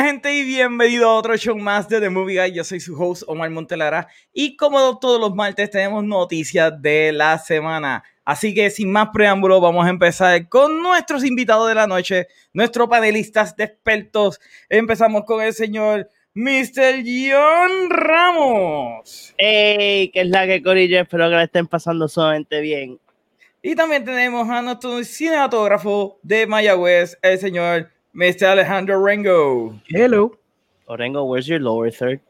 Gente y bienvenido a otro show más de The Movie Guy. Yo soy su host Omar Montelara y como todos los martes tenemos noticias de la semana. Así que sin más preámbulo vamos a empezar con nuestros invitados de la noche, nuestros panelistas de expertos. Empezamos con el señor Mr. John Ramos. ¡Ey! ¿Qué es la que Corillo? Espero que la estén pasando sumamente bien. Y también tenemos a nuestro cinematógrafo de Mayagüez, el señor Mr. Alejandro Rengo. Hello. Orengo, where's your lower third?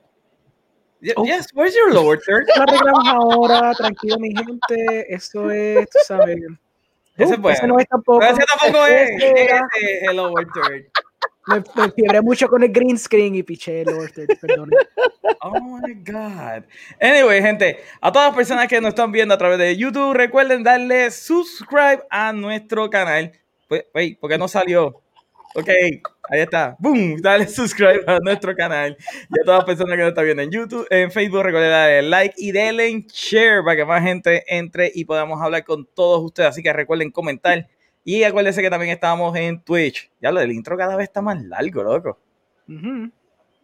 Y- Oh. Yes, where's your lower third? Lo arreglamos ahora, tranquilo mi gente. Eso es, tú sabes. Ese Uh, es bueno. ese no es tampoco. Pero ese tampoco es. Ese Ese es el lower third. Me, me fiebré mucho con el green screen y piché el Lord, perdón. Oh my God. Anyway, gente, a todas las personas que nos están viendo a través de YouTube, recuerden darle subscribe a nuestro canal. Pues, wait, ¿por qué no salió? Ok, ahí está. Boom, dale subscribe a nuestro canal. Y a todas las personas que nos están viendo en YouTube, en Facebook, recuerden darle like y denle share para que más gente entre y podamos hablar con todos ustedes. Así que recuerden comentar. Y acuérdense que también estamos en Twitch. Ya lo del intro cada vez está más largo, loco. Ujú.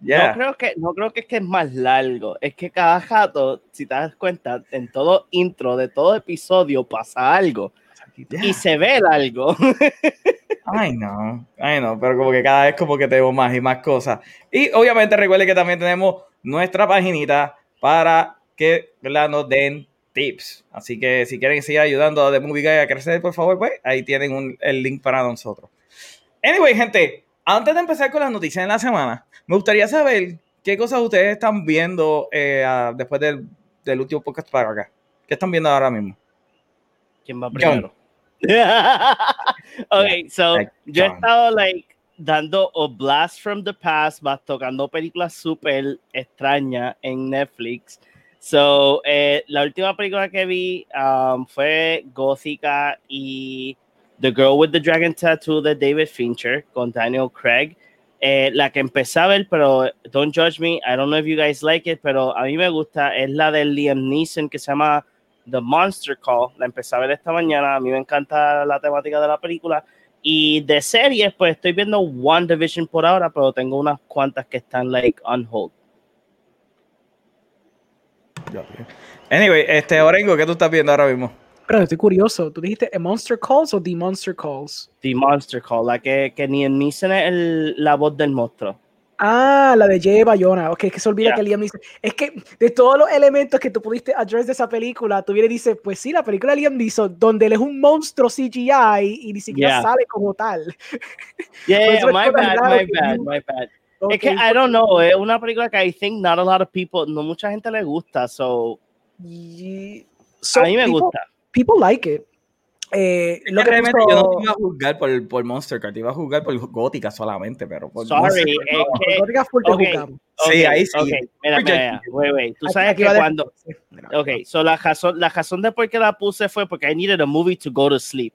Ya. No creo que no creo que es que es más largo, es que cada jato, si te das cuenta, en todo intro de todo episodio pasa algo Y se ve largo. Ay, no, ay, no, pero como que cada vez como que tenemos más y más cosas. Y obviamente recuerden que también tenemos nuestra paginita para que ¿verdad? nos den tips. Así que si quieren seguir ayudando a The Movie Guy a crecer, por favor, pues ahí tienen un- el link para nosotros. Anyway, gente, antes de empezar con las noticias de la semana, me gustaría saber qué cosas ustedes están viendo eh, después del, del último podcast para acá. ¿Qué están viendo ahora mismo? ¿Quién va John. Primero? ok, so like yo he estado like dando a blast from the past, más tocando películas súper extrañas en Netflix. So, eh, la última película que vi um, fue Gótica y The Girl with the Dragon Tattoo de David Fincher con Daniel Craig. Eh, la que empecé a ver, pero don't judge me, I don't know if you guys like it, pero a mí me gusta, es la de Liam Neeson que se llama The Monster Call. La empecé a ver esta mañana, a mí me encanta la temática de la película. Y de series, pues estoy viendo One Division por ahora, pero tengo unas cuantas que están like on hold. Anyway, este Orengo, ¿qué tú estás viendo ahora mismo? Pero estoy curioso. ¿Tú dijiste A Monster Calls o The Monster Calls? The Monster Call, la que, que Liam Neeson es el- la voz del monstruo. Ah, la de Jay Bayona. Ok, es que se olvida Yeah. que Liam Neeson. Es que de todos los elementos que tú pudiste address de esa película, tú vienes y dices, pues sí, la película de Liam Neeson, donde él es un monstruo CGI y ni siquiera Yeah. sale como tal. Yeah, es my bad, my bad, you- my bad. Ok, Es que I don't know, es una película que I think not a lot of people, no mucha gente le gusta, so so, a mí me people- gusta. People like it. Eh, lo que realmente puso- yo no te iba a juzgar por, por Monster Card, te iba a juzgar por Gótica solamente, pero por Sorry, Monster no. que Gótica full te ok. juzgamos. Sí, Ok, ahí sí. ok, Mira, mira, wait, wait. Tú sabes aquí que va de- cuando, ok, so la razón, la razón de por qué la puse fue porque I needed a movie to go to sleep.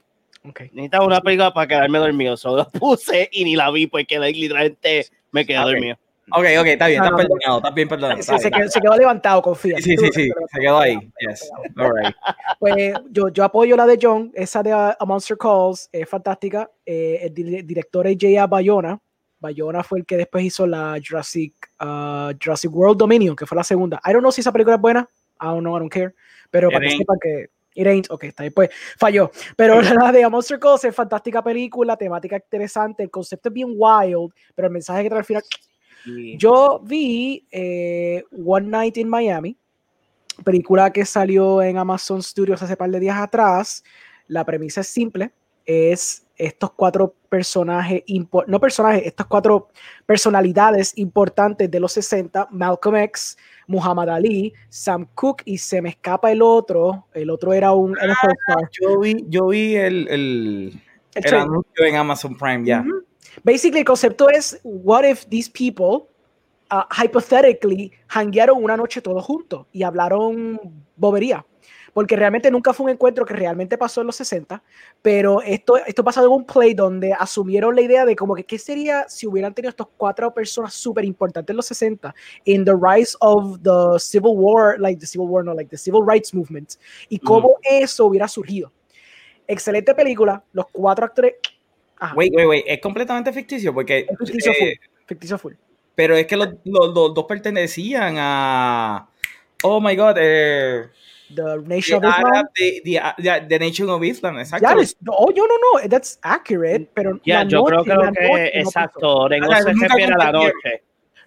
Ok. Necesitaba una película para quedarme dormido, so la puse y ni la vi porque like, literalmente me quedé Ok. dormido. Ok, ok, está bien, No, estás no, perdonado, estás bien perdonado. Está se quedó, se quedó levantado, confía. Sí, sí, sí, se quedó ahí. Yes. All right. Pues yo, yo apoyo la de John, esa de uh, A Monster Calls, es fantástica. Eh, el di- director es J.A. Bayona. Bayona fue el que después hizo la Jurassic, uh, Jurassic World Dominion, que fue la segunda. I don't know si esa película es buena. I don't know, I don't care. Pero It para que sepan que it ain't, ok, está ahí, pues falló. Pero la de A Monster Calls es fantástica película, temática interesante, el concepto es bien wild, pero el mensaje que trae al final Yo vi eh, One Night in Miami, película que salió en Amazon Studios hace par de días atrás. La premisa es simple, es estos cuatro personajes, no personajes, estas cuatro personalidades importantes de los 60, Malcolm X, Muhammad Ali, Sam Cooke y se me escapa el otro, el otro era un NFL star. Yo vi, yo vi el, el, El el trailer. anuncio en Amazon Prime, ya. Basically, el concepto es, what if these people, uh, hypothetically, hanguearon una noche todos juntos y hablaron bobería? Porque realmente nunca fue un encuentro que realmente pasó en los 60, pero esto, esto pasó en un play donde asumieron la idea de como que qué sería si hubieran tenido estas cuatro personas súper importantes en los 60 in the rise of the Civil War, like the Civil War, no, like the Civil Rights Movement, y cómo eso hubiera surgido. Excelente película, los cuatro actores... Ajá. Wait, wait, wait. Es completamente ficticio porque Es ficticio eh, ficticio full. Pero es que los, los- los dos pertenecían a. Oh my god, eh, The the, Nation of Islam. The- the- the- the Nation of Islam, exacto. Ya, les- oh, yo no, no, that's accurate, pero Ya, la yo creo, noche- creo que noche no exacto. se nunca refiere a la noche.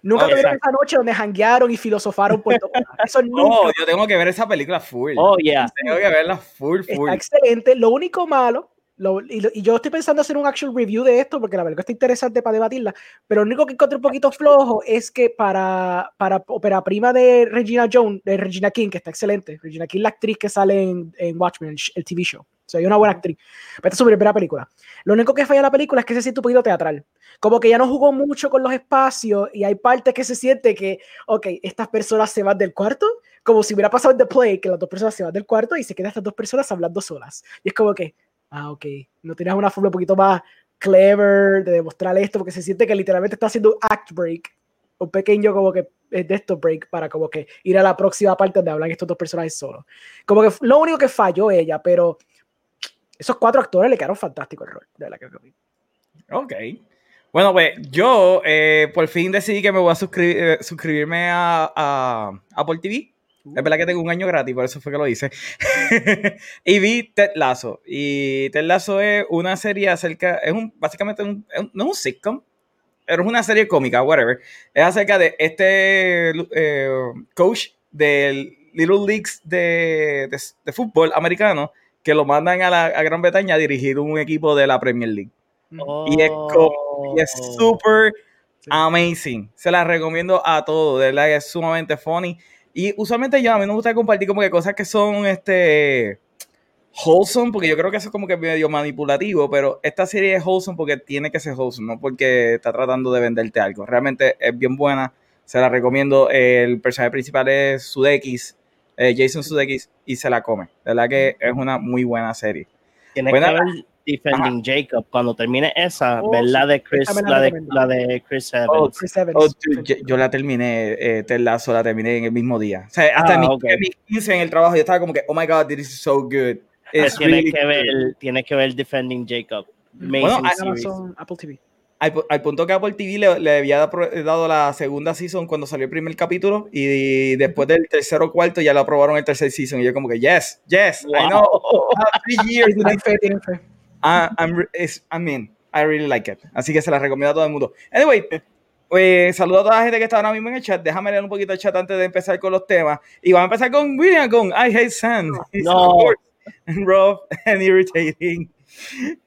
Nunca Oh, tuvieron esa noche donde janguearon y filosofaron por todo. Eso nunca Oh, yo tengo que ver esa película full. Oh, yeah. Tengo que verla full, full. Está excelente. Lo único malo, lo- y, lo- y yo estoy pensando hacer un actual review de esto porque la verdad que está interesante para debatirla, pero lo único que encontré un poquito flojo es que para, para ópera prima de Regina Jones, de Regina King, que está excelente, Regina King, la actriz que sale en, en Watchmen, el, TV show. O sea, hay una buena actriz. Pero esta es su primera película. Lo único que falla en la película es que se siente un poquito teatral. Como que ya no jugó mucho con los espacios y hay partes que se siente que, ok, estas personas se van del cuarto, como si hubiera pasado en The Play, que las dos personas se van del cuarto y se quedan estas dos personas hablando solas. Y es como que, ah, ok, no tienes una forma un poquito más clever de demostrar esto, porque se siente que literalmente está haciendo un act break, un pequeño como que eh, de esto break para como que ir a la próxima parte donde hablan estos dos personajes solos. Como que lo único que falló ella, pero esos cuatro actores le quedaron fantásticos el rol, de verdad que. Ok. Bueno, pues yo eh, por fin decidí que me voy a suscribir, eh, suscribirme a, a Apple TV. Es verdad que tengo un año gratis, por eso fue que lo hice. y vi Ted Lasso. Y Ted Lasso es una serie acerca, es un, básicamente un, es un- no es un sitcom, pero es una serie cómica, whatever. Es acerca de este eh, coach del Little Leagues de, de, de fútbol americano que lo mandan a, la, a Gran Bretaña a dirigir un equipo de la Premier League. Y es como- Y es Oh. súper Sí. amazing. Se la recomiendo a todos. De verdad que es sumamente funny. Y usualmente yo a mí no me gusta compartir como que cosas que son este wholesome, porque yo creo que eso es como que medio manipulativo, pero esta serie es wholesome porque tiene que ser wholesome, no porque está tratando de venderte algo. Realmente es bien buena. Se la recomiendo. El personaje principal es Sudeikis, eh, Jason Sudeikis, y se la come. De verdad que es una muy buena serie. Tienes Buena- que ver Defending Jacob. Cuando termine esa, Oh, ver la sí, de Chris, me la de, la de Chris Evans. Oh, Chris Evans. Oh, dude, yo, yo la terminé, eh, Ted Lasso la terminé en el mismo día. O sea, hasta Ah, en, mi, ok. en mis 15 en el trabajo yo estaba como que, oh my god, this is so good. Pues It's tienes, really que good. ver, tienes que ver Defending Jacob. Bueno. Amazon, Apple TV. Al, al punto que Apple TV le, le había dado la segunda season cuando salió el primer capítulo y después del tercero o cuarto ya lo aprobaron el tercer season y yo como que, yes, yes, I know. Wow. Ah, three years. Tienen fe, tienen fe. Ah, I'm I mean, I really like it. Así que se la recomiendo a todo el mundo. Anyway, pues saludo a toda la gente que está ahora mismo en el chat. Déjame leer un poquito el chat antes de empezar con los temas. Y vamos a empezar con William con I Hate Sand. No. Rough and irritating.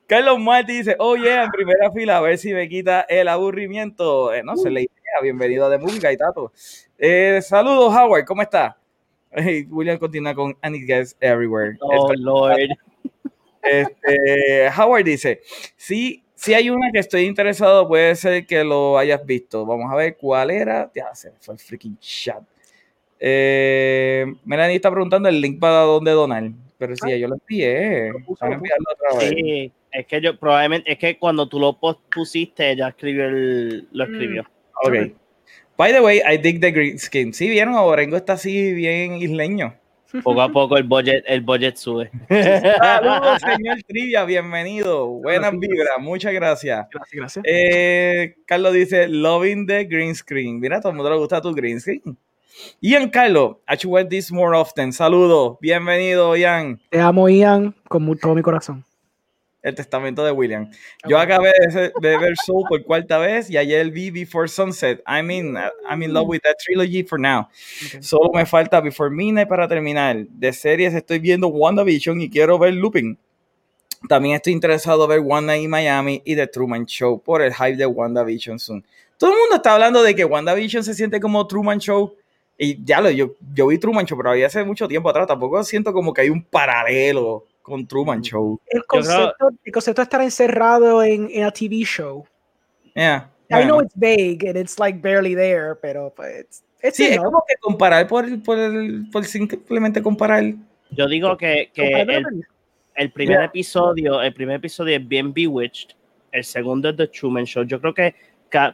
Carlos Martí dice, oh yeah, en primera fila, a ver si me quita el aburrimiento. Eh, no se le idea. Bienvenido a The Munga y Tato. Eh, saludos, Howard, ¿cómo está? Eh, William continúa con And it gets everywhere. Oh, Lord. Este, Howard dice, sí, si hay una que estoy interesado, puede ser que lo hayas visto. Vamos a ver cuál era. Ya se fue el freaking chat. Eh, Melanie está preguntando el link para dónde donar. Pero sí, yo lo envié. Otra vez. Sí, es que yo probablemente, es que cuando tú lo pusiste, ella escribió el, lo escribió. Ok. By the way, I dig the green skin. Sí, vieron, Orengo está así bien isleño. Poco a poco el budget, el budget sube. Saludos, señor Trivia, bienvenido. Buenas vibras, muchas gracias. Gracias, gracias. Eh, Carlos dice, loving the green screen. Mira, a todo el mundo le gusta tu green screen. Ian Carlos, I should wear this more often. Saludos, bienvenido, Ian. Te amo, Ian, con todo mi corazón. El testamento de William. Yo acabé de, ver Soul por cuarta vez y ayer vi Before Sunset. I'm in, I'm in love with that trilogy for now. Ok. Solo me falta Before Midnight para terminar. De series estoy viendo WandaVision y quiero ver Looping. También estoy interesado en ver One Night in Miami y The Truman Show por el hype de WandaVision soon. Todo el mundo está hablando de que WandaVision se siente como Truman Show. Y ya lo, yo, yo vi Truman Show, pero había hace mucho tiempo atrás. Tampoco siento como que hay un paralelo con Truman Show. El creo- concepto, el concepto de estar encerrado en, en a TV show. Yeah, I know it's vague and it's like barely there, pero pues. It's Sí, es enough. como que comparar por, por, por simplemente comparar. Yo digo que, que el, el primer Yeah. episodio, el primer episodio es bien Bewitched, el segundo es The Truman Show. Yo creo que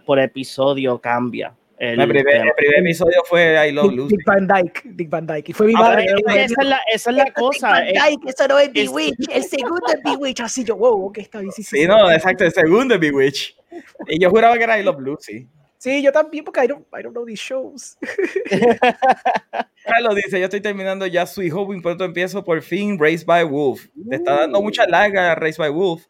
por episodio cambia. El, El primer, el primer episodio fue I Love Dick, Lucy. Dick Van Dyke, Dick Van Dyke. Y fue mi Ah, madre. esa es la, esa es la cosa. eh, Dyke, eso no es Bewitch. El segundo es Bewitch. Así yo, wow, ok, está bien. Sí, sí, Sí, no, exacto, el segundo es Bewitch. Y yo juraba que era I Love Lucy. Sí, yo también, porque I don't, I don't know these shows. Carlos dice, yo estoy terminando ya Sweet Home, pronto empiezo por fin Race by Wolf. Te está dando mucha larga Race by Wolf.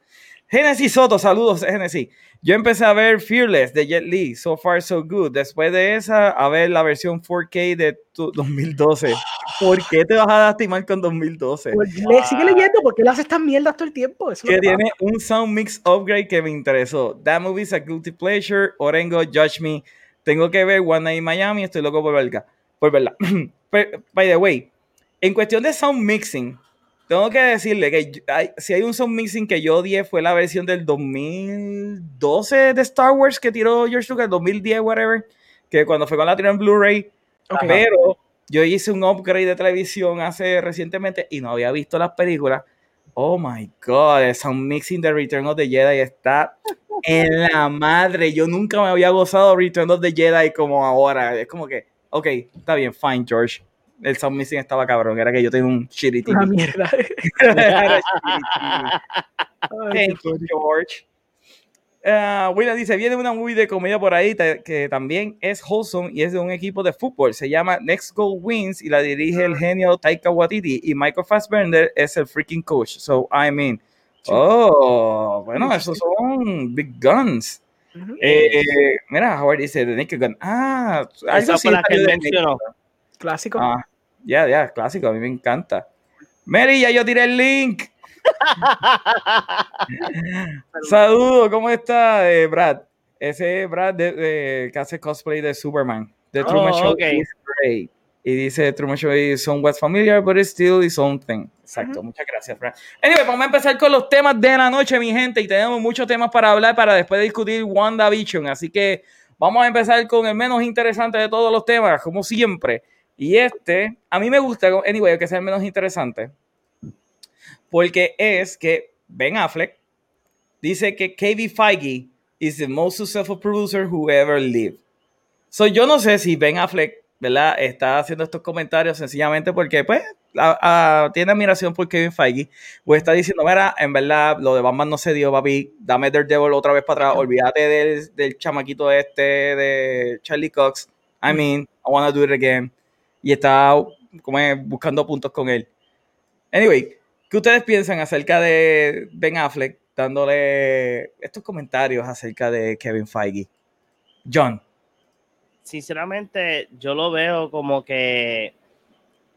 Genesis Soto, saludos Genesis. Yo empecé a ver Fearless de Jet Li, So Far So Good. Después de esa, a ver la versión 4K de 2012. ¿Por qué te vas a lastimar con 2012? Pues le, sigue leyendo porque él hace estas mierdas todo el tiempo. Eso que tiene un sound mix upgrade que me interesó. That movie is a guilty pleasure. Orengo, Judge Me. Tengo que ver One Night in Miami. Estoy loco por verla. Por verla. By the way, en cuestión de sound mixing, tengo que decirle que si hay un sound mixing que yo odié fue la versión del 2012 de Star Wars que tiró George Lucas, 2010, whatever, que cuando fue con la tiró en Blu-ray. Pero yo hice un upgrade de televisión hace recientemente y no había visto las películas. Oh my god, el sound mixing de Return of the Jedi está en la madre. Yo nunca me había gozado Return of the Jedi como ahora. Es como que, ok, está bien, fine, George el sound missing estaba cabrón, era que yo tengo un shitty TV. Una mierda. Thank you, George. Uh, William dice, viene una movie de comedia por ahí que también es wholesome y es de un equipo de fútbol. Se llama Next Goal Wins y la dirige el genio Taika Waititi y Michael Fassbender es el freaking coach. So, I mean, oh, bueno, esos son big guns. eh, mira, Howard dice, The Naked Gun. Ah, esa fue la que mencionó. Clásico. Ah, ya, ya, clásico, a mí me encanta. Mary, ya yo tiré el link. Saludos, ¿cómo está, eh, Brad? Ese es Brad de, que hace cosplay de Superman. The Truman Oh, Show okay. is great. Y dice Truman Show is somewhat familiar, but it's still its own thing. Exacto, muchas gracias, Brad. Anyway, vamos a empezar con los temas de la noche, mi gente. Y tenemos muchos temas para hablar para después discutir WandaVision. Así que vamos a empezar con el menos interesante de todos los temas, como siempre. Y este, a mí me gusta, anyway, que sea el menos interesante, porque es que Ben Affleck dice que KB Feige is the most successful producer who ever lived. So yo no sé si Ben Affleck, ¿verdad? Está haciendo estos comentarios sencillamente porque, pues, a, a, tiene admiración por Kevin Feige, o está diciendo, mira, en verdad, lo de Batman no se dio, papi, dame Daredevil otra vez para atrás, olvídate del, del chamaquito este de Charlie Cox, I mean, I wanna do it again y está como buscando puntos con él. Anyway, ¿qué ustedes piensan acerca de Ben Affleck dándole estos comentarios acerca de Kevin Feige? John. Sinceramente, yo lo veo como que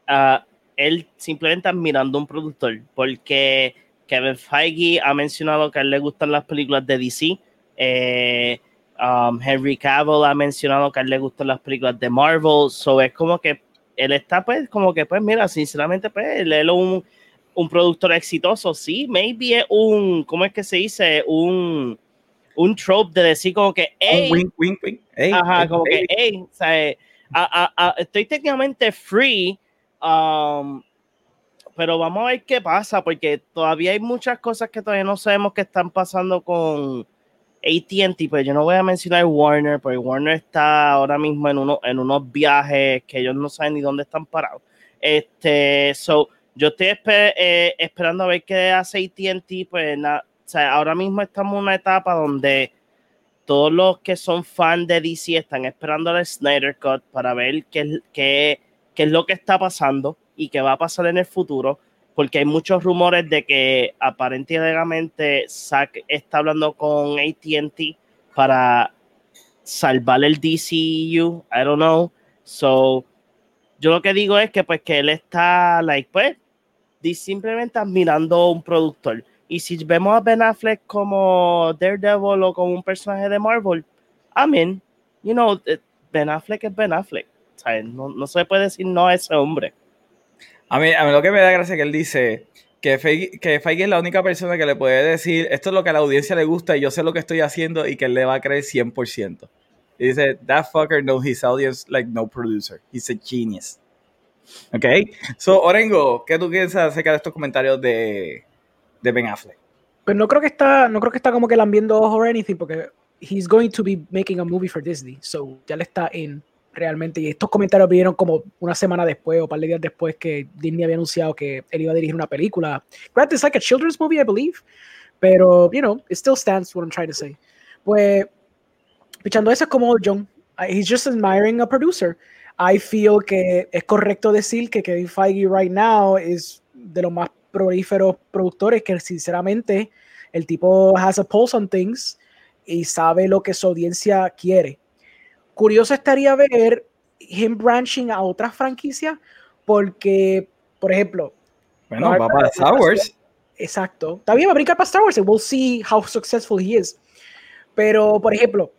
uh, él simplemente admirando a un productor, porque Kevin Feige ha mencionado que a él le gustan las películas de DC. Eh, um, Henry Cavill ha mencionado que a él le gustan las películas de Marvel. So es como que él está, pues, como que, pues, mira, sinceramente, pues, él es un, un productor exitoso. Sí, maybe es un, ¿cómo es que se dice? Un, un trope de decir como que, hey, wink, wink, wink. Hey, ajá, hey, como que, hey, o sea, a, a, a, estoy técnicamente free, um, pero vamos a ver qué pasa, porque todavía hay muchas cosas que todavía no sabemos que están pasando con ATT, pues yo no voy a mencionar Warner, porque Warner está ahora mismo en, uno, en unos viajes que ellos no saben ni dónde están parados. Este, so, yo estoy eh, esperando a ver qué hace ATT, pues ahora mismo estamos en una etapa donde todos los que son fans de DC están esperando el Snyder Cut para ver qué, qué, qué es lo que está pasando y qué va a pasar en el futuro, porque hay muchos rumores de que aparentemente Zack está hablando con ATT para salvar el DCU, I don't know. So, yo lo que digo es que pues que él está, like, pues, simplemente admirando un productor. Y si vemos a Ben Affleck como Daredevil o como un personaje de Marvel, I mean, you know, Ben Affleck es Ben Affleck. O sea, no, no, se puede decir no a ese hombre. A mí, a mí lo que me da gracia es que él dice que Feige, que Feige es la única persona que le puede decir esto es lo que a la audiencia le gusta y yo sé lo que estoy haciendo y que él le va a creer 100%. Y dice, that fucker knows his audience like no producer. He's a genius. Ok. So, Orengo, ¿qué tú piensas acerca de estos comentarios de, de Ben Affleck? Pues no creo que está, no creo que está como que lambiendo ojo o anything, porque he's going to be making a movie for Disney, so ya le está en realmente. Y estos comentarios vinieron como una semana después o un par de días después que Disney había anunciado que él iba a dirigir una película. Granted, it's like a children's movie, I believe, pero, you know, it still stands what I'm trying to say. Pues, Pichando eso es como John. He's just admiring a producer. I feel que es correcto decir que Kevin Feige right now es de los más prolíferos productores que sinceramente el tipo has a pulse on things y sabe lo que su audiencia quiere. Curioso estaría ver him branching a otras franquicias porque, por ejemplo, bueno, va para Star Wars. Exacto. También va a brincar para Star Wars and we'll see how successful he is. Pero, por ejemplo,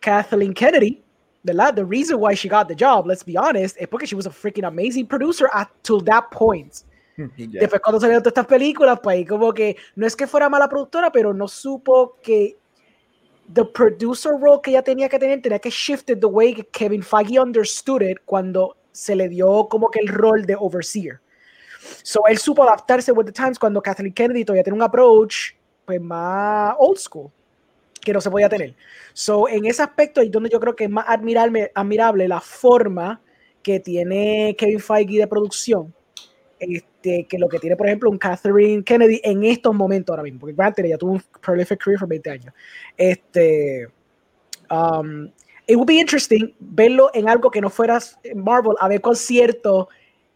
Kathleen Kennedy, ¿verdad? The reason why she got the job, let's be honest, es porque she was a freaking amazing producer at to that point. Yeah. Después cuando salieron todas estas películas, pues ahí como que no es que fuera mala productora, pero no supo que the producer role que ella tenía que tener tenía que shifted the way que Kevin Feige understood it cuando se le dio como que el rol de overseer. So él supo adaptarse with the times cuando Kathleen Kennedy todavía tiene un approach pues más old school que no se podía tener. So en ese aspecto es donde yo creo que es más admirable, admirable la forma que tiene Kevin Feige de producción este, que lo que tiene, por ejemplo, un Catherine Kennedy en estos momentos ahora mismo, porque Granted ya tuvo un prolific career por 20 años. Este, um, it would be interesting verlo en algo que no fuera Marvel, a ver cuán cierto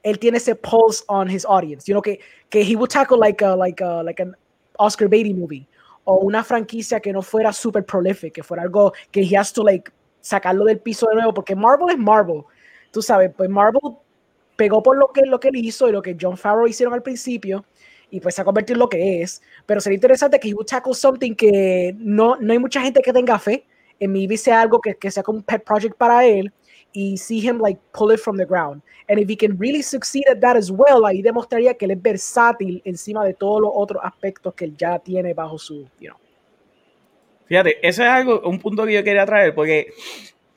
él tiene ese pulse on his audience. You know, que, que he would tackle like a, like a, like an Oscar Beatty movie o una franquicia que no fuera super prolific, que fuera algo que he has to like sacarlo del piso de nuevo, porque Marvel es Marvel. Tú sabes, pues Marvel pegó por lo que, lo que él hizo y lo que John Farrow hicieron al principio y pues se ha convertido en lo que es. Pero sería interesante que would tackle something que no, no hay mucha gente que tenga fe en mi sea algo que, que sea como un pet project para él y see him like pull it from the ground. And if he can really succeed at that as well, ahí demostraría que él es versátil encima de todos los otros aspectos que él ya tiene bajo su, you know. Fíjate, eso es algo, un punto que yo quería traer, porque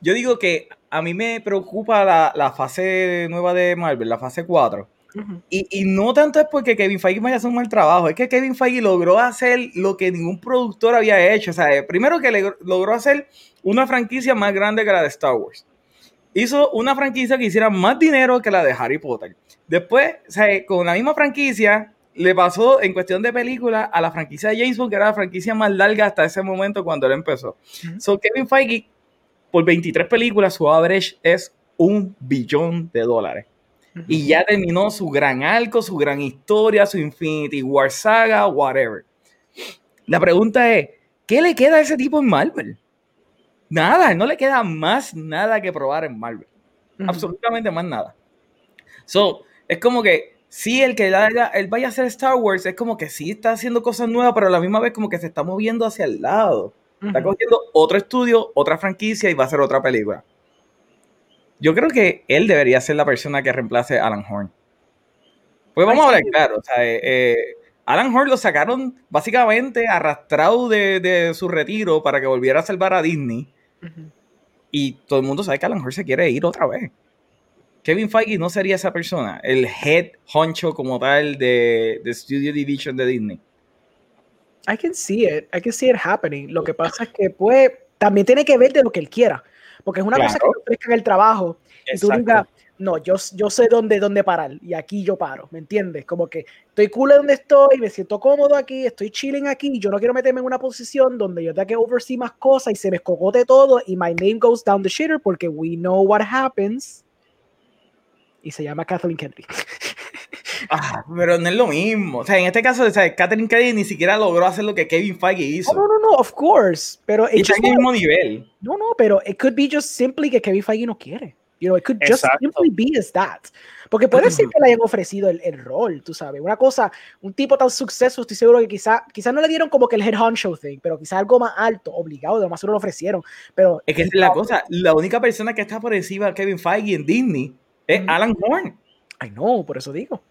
yo digo que a mí me preocupa la, la fase nueva de Marvel, la fase 4. Uh -huh. y, y, no tanto es porque Kevin Feige vaya a hacer un mal trabajo, es que Kevin Feige logró hacer lo que ningún productor había hecho. O sea, primero que le, logró hacer una franquicia más grande que la de Star Wars. Hizo una franquicia que hiciera más dinero que la de Harry Potter. Después, o sea, con la misma franquicia, le pasó en cuestión de película a la franquicia de James Bond, que era la franquicia más larga hasta ese momento cuando él empezó. Uh -huh. So, Kevin Feige por 23 películas, su average es un billón de dólares. Y ya terminó su gran arco, su gran historia, su Infinity War saga, whatever. La pregunta es, ¿qué le queda a ese tipo en Marvel? Nada, no le queda más nada que probar en Marvel. Uh -huh. Absolutamente más nada. So, es como que sí, el que él, él vaya a hacer Star Wars es como que sí está haciendo cosas nuevas, pero a la misma vez como que se está moviendo hacia el lado. Está cogiendo otro estudio, otra franquicia y va a hacer otra película. Yo creo que él debería ser la persona que reemplace a Alan Horn. Pues vamos a hablar claro. O sea, eh, eh, Alan Horn lo sacaron básicamente arrastrado de, de, su retiro para que volviera a salvar a Disney. Uh -huh. Y todo el mundo sabe que Alan Horn se quiere ir otra vez. Kevin Feige no sería esa persona, el head honcho como tal de, de Studio Division de Disney. I can see it, I can see it happening. Lo que pasa es que pues también tiene que ver de lo que él quiera, porque es una claro. cosa que te ofrezcan el trabajo y tú digas, no, yo, yo sé dónde, dónde parar y aquí yo paro, ¿me entiendes? Como que estoy cool donde estoy, me siento cómodo aquí, estoy chilling aquí y yo no quiero meterme en una posición donde yo tenga que oversee más cosas y se me escogote todo y my name goes down the shitter porque we know what happens y se llama Kathleen Kennedy. Ah, pero no es lo mismo. O sea, en este caso, o sea, Catherine Kennedy ni siquiera logró hacer lo que Kevin Feige hizo. No, no, no, of course. Pero y está en el mismo nivel. No, no, pero it could be just simply que Kevin Feige no quiere. You know, it could just Exacto. simply be as that. Porque puede ser que le hayan ofrecido el, el, rol, tú sabes. Una cosa, un tipo tan suceso, estoy seguro que quizá, quizá no le dieron como que el head honcho thing, pero quizá algo más alto, obligado, de más lo ofrecieron. Pero es que es la cosa, la única persona que está por encima de Kevin Feige en Disney es mm -hmm. Alan Horn. I know, por eso digo.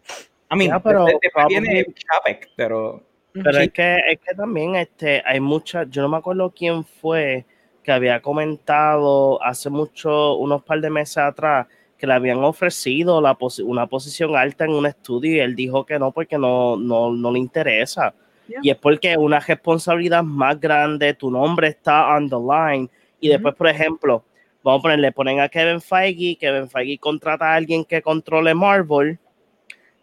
I mean, yeah, pero, después viene Chapek, pero... Pero sí. es, que, es que también este, hay muchas, yo no me acuerdo quién fue que había comentado hace mucho, unos par de meses atrás, que le habían ofrecido la posi una posición alta en un estudio y él dijo que no porque no, no, no le interesa. Yeah. Y es porque una responsabilidad más grande, tu nombre está on the line. Y uh -huh. después, por ejemplo, vamos a ponerle, ponen a Kevin Feige, Kevin Feige contrata a alguien que controle Marvel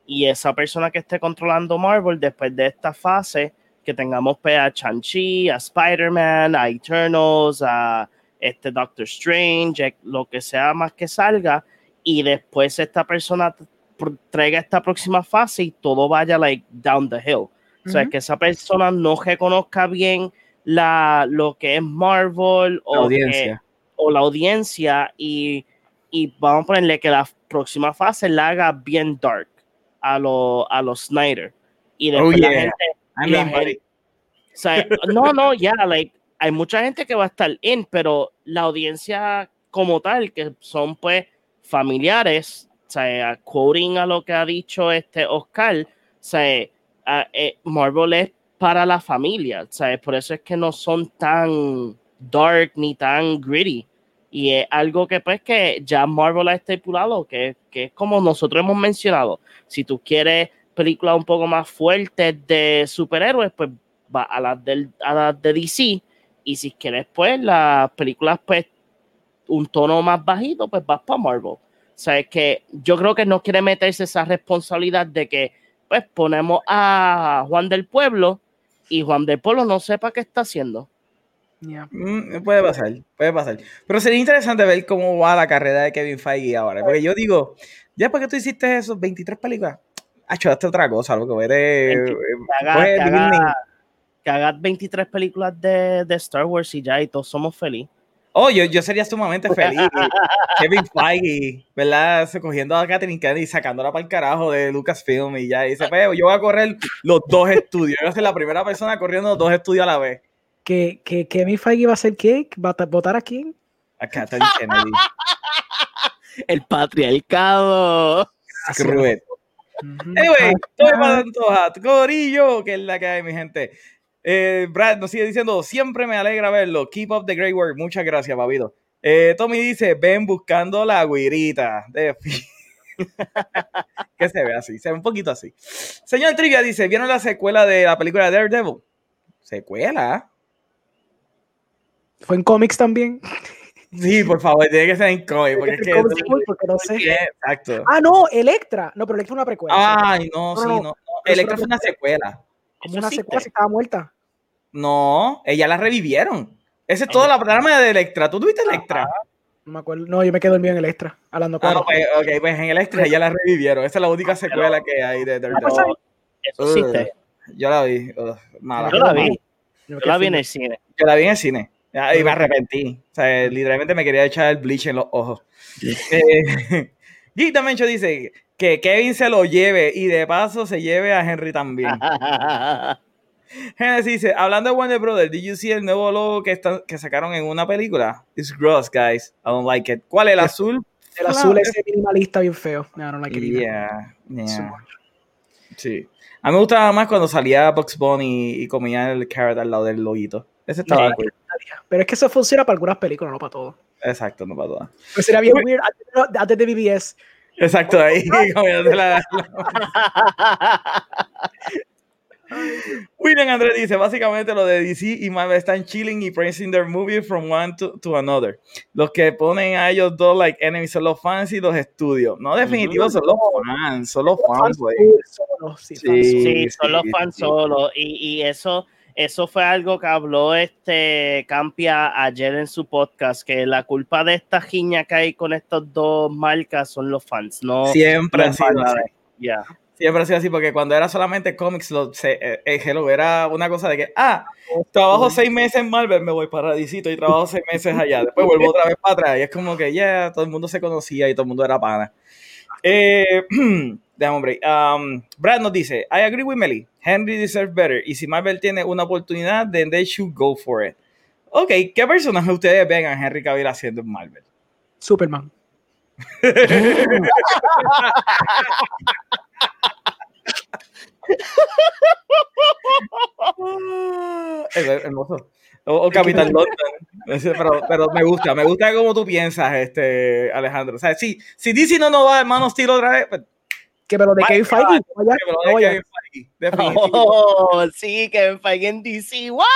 y esa persona que esté controlando Marvel después de esta fase, que tengamos pues, a Shang-Chi, a Spider-Man, a Eternals, a este Doctor Strange, lo que sea más que salga, y después esta persona traiga esta próxima fase y todo vaya like down the hill. O sea, que esa persona no reconozca bien la, lo que es Marvel o audiencia, o la audiencia y, y, vamos a ponerle que la próxima fase la haga bien dark a los a los Snyder. Y Oh, después la yeah. gente... I y la mean, gente- o sea, no, no, ya, like, hay mucha gente que va a estar in, pero la audiencia como tal, que son pues familiares, o sea, quoting a lo que ha dicho este Oscar, o sea, a- eh, Marvel es para la familia, o sea, por eso es que no son tan dark ni tan gritty. Y es algo que pues que ya Marvel ha estipulado, que, que es como nosotros hemos mencionado. Si tú quieres películas un poco más fuertes de superhéroes, pues va a las, del, a las de DC. Y si quieres, pues, las películas, pues, un tono más bajito, pues vas para Marvel. O que yo creo que no quiere meterse esa responsabilidad de que, pues, ponemos a Juan del Pueblo y Juan del Pueblo no sepa qué está haciendo. Yeah. Mm, puede pasar, puede pasar. Pero sería interesante ver cómo va la carrera de Kevin Feige ahora. Porque yo digo, ya porque tú hiciste esos 23 películas, hecho otra cosa. Vete, Que eh, haga, coge que Disney. haga- que haga 23 películas de, de Star Wars y ya, y todos somos felices. Oh, yo, yo sería sumamente feliz. Kevin Feige, ¿verdad? Se- Cogiendo a Catherine Kennedy y sacándola para el carajo de Lucasfilm y ya. Y dice, pues, yo voy a correr los dos estudios. Yo voy a ser la primera persona corriendo los dos estudios a la vez. ¿Que, que Kevin Feige va a hacer qué? ¿Va a votar a quién? A Kennedy. El patriarcado. Ujú. Anyway, Ah, estoy ah, para Antoja, Corillo, que es la que hay, mi gente. Eh, Brad nos sigue diciendo, siempre me alegra verlo. Keep up the great work. Muchas gracias, papito. Eh, Tommy dice, ven buscando la guirita. De que se ve así, se ve un poquito así. Señor Trivia dice, ¿vieron la secuela de la película de Daredevil? ¿Secuela? ¿Fue en cómics también? Sí, por favor, tiene que ser en cómic, porque es que... Comic Book, porque no sé. Exacto. Ah, no, Electra. No, pero Electra es una precuela. Ay, no, No, sí, no, no. no. Electra fue no una secuela. como Eso una existe. secuela si estaba muerta. No, ella la revivieron. Esa es toda la trama de Electra. ¿Tú tuviste Electra? No me acuerdo. No, yo me quedo dormido en Electra. Hablando Ah, claro. pues, ok, pues en Electra ya la revivieron. Esa es la única secuela que hay de pues, Daredevil. Eso existe. Yo la vi. mala. Yo la vi. Yo la vi en el cine. Yo la vi en el cine. Ah, Y me arrepentí. O sea, literalmente me quería echar el bleach en los ojos. Eh, Geek Dimension dice que Kevin se lo lleve y de paso se lleve a Henry también. Genesis dice, hablando de Warner Brothers, ¿did you see el nuevo logo que, están, que sacaron en una película? It's gross, guys. I don't like it. ¿Cuál? ¿El azul? El azul es minimalista bien feo. No, no like it. Yeah, yeah. Sí. A mí me gustaba más cuando salía Bugs Bunny y comía el carrot al lado del loguito. Ese estaba cool. Pero es que eso funciona para algunas películas, no para todo. Exacto, no para todas. Pero sería bien weird antes de- antes de BBS. Exacto, ahí comiéndose la... William Andrés dice, básicamente lo de DC y Marvel están chilling y praising their movie from one to, to another. Los que ponen a ellos dos like enemies son los fans y los estudios. No, definitivo, son los fans, son los fans, güey. Solo, sí, Sí. fans. Sí, son los fans sí. solo. Y, y eso, eso fue algo que habló este Campia ayer en su podcast, que la culpa de esta giña que hay con estas dos marcas son los fans, no Siempre ha sido fans. así. Ya. Siempre ha sido así, porque cuando era solamente cómics, lo, se, eh, eh, hello, era una cosa de que, ah, trabajo seis meses en Marvel, me voy para DC y trabajo seis meses allá. Después vuelvo otra vez para atrás. Y es como que, ya, todo el mundo se conocía y todo el mundo era pana. Eh, déjame, hombre. Um, Brad nos dice, I agree with Melly. Henry deserves better. Y si Marvel tiene una oportunidad, then they should go for it. Ok, ¿qué personaje ustedes ven a Henry Cavill haciendo en Marvel? Superman. Hermoso. O, o Capitán London. Pero, pero me gusta, me gusta cómo tú piensas, este, Alejandro. O sea, si, si DC no nos va, hermano, estilo otra vez, pues, Que me lo de Kevin. Feige. vaya, que vaya. Kevin Feige, definitivo. Oh, sí, que Feige en DC. ¡What!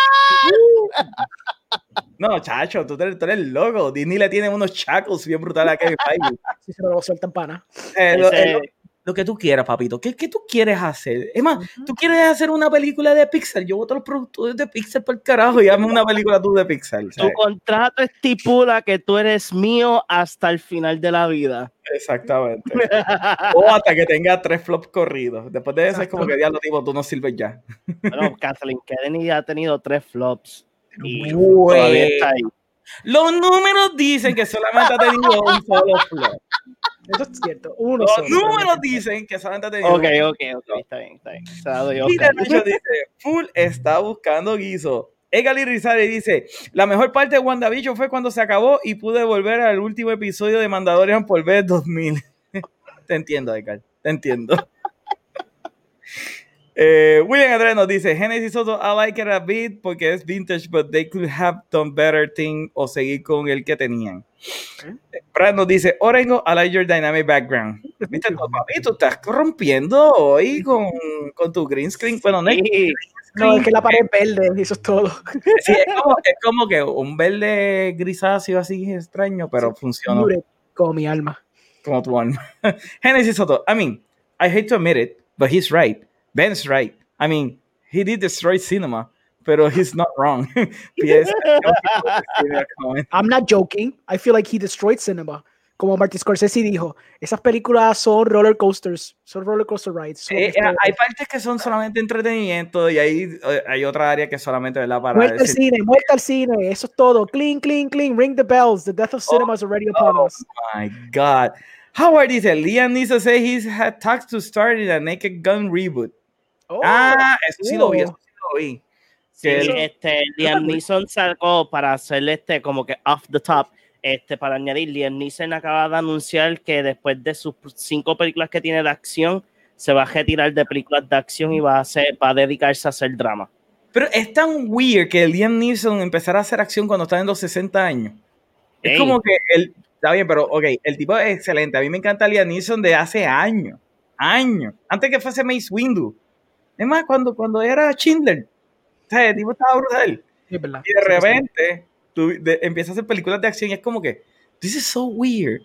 No, chacho, tú eres, tú eres loco. Disney le tiene unos chacos bien brutales a Kevin Feige. Si se lo sueltan pana. Eh, lo- eh, lo- lo que tú quieras, papito. ¿Qué, qué tú quieres hacer? Es más, tú quieres hacer una película de Pixar. Yo voto los productores de Pixar por el carajo y hazme una película tú de Pixar. Tu contrato estipula que tú eres mío hasta el final de la vida. Exactamente. o hasta que tenga tres flops corridos. Después de eso es como que diablo, tipo, tú no sirves ya. Bueno, Kathleen Kennedy ha tenido tres flops. Y todavía está ahí. Los números dicen que solamente ha tenido un solo flop. Eso es cierto. Uno Los solo, números dicen que solamente ha tenido Ok, un ok, ok, está bien, está bien. Se la doy de hecho dice, Full está buscando guiso. Egali Rizari dice, la mejor parte de WandaVision fue cuando se acabó y pude volver al último episodio de Mandalorian por vez 2000. te entiendo, Egal, te entiendo. Eh, William Andrés nos dice, Genesis Soto, I like it a bit porque es vintage, but they could have done better thing o seguir con el que tenían. ¿Eh? Brad nos dice, Orengo, I like your dynamic background. Viste, tú, papi, tú estás rompiendo hoy con, con tu green screen. Bueno, no es Sí, No, es que la pared es verde, eso es todo. Sí, es como, es como que un verde grisáceo así extraño, pero funcionó Muted, Como mi alma. como tu alma. Genesis Soto, I mean, I hate to admit it, but he's right. Ben's right. I mean, he did destroy cinema, but he's not wrong. P.S. I'm not joking. I feel like he destroyed cinema. Como Martin Scorsese dijo, esas películas son roller coasters, son roller coaster rides. son Eh, hay partes que son solamente entretenimiento y hay, eh, hay otra área que es solamente ¿verdad? para muerte al cine, muerte al cine, eso es todo. Clean, clean, clean, ring the bells. The death of cinema is already upon oh us. my God. Howard dice, Liam Neeson say he's had talks to start in a Naked Gun reboot. Oh, ah, eso sí lo vi, eso sí lo vi. Sí, Que el- este, Liam Neeson sacó para hacerle este como que off the top, este, para añadir, Liam Neeson acaba de anunciar que después de sus cinco películas que tiene de acción, se va a retirar de películas de acción y va a, hacer, va a dedicarse a hacer drama. Pero es tan weird que Liam Neeson empezara a hacer acción cuando está en los 60 años. Es Ey. como que él, está bien, pero ok, el tipo es excelente. A mí me encanta Liam Neeson de hace años, años, antes que fuese Mace Windu. Es más, cuando, cuando era Schindler, o sea, el tipo estaba brutal. Sí. Y de Sí, sí, sí. repente tú de- empiezas a hacer películas de acción y es como que, this is so weird.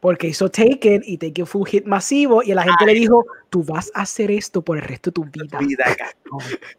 Porque hizo Taken y Taken fue un hit masivo y la gente le dijo, tú vas a hacer esto por el resto de tu vida. Vida.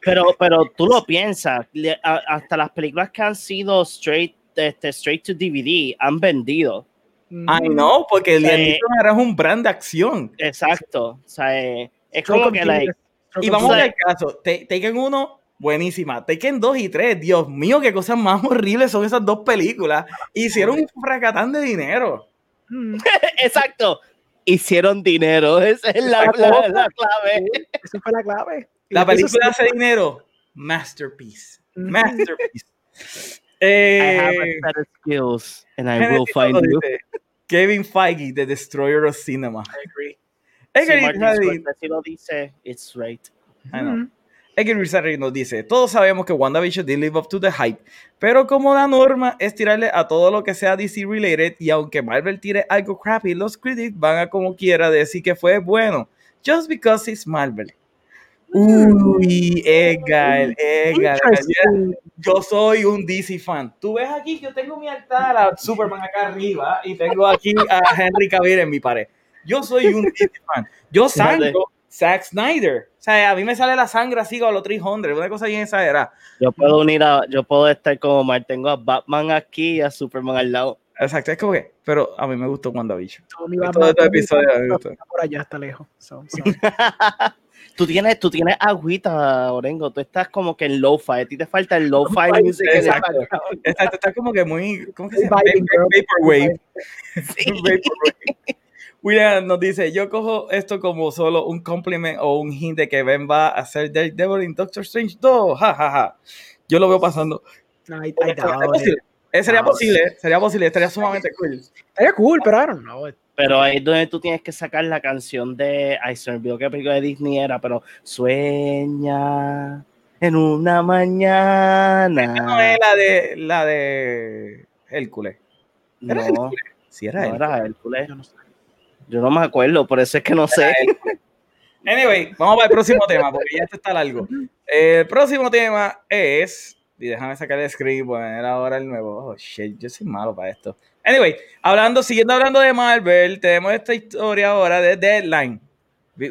Pero, pero tú lo piensas, hasta las películas que han sido straight, este, straight to DVD han vendido. Mm. I know, porque Sí. Neeson era un brand de acción. Exacto. O sea, eh, es como que, like, Y vamos a genius. ver el caso. Ta- Taken 1, buenísima. Taken 2 y 3, Dios mío, qué cosas más horribles son esas dos películas. Hicieron un fracatán de dinero. Mm, exacto. Hicieron dinero, esa es la, la- la clave. Esa fue la clave. La película hace dinero. Masterpiece. Ujú. Masterpiece. I have Eh, a set of skills and I will find you. Kevin Feige, The Destroyer of Cinema. I agree. Si lo dice, it's right. I know. Mm. Eggy Rizarri nos dice, todos sabemos que WandaVision did live up to the hype, pero como la norma es tirarle a todo lo que sea DC related y aunque Marvel tire algo crappy, los critics van a como quiera decir que fue bueno, just because it's Marvel. Uy, Edgar, Edgar, yo soy un DC fan. Tú ves aquí, yo tengo mi altar a Superman acá arriba y tengo aquí a Henry Cavill en mi pared. Yo soy un DC fan. Yo sangro Zack Snyder. O sea, a mí me sale la sangre así con los 300, una cosa bien exagerada. Yo puedo unir a, yo puedo estar como Mar, tengo a Batman aquí y a Superman al lado. Exacto, es como que, pero a mí me gustó WandaVision. Mi Todo este episodio me gustó. está por allá, está lejos. So, so. Tú tienes, tú tienes agüita, Orengo. Tú estás como que en lo-fi. A ti te falta el lo-fi music. exacto. Exacto, está como que muy, ¿cómo que se llama? Vaporwave. Sí. Vaporwave. William nos dice, yo cojo esto como solo un compliment o un hint de que Ben va a hacer Daredevil en Doctor Strange 2, ja, ja, ja. Yo lo veo pasando. I, I posible, Eh, sería No. posible, sería posible, estaría sumamente cool. Estaría cool, pero I don't know. Pero ahí es donde tú tienes que sacar la canción de. Ay, se olvidó qué película de Disney era, pero sueña en una No mañana. es la de, la de Hércules. ¿Era No, Hércules? Sí, era no Hércules. era Hércules. Yo no sé. Yo no me acuerdo, por eso es que no sé. Anyway, vamos para el próximo tema, porque ya esto está largo. El próximo tema es. Y déjame sacar el screen y poner ahora el nuevo. Oh shit, yo soy malo para esto. Anyway, hablando, siguiendo hablando de Marvel, tenemos esta historia ahora de Deadline.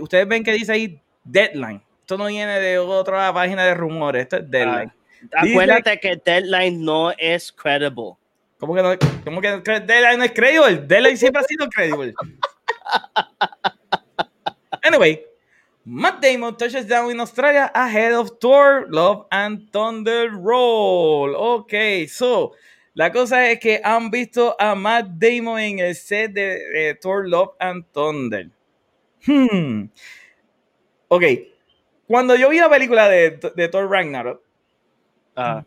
Ustedes ven que dice ahí Deadline. Esto no viene de otra página de rumores, esto es Deadline. Ah, acuérdate que Deadline no es credible. ¿Cómo que, no, ¿Cómo que Deadline no es credible? Deadline siempre ha sido credible. Anyway, Matt Damon touches down in Australia ahead of Thor, Love and Thunder Roll. Ok, so la cosa es que han visto a Matt Damon en el set de Thor, Love and Thunder. Hmm. Ok, cuando yo vi la película de, de Thor Ragnarok, a,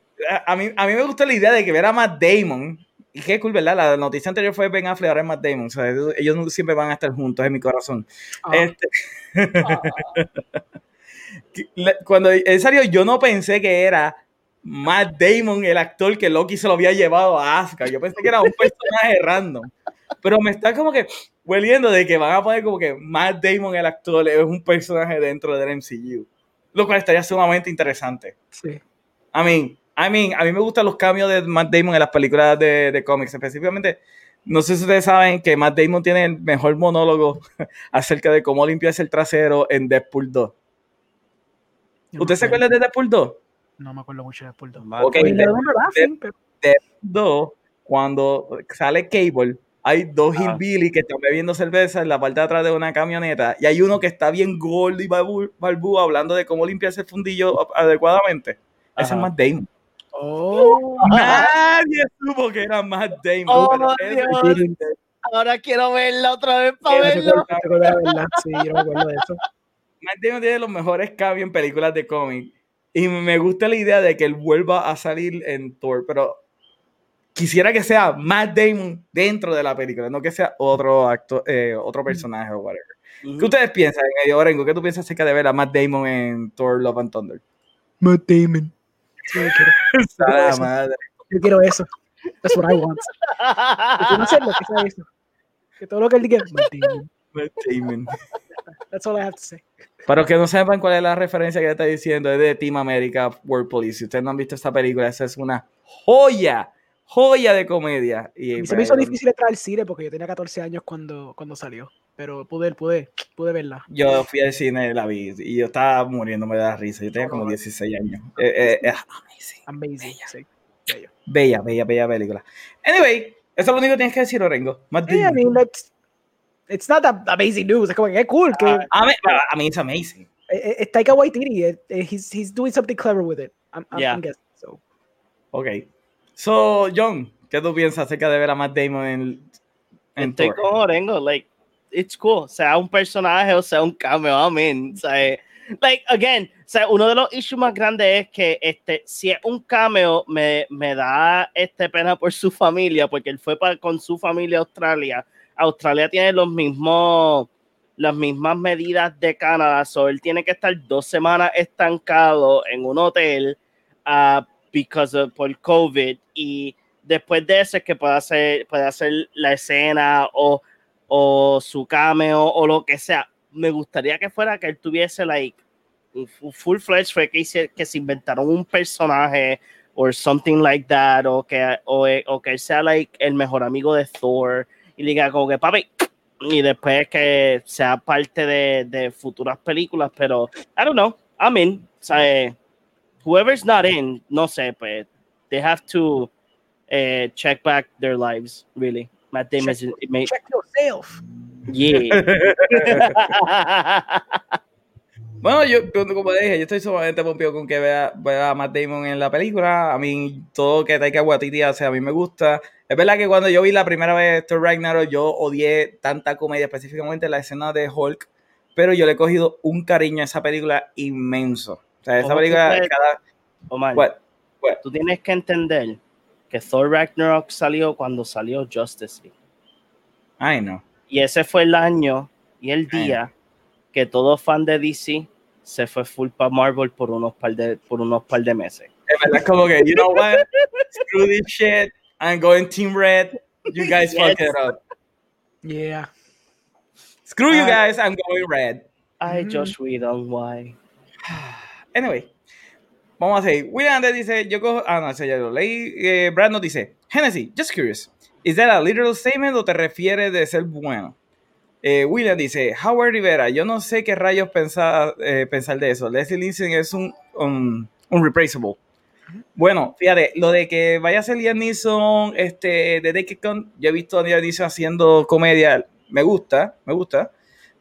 mí, a mí me gustó la idea de que ver a Matt Damon y qué cool, ¿verdad? La noticia anterior fue Ben Affleck, ahora es Matt Damon. O sea, ellos siempre van a estar juntos en mi corazón. Ah. Este... Ah. Cuando, en serio, yo no pensé que era Matt Damon el actor que Loki se lo había llevado a Asuka. Yo pensé que era un personaje random. Pero me está como que hueliendo de que van a poner como que Matt Damon el actor es un personaje dentro del MCU. Lo cual estaría sumamente interesante. Sí. I mean, I mean, a mí me gustan los cambios de Matt Damon en las películas de, de cómics, específicamente. No sé si ustedes saben que Matt Damon tiene el mejor monólogo acerca de cómo limpiarse el trasero en Deadpool 2. ¿Usted se acuerda de Deadpool 2? No me acuerdo mucho de Deadpool 2. Okay, de, Deadpool 2, cuando sale Cable, hay dos ah. hillbilly que están bebiendo cerveza en la parte de atrás de una camioneta y hay uno que está bien gordo y balbú hablando de cómo limpiarse el fundillo adecuadamente. Ese es Matt Damon. Oh, nadie supo que era Matt Damon. Oh, Ahora quiero verla otra vez para verlo. Sí, yo me acuerdo de eso. Matt Damon tiene los mejores cambios en películas de cómic. Y me gusta la idea de que él vuelva a salir en Thor, pero quisiera que sea Matt Damon dentro de la película, no que sea otro actor, eh, otro personaje o whatever. ¿Qué ustedes piensan, Orengo? ¿Qué tú piensas acerca de ver a Matt Damon en Thor Love and Thunder? Matt Damon. Sí, yo quiero. eso. Madre. Yo quiero eso. That's what I want. Yo no sé lo que sea eso. Que todo lo que él diga, Matt Damon. Matt Damon. That's all I have to say. Para que no sepan cuál es la referencia que está diciendo, es de Team America World Police. Si ustedes no han visto esta película, esa es una joya, joya de comedia. Y, se me hizo difícil entrar al cine porque yo tenía 14 años cuando, cuando salió pero pude, pude, pude verla. Yo fui al cine, la vi y yo estaba muriéndome de la risa. Yo tenía como 16 años. Eh, eh, amazing. Amazing, bella. sí. Bella, bella, bella película. Anyway, eso es lo único que tienes que decir, Orengo. yeah, I mean, that's, it's not that amazing news. Es como que es cool. Que, uh, I, mean, it's amazing. It's Taika Waititi. He's, he's doing something clever with it. I'm, I'm, yeah. I'm guessing, so. Ok. So, John, ¿qué tú piensas acerca de ver a Matt Damon en, en Estoy Thor? con Orengo, like, it's cool, sea un personaje o sea un cameo, I mean, o sea, like, again, sea, uno de los issues más grandes es que este, si es un cameo, me, me da este pena por su familia, porque él fue para, con su familia a Australia. Australia tiene los mismos, las mismas medidas de Canadá, so él tiene que estar dos semanas estancado en un hotel uh, because of, por COVID y después de eso es que puede hacer, puede hacer la escena o o su cameo o lo que sea. Me gustaría que fuera que él tuviese like full fledged fue que, que se inventaron un personaje o something like that o que o, o, que sea like el mejor amigo de Thor y diga como que papi y después que sea parte de, futuras películas pero I don't know I mean o sea, whoever's not in no sé pues they have to uh, check back their lives really Matt Damon check, is, check yourself. Yeah. bueno, yo, como dije, yo estoy sumamente pompido con que vea, vea, a Matt Damon en la película. A mí, todo que Taika Waititi hace, a mí me gusta. Es verdad que cuando yo vi la primera vez Thor Ragnarok, yo odié tanta comedia, específicamente la escena de Hulk, pero yo le he cogido un cariño a esa película inmenso. O sea, esa película, cada... Omar, tú tienes que entender que Thor Ragnarok salió cuando salió Justice League. Ay, no. Y ese fue el año y el día que todo fan de DC se fue full para Marvel por unos par de, por unos par de meses. Es verdad, como que, you know what? Screw this shit. I'm going Team Red. You guys fuck it up. Yeah. Screw you guys. I'm going Red. I mm-hmm. Josh Whedon, why? Anyway, Vamos a seguir. William dice, yo cojo... Ah, no, ese ya lo leí. Eh, Brad nos dice, Hennessy, just curious. Is that a literal statement o te refieres de ser bueno? Eh, William dice, Howard Rivera, yo no sé qué rayos pensar, eh, pensar de eso. Leslie Nielsen es un, un, replaceable. Bueno, fíjate, lo de que vaya a ser Liam Neeson este, de Gun, yo he visto a Liam Neeson haciendo comedia, me gusta, me gusta.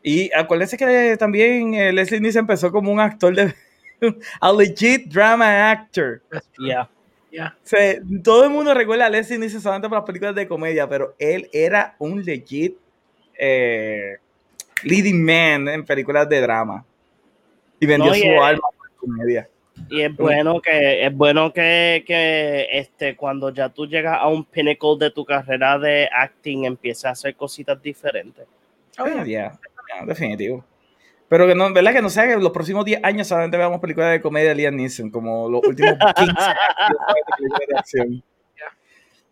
Y acuérdense que también Leslie Nielsen empezó como un actor de... a legit drama actor. Yeah. Yeah. O sea, todo el mundo recuerda a Leslie Nielsen solamente por las películas de comedia, pero él era un legit eh, leading man en películas de drama. Y vendió No, y su es- alma por comedia. Y es bueno que es bueno que, que este cuando ya tú llegas a un pinnacle de tu carrera de acting empiezas a hacer cositas diferentes. Oh, yeah. Definitivo. Pero que no, ¿verdad? Que no sea que los próximos 10 años solamente veamos películas de comedia de Liam Neeson, como los últimos 15 años de acción.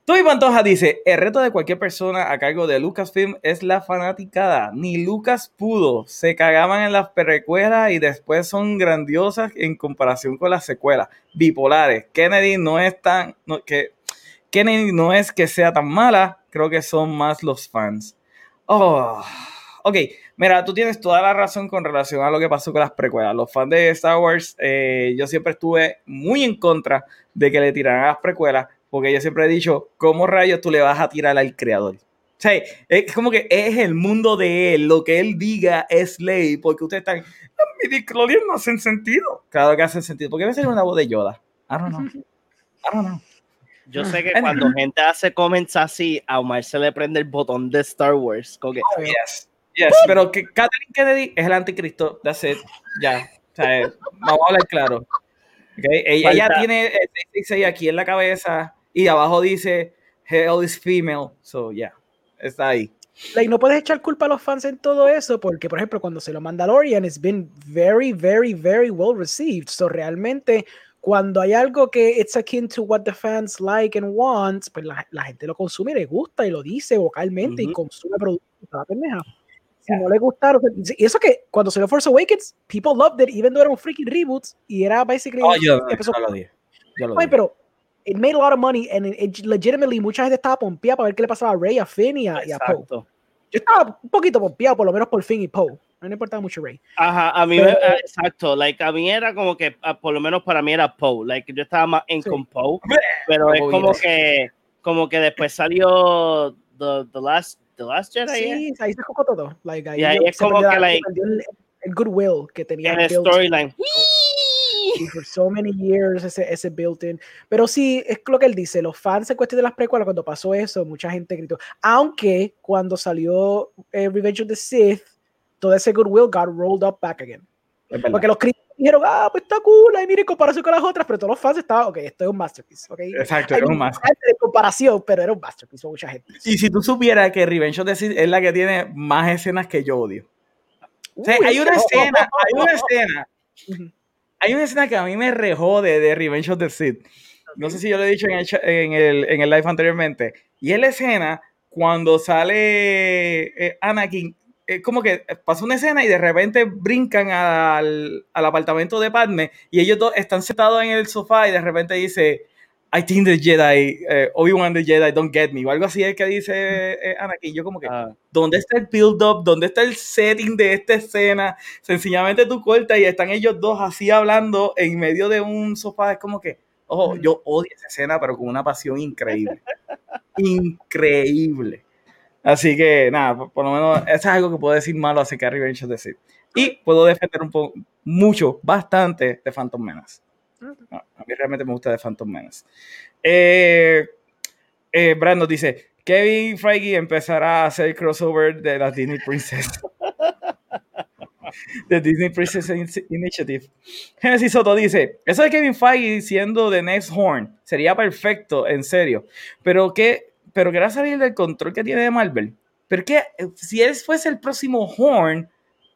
Toby Pantoja dice, el reto de cualquier persona a cargo de Lucasfilm es la fanaticada. Ni Lucas pudo. Se cagaban en las precuelas y después son grandiosas en comparación con las secuelas. Bipolares. Kennedy no es tan... no- que, Kennedy no es que sea tan mala, creo que son más los fans. Oh, ok, mira, tú tienes toda la razón con relación a lo que pasó con las precuelas. Los fans de Star Wars, eh, yo siempre estuve muy en contra de que le tiraran a las precuelas, porque yo siempre he dicho, ¿cómo rayos tú le vas a tirar al creador? O sea, es como que es el mundo de él, lo que él diga es ley, porque ustedes están, "Los midichlorians no hacen sentido. Claro que hacen sentido, porque a veces es una voz de Yoda. I don't know. I don't know. Yo sé que cuando gente hace comments así, a Omar se le prende el botón de Star Wars. como que, Yes, yes, pero que Kathleen Kennedy es el anticristo, that's it, ya, o sea, eh, vamos a hablar claro. Okay, Ella, ella tiene el 666 aquí en la cabeza y abajo dice Hell is female, so yeah, está ahí. Like, no puedes echar culpa a los fans en todo eso, porque, por ejemplo, cuando se lo Mandalorian, it's been very, very, very well received. So, realmente, cuando hay algo que it's akin to what the fans like and want, pues la, la gente lo consume y le gusta y lo dice vocalmente y Ujú. consume productos. Si no le gustaron, y eso que cuando salió Force Awakens, people loved it, even though era un freaking reboot, y era basically. Oh, yo, empezó- yo lo dije, yo lo Ay, dije. pero it made a lot of money and it, it legitimately mucha gente estaba pompeada para ver qué le pasaba a Rey, a Finn y a, y a Poe. Yo estaba un poquito pompeado, por lo menos por Finn y Poe. No me importaba mucho Rey. Ajá, a mí Pero- me- ah, exacto, like a mí era como que ah, por lo menos para mí era Poe, like yo estaba más en Sí. con Poe, pero es como yes. que como que después salió the, the last the last Jedi Sí, ahí se jocó todo. Like, ahí Y ahí yo- es como que, la- like, el, el goodwill que tenía en el storyline. y for so many years ese, ese built-in. Pero sí, es lo que él dice, los fans en cuestión de las precuelas, cuando pasó eso, mucha gente gritó. Aunque cuando salió eh, Revenge of the Sith, todo ese goodwill got rolled up back again. Porque los críticos dijeron, ah, pues está cool, ahí mire, en comparación con las otras, pero todos los fans estaban, ok, esto es un masterpiece, ok. Exacto, Hay es un más. de comparación, pero era un masterpiece para mucha gente. Y si tú supieras que Revenge of the Sith es la que tiene más escenas que yo odio. O sea, Uy, hay una eso- escena, hay una escena, hay una escena que a mí me rejode de Revenge of the Sith. No sé si yo lo he dicho en el, en el, en el live anteriormente. Y es la escena cuando sale eh, Anakin. Eh, como que pasa una escena y de repente brincan al, al apartamento de Padme y ellos dos están sentados en el sofá y de repente dice I think the Jedi, eh, Obi-Wan the Jedi don't get me o algo así es que dice eh, Anakin. Yo como que, Ah, ¿dónde está el build-up? ¿Dónde está el setting de esta escena? Sencillamente tú cortas y están ellos dos así hablando en medio de un sofá. Es como que, ojo, yo odio esa escena, pero con una pasión increíble. increíble. Así que, nada, por, por lo menos, eso es algo que puedo decir malo acerca de Revenge of the Sith. Y puedo defender un poco, mucho, bastante de Phantom Menace. No, a mí realmente me gusta de Phantom Menace. Eh, eh, Brandon dice, Kevin Feige empezará a hacer crossover de las Disney Princess. de Disney Princess In- Initiative. Genesis Soto dice, eso de Kevin Feige siendo The Next Horn sería perfecto, en serio. Pero que, pero querrá salir del control que tiene de Marvel. Pero que eh, si él fuese el próximo Horn,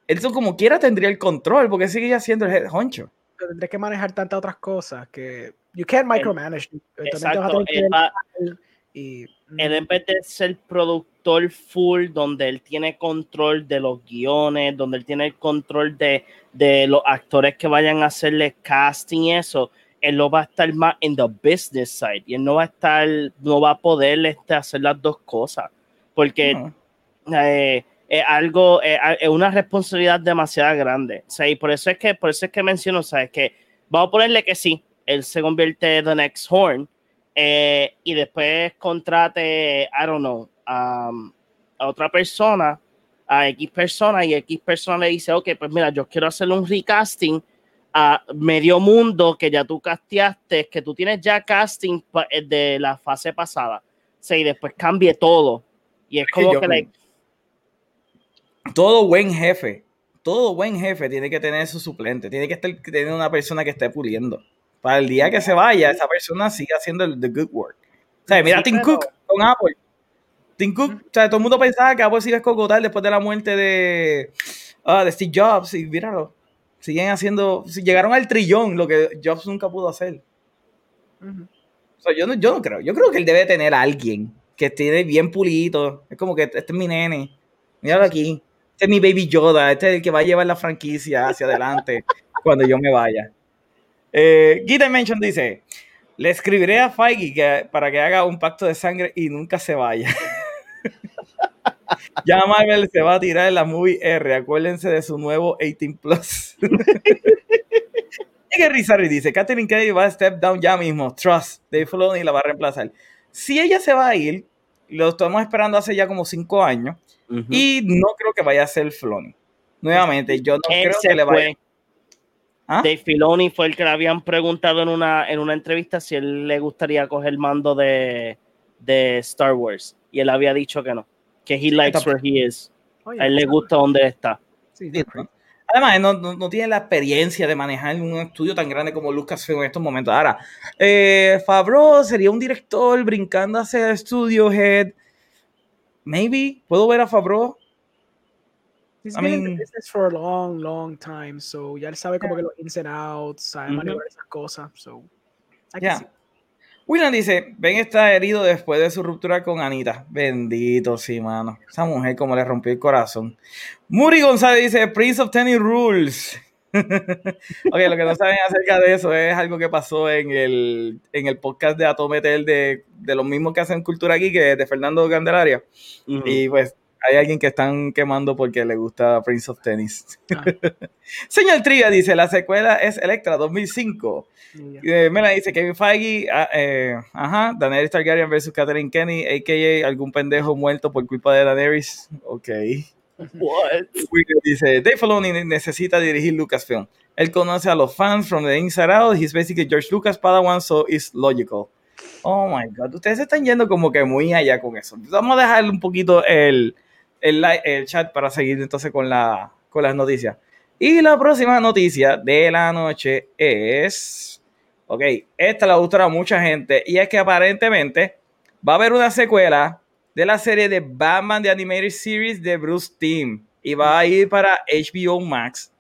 él como quiera tendría el control, porque sigue siendo el head honcho. Pero tendré que manejar tantas otras cosas que you can't micromanage. Eventualmente vas a exacto, él va- ver y, mm, él en vez de ser productor full, donde él tiene control de los guiones, donde él tiene el control de, de los actores que vayan a hacerle casting y eso, él no va a estar más en the business side y él no va a estar, no va a poder este, hacer las dos cosas. Porque No. eh, es algo, es, es una responsabilidad demasiado grande. O sea, y por eso es que, por eso es que menciono, ¿sabes? Que vamos a ponerle que sí, él se convierte en The Next Horn eh, y después contrate, I don't know, um, a otra persona, a X persona, y X persona le dice, ok, pues mira, yo quiero hacerle un recasting a medio mundo que ya tú casteaste, que tú tienes ya casting eh, de la fase pasada. O sea, y después cambie todo. Y es, como que, like, todo buen jefe, todo buen jefe tiene que tener su suplente, tiene que estar, tener una persona que esté puliendo. Para el día que se vaya, esa persona siga haciendo el the good work. O sea, mira Tim Cook con Apple. Tim Cook, o sea, todo el mundo pensaba que Apple sigue escocotar después de la muerte de, uh, de Steve Jobs y míralo. Siguen haciendo, llegaron al trillón, lo que Jobs nunca pudo hacer. o sea, yo, no, yo no creo, yo creo que él debe tener a alguien que esté bien pulito. Es como que este es mi nene. Míralo aquí. Este es mi baby Yoda, este es el que va a llevar la franquicia hacia adelante cuando yo me vaya. Eh, Gita Mention dice, le escribiré a Feige que, para que haga un pacto de sangre y nunca se vaya. ya Marvel se va a tirar en la movie R, acuérdense de su nuevo 18 Plus. Y Rizarri dice, Catherine Kennedy va a step down ya mismo, trust, Dave Filoni la va a reemplazar. Si ella se va a ir, lo estamos esperando hace ya como cinco años, y no creo que vaya a ser Filoni. Nuevamente, yo no creo que le vaya. ¿Ah? Dave Filoni fue el que le habían preguntado en una, en una entrevista si él le gustaría coger el mando de, de Star Wars. Y él había dicho que no, que he likes where he is. a él le gusta donde está. Sí, Además, no, no, tiene la experiencia de manejar un estudio tan grande como Lucasfilm en estos momentos. Ahora, eh, Fabro sería un director brincando hacia Studio Head maybe puedo ver a Favreau. He's I been mean, in business for a long, long time, so ya él sabe como que los ins and outs, sabe mm -hmm. esas cosas, so. Yeah. William dice, Ben está herido después de su ruptura con Anita. Bendito, sí, mano. Esa mujer como le rompió el corazón. Muri González dice, Prince of Tennis Rules. ok, lo que no saben acerca de eso es algo que pasó en el, en el podcast de Atometel de, de los mismos que hacen Cultura aquí, que es de Fernando Candelaria. Y pues hay alguien que están quemando porque le gusta Prince of Tennis. Ah. Señor Triga dice, la secuela es Electra 2005. Yeah. me la dice Kevin Feige, ah, eh, ajá, Daenerys Targaryen versus Catherine Kenny, a.k.a. algún pendejo muerto por culpa de Daenerys. Ok. What? Dice, Dave Filoni necesita dirigir Lucasfilm. Él conoce a los fans from the inside out. He's basically George Lucas Padawan, so it's logical. Oh my God, ustedes están yendo como que muy allá con eso. Vamos a dejar un poquito el, el, el chat para seguir entonces con, la, con las noticias. Y la próxima noticia de la noche es. Ok, esta la gustará a mucha gente. Y es que aparentemente va a haber una secuela de la serie de Batman de Animated Series de Bruce Timm y va a ir para HBO Max.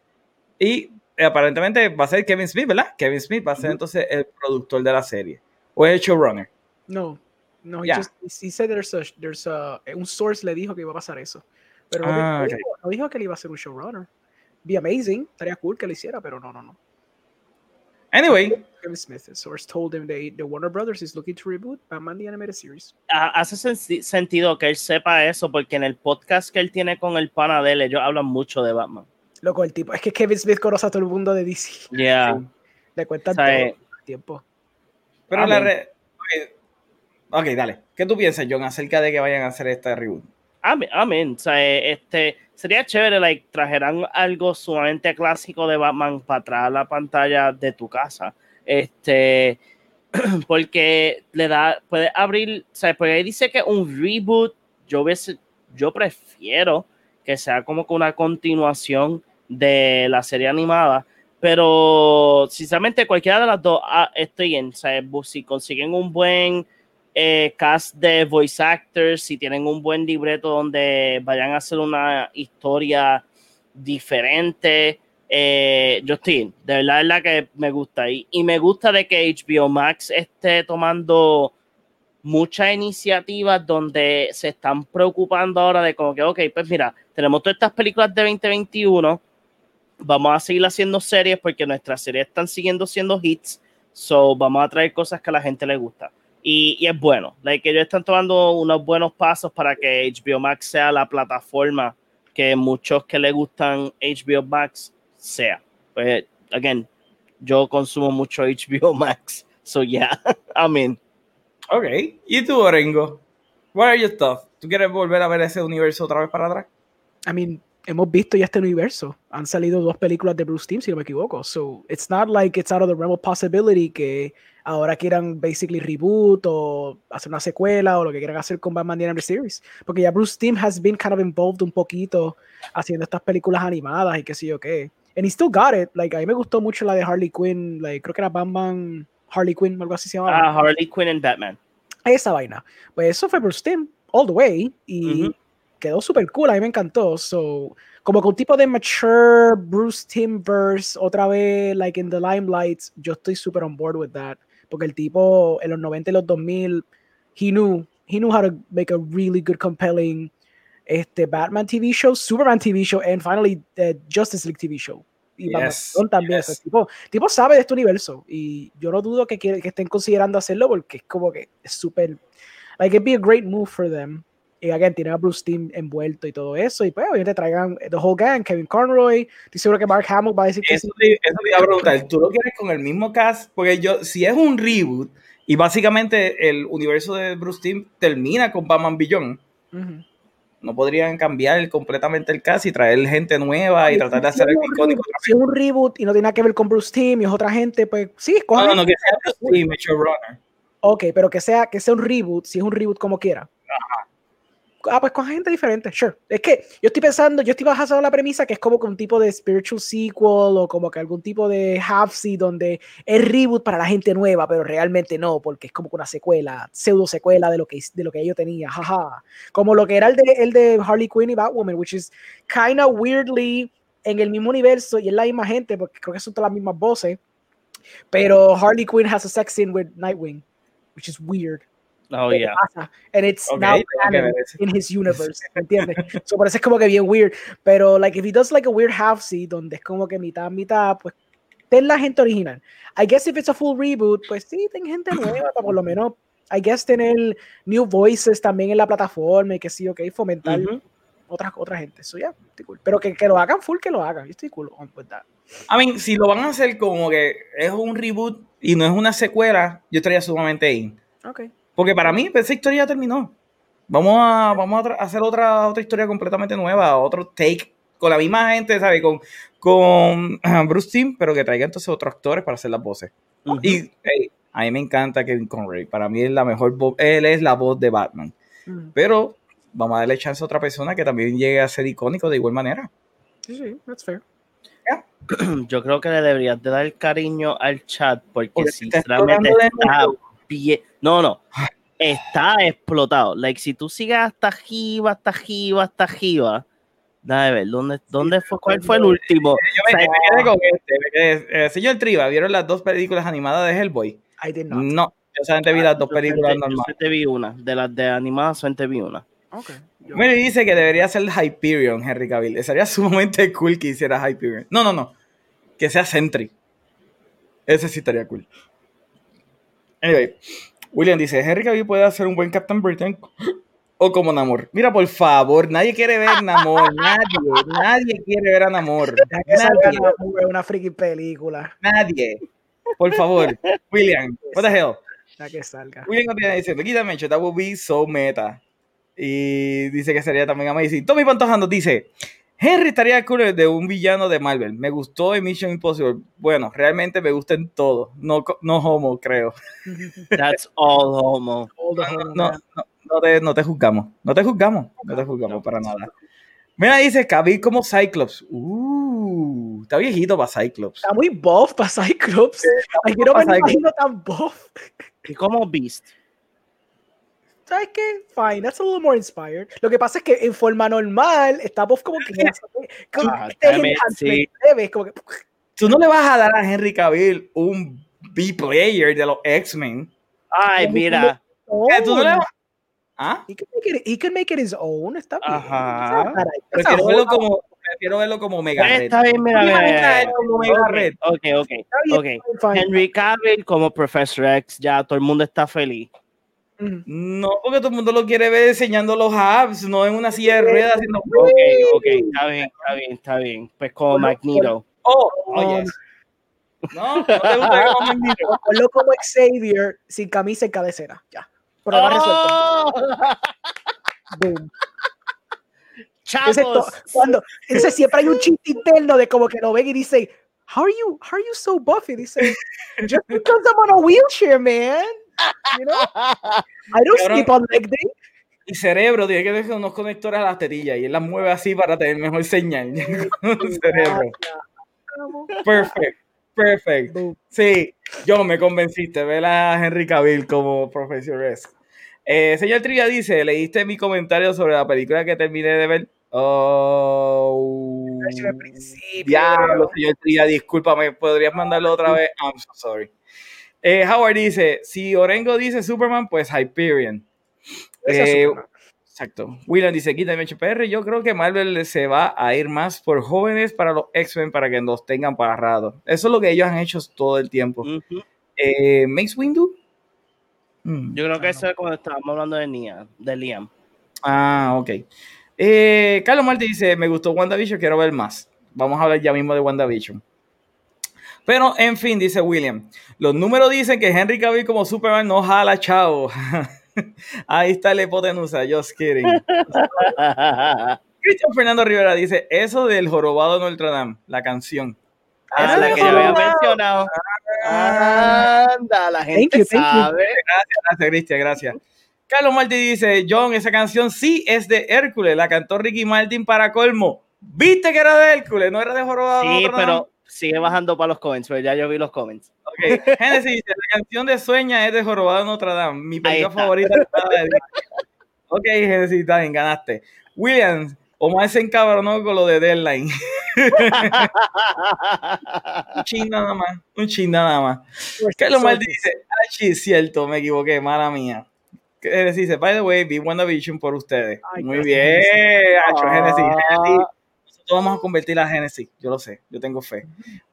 Y aparentemente va a ser Kevin Smith, ¿verdad? Kevin Smith va a ser entonces el productor de la serie o el showrunner. No, no, he just he said there's a, there's a, un source le dijo que iba a pasar eso. Pero no, ah, dijo, no, dijo, que él iba a ser un showrunner. Be amazing, estaría cool que lo hiciera, pero no, no, no. Anyway, Kevin Smith, the source told him they, the Warner Brothers is looking to reboot Batman the Animated Series. Hace sentido que él sepa eso porque en el podcast que él tiene con el pana de él, ellos hablan mucho de Batman. Loco, el tipo, es que Kevin Smith conoce a todo el mundo de DC. Yeah. Le cuentan todo el tiempo. Pero la re... ok, dale. ¿Qué tú piensas, John, acerca de que vayan a hacer este reboot? Amén. O sea, este, sería chévere, like, trajeran algo sumamente clásico de Batman para atrás la pantalla de tu casa. Este, porque le da, puede abrir, o sea, porque ahí dice que un reboot, yo, ves, yo prefiero que sea como que una continuación de la serie animada, pero sinceramente cualquiera de las dos ah, estoy en, o sea, si consiguen un buen eh, cast de voice actors, si tienen un buen libreto donde vayan a hacer una historia diferente. Eh, yo estoy, de verdad es la que me gusta. Y, y me gusta de que HBO Max esté tomando muchas iniciativas donde se están preocupando ahora de como que, ok, pues mira, tenemos todas estas películas de 2021, vamos a seguir haciendo series porque nuestras series están siguiendo siendo hits, so vamos a traer cosas que a la gente le gusta y, es bueno. Like, ellos están tomando unos buenos pasos para que HBO Max sea la plataforma que muchos que le gustan HBO Max sea. Pues, again, yo consumo mucho HBO Max, so yeah, I mean. Ok, ¿y tú, Orengo? What are your thoughts? ¿Tú quieres volver a ver ese universo otra vez para atrás? I mean, hemos visto ya este universo. Han salido dos películas de Bruce Timm, si no me equivoco. So, it's not like it's out of the realm of possibility que ahora quieran basically reboot o hacer una secuela o lo que quieran hacer con Batman The Animated Series. Porque ya Bruce Timm has been kind of involved un poquito haciendo estas películas animadas y qué sé yo qué. And he still got it. Like, a mí me gustó mucho la de Harley Quinn. Like, creo que era Batman Harley Quinn, algo así se llamaba. Ah, Harley Quinn and Batman. Esa vaina. Pues eso fue Bruce Timm, all the way. Y. quedó súper cool. A mí me encantó. So, como que un tipo de mature Bruce Timm verse, otra vez, like in the limelight, yo estoy súper on board with that. Porque el tipo en los 90 y los 2000, he knew, he knew how to make a really good, compelling este, Batman TV show, Superman TV show, and finally the Justice League TV show. Y Yes, también. yes. o sea, tipo, tipo sabe de este universo. Y yo no dudo que, que estén considerando hacerlo porque es como que es súper. Like, it'd be a great move for them. Y again, tienen a Bruce Timm envuelto y todo eso. Y pues, obviamente traigan the whole gang, Kevin Conroy. Estoy seguro que Mark Hamill va a decir que sí. Eso te, eso te iba a preguntar, ¿tú lo quieres con el mismo cast? Porque yo, si es un reboot y básicamente el universo de Bruce Timm termina con Batman Beyond, Ujú. no podrían cambiar completamente el cast y traer gente nueva y tratar de hacer algo icónico. Si es un reboot y no tiene nada que ver con Bruce Timm y es otra gente, pues sí, No, cojan no, no, que sea Bruce Timm, el showrunner. Ok, pero que sea, que sea un reboot, si es un reboot como quiera. Ah, pues con gente diferente, sure. Es que yo estoy pensando, yo estoy basando la premisa que es como que un tipo de spiritual sequel o como que algún tipo de half-see donde es reboot para la gente nueva, pero realmente no, porque es como una secuela, pseudo secuela de lo que, de lo que yo tenía, jaja. Como lo que era el de, el de Harley Quinn y Batwoman, which is kind of weirdly en el mismo universo y es la misma gente, porque creo que son todas las mismas voces, pero Harley Quinn has a sex scene with Nightwing, which is weird. Oh, ¿Qué yeah. pasa? And it's Ok, now ese. in his universe, ¿me entiendes? so parece como que bien weird, pero like if he does like a weird half see donde es como que mitad mitad, pues ten la gente original. I guess if it's a full reboot, pues sí, ten gente nueva, por lo menos I guess tener new voices también en la plataforma y que sí, ok, fomentar Ujú. otra, otra gente. So yeah, estoy cool. Pero que, que lo hagan full, que lo hagan. Yo estoy cool on with that. I mean, si lo van a hacer como que es un reboot y no es una secuela, yo estaría sumamente in. Okay. Porque para mí esa historia ya terminó. Vamos a, vamos a hacer otra, otra historia completamente nueva, otro take con la misma gente, ¿sabes? Con, con Bruce Timm, pero que traiga entonces otros actores para hacer las voces. Y hey, a mí me encanta Kevin Conroy. Para mí es la mejor voz, él es la voz de Batman. Pero vamos a darle chance a otra persona que también llegue a ser icónico de igual manera. Sí, sí, that's fair. Yo creo que le deberías de dar cariño al chat porque Porque te está sinceramente explotando de está nuevo. Bien. No, no. Está explotado. Like, si tú sigues hasta arriba, hasta arriba, hasta arriba. Dame ver, ¿dónde, dónde fue? ¿Cuál fue el último? Yo me, me quedé con este. me quedé- eh, señor Triva, ¿vieron las dos películas animadas de Hellboy? I did not. No, yo solamente vi las dos Yo películas yo normales. solamente vi una. De las de animadas, solamente vi una. Okay. Yo- Me dice que debería ser Hyperion, Henry Cavill. Sería sumamente cool que hiciera Hyperion. No, no, no. Que sea Sentry. Ese sí estaría cool. Anyway, William dice, Henry Cavill puede hacer un buen Captain Britain o como Namor. Mira, por favor, nadie quiere ver Namor. Nadie, nadie quiere ver a Namor. Nadie, una, una freaking película. nadie. Por favor, William, what the hell? Ya que salga. William Continúa diciendo, quítame that would be so meta. Y dice que sería también amazing. Tommy Pantoja nos dice, Henry estaría cool de un villano de Marvel. Me gustó en Mission Impossible. Bueno, realmente me gusta en todo. No, no homo, creo. That's all homo. No, no, no, no te, no te juzgamos. No te juzgamos. No te juzgamos para nada. Mira, dice Cavill como Cyclops. Uh, está viejito para Cyclops. Está muy buff para Cyclops. Ay, yo no me imagino tan buff. Y como Beast. ¿Sabes qué? Fine, that's a little more inspired. Lo que pasa es que en forma normal está buff como que. como Ah, este enhancement, sí. ¿sabes? Como que Tú no le vas a dar a Henry Cavill un B-player de los X-Men. Ay, mira. Tú no le vas- ¿Ah? He can make it, he can make it his own. Está bien. Ajá. Prefiero a verlo como, prefiero verlo como Mega Pues Red. está bien, mira, ¿Tú te mira, mira, como Mega Ok, Red? Ok, ok, ok. Henry Cavill como Professor X, ya todo el mundo está feliz. No, porque todo el mundo lo quiere ver enseñando los abs, no en una silla de ruedas haciendo. Ok, ok, está bien, está bien, está bien. Pues como Magneto. Oh, oh, yes. No, no te gusta como Magneto. Ponlo como Xavier sin camisa y cabecera. Ya. Prueba resuelta. ¡Oh! Boom. Entonces, cuando, entonces siempre hay un chiste interno de como que lo ven y dice, How are you, how are you so buff? Y dice, Just because I'm on a wheelchair, man. You know? I don't Cabrón. skip on leg day. Mi cerebro tiene que dejar unos conectores a las tetillas y él las mueve así para tener mejor señal. El cerebro. Perfect, perfect. Sí, yo me convenciste. Ver a Henry Cavill como Professor S. Eh, señor Trivia dice: ¿Leíste mi comentario sobre la película que terminé de ver? Oh. Diablo, señor Trivia, discúlpame. ¿Podrías mandarlo otra vez? I'm so sorry. Eh, Howard dice: Si Orengo dice Superman, pues Hyperion. Eh, Superman. Exacto. William dice, quítame HPR. Yo creo que Marvel se va a ir más por jóvenes para los X-Men para que los tengan para rato. Eso es lo que ellos han hecho todo el tiempo. Ujú. Eh, ¿Mace Windu? Mm. Yo creo que Ah, eso es cuando estábamos hablando de, Nia, de Liam. Ah, ok. Eh, Carlos Martí dice, me gustó WandaVision, quiero ver más. Vamos a hablar ya mismo de WandaVision. Pero, en fin, dice William, los números dicen que Henry Cavill como Superman no jala, chao. Ahí está la hipotenusa, just kidding. Cristian Fernando Rivera dice, eso del jorobado de Notre Dame, la canción. Ah, la que yo había mencionado. Ah. Anda, la gente you, thank you. sabe. Gracias, Cristian, gracias. Carlos Martí dice, John, esa canción sí es de Hércules, la cantó Ricky Martin para colmo. ¿Viste que era de Hércules? No era de jorobado. Sí, pero sigue bajando para los comments, pero ya yo vi los comments. Ok, Genesis dice, la canción de Sueña es de Jorobado de Notre Dame, mi película favorita. de ok, Genesis, está bien, ganaste. Williams, Omar se encabronó con lo de Deadline. un chin nada más, un chin nada más. Carlos Martí dice, ah, sí, cierto, me equivoqué, mala mía. Genesis dice, by the way, vi WandaVision por ustedes. Ay, Muy bien, Hacho, Genesis. Genesis. Nosotros vamos a convertir a Genesis, yo lo sé, yo tengo fe.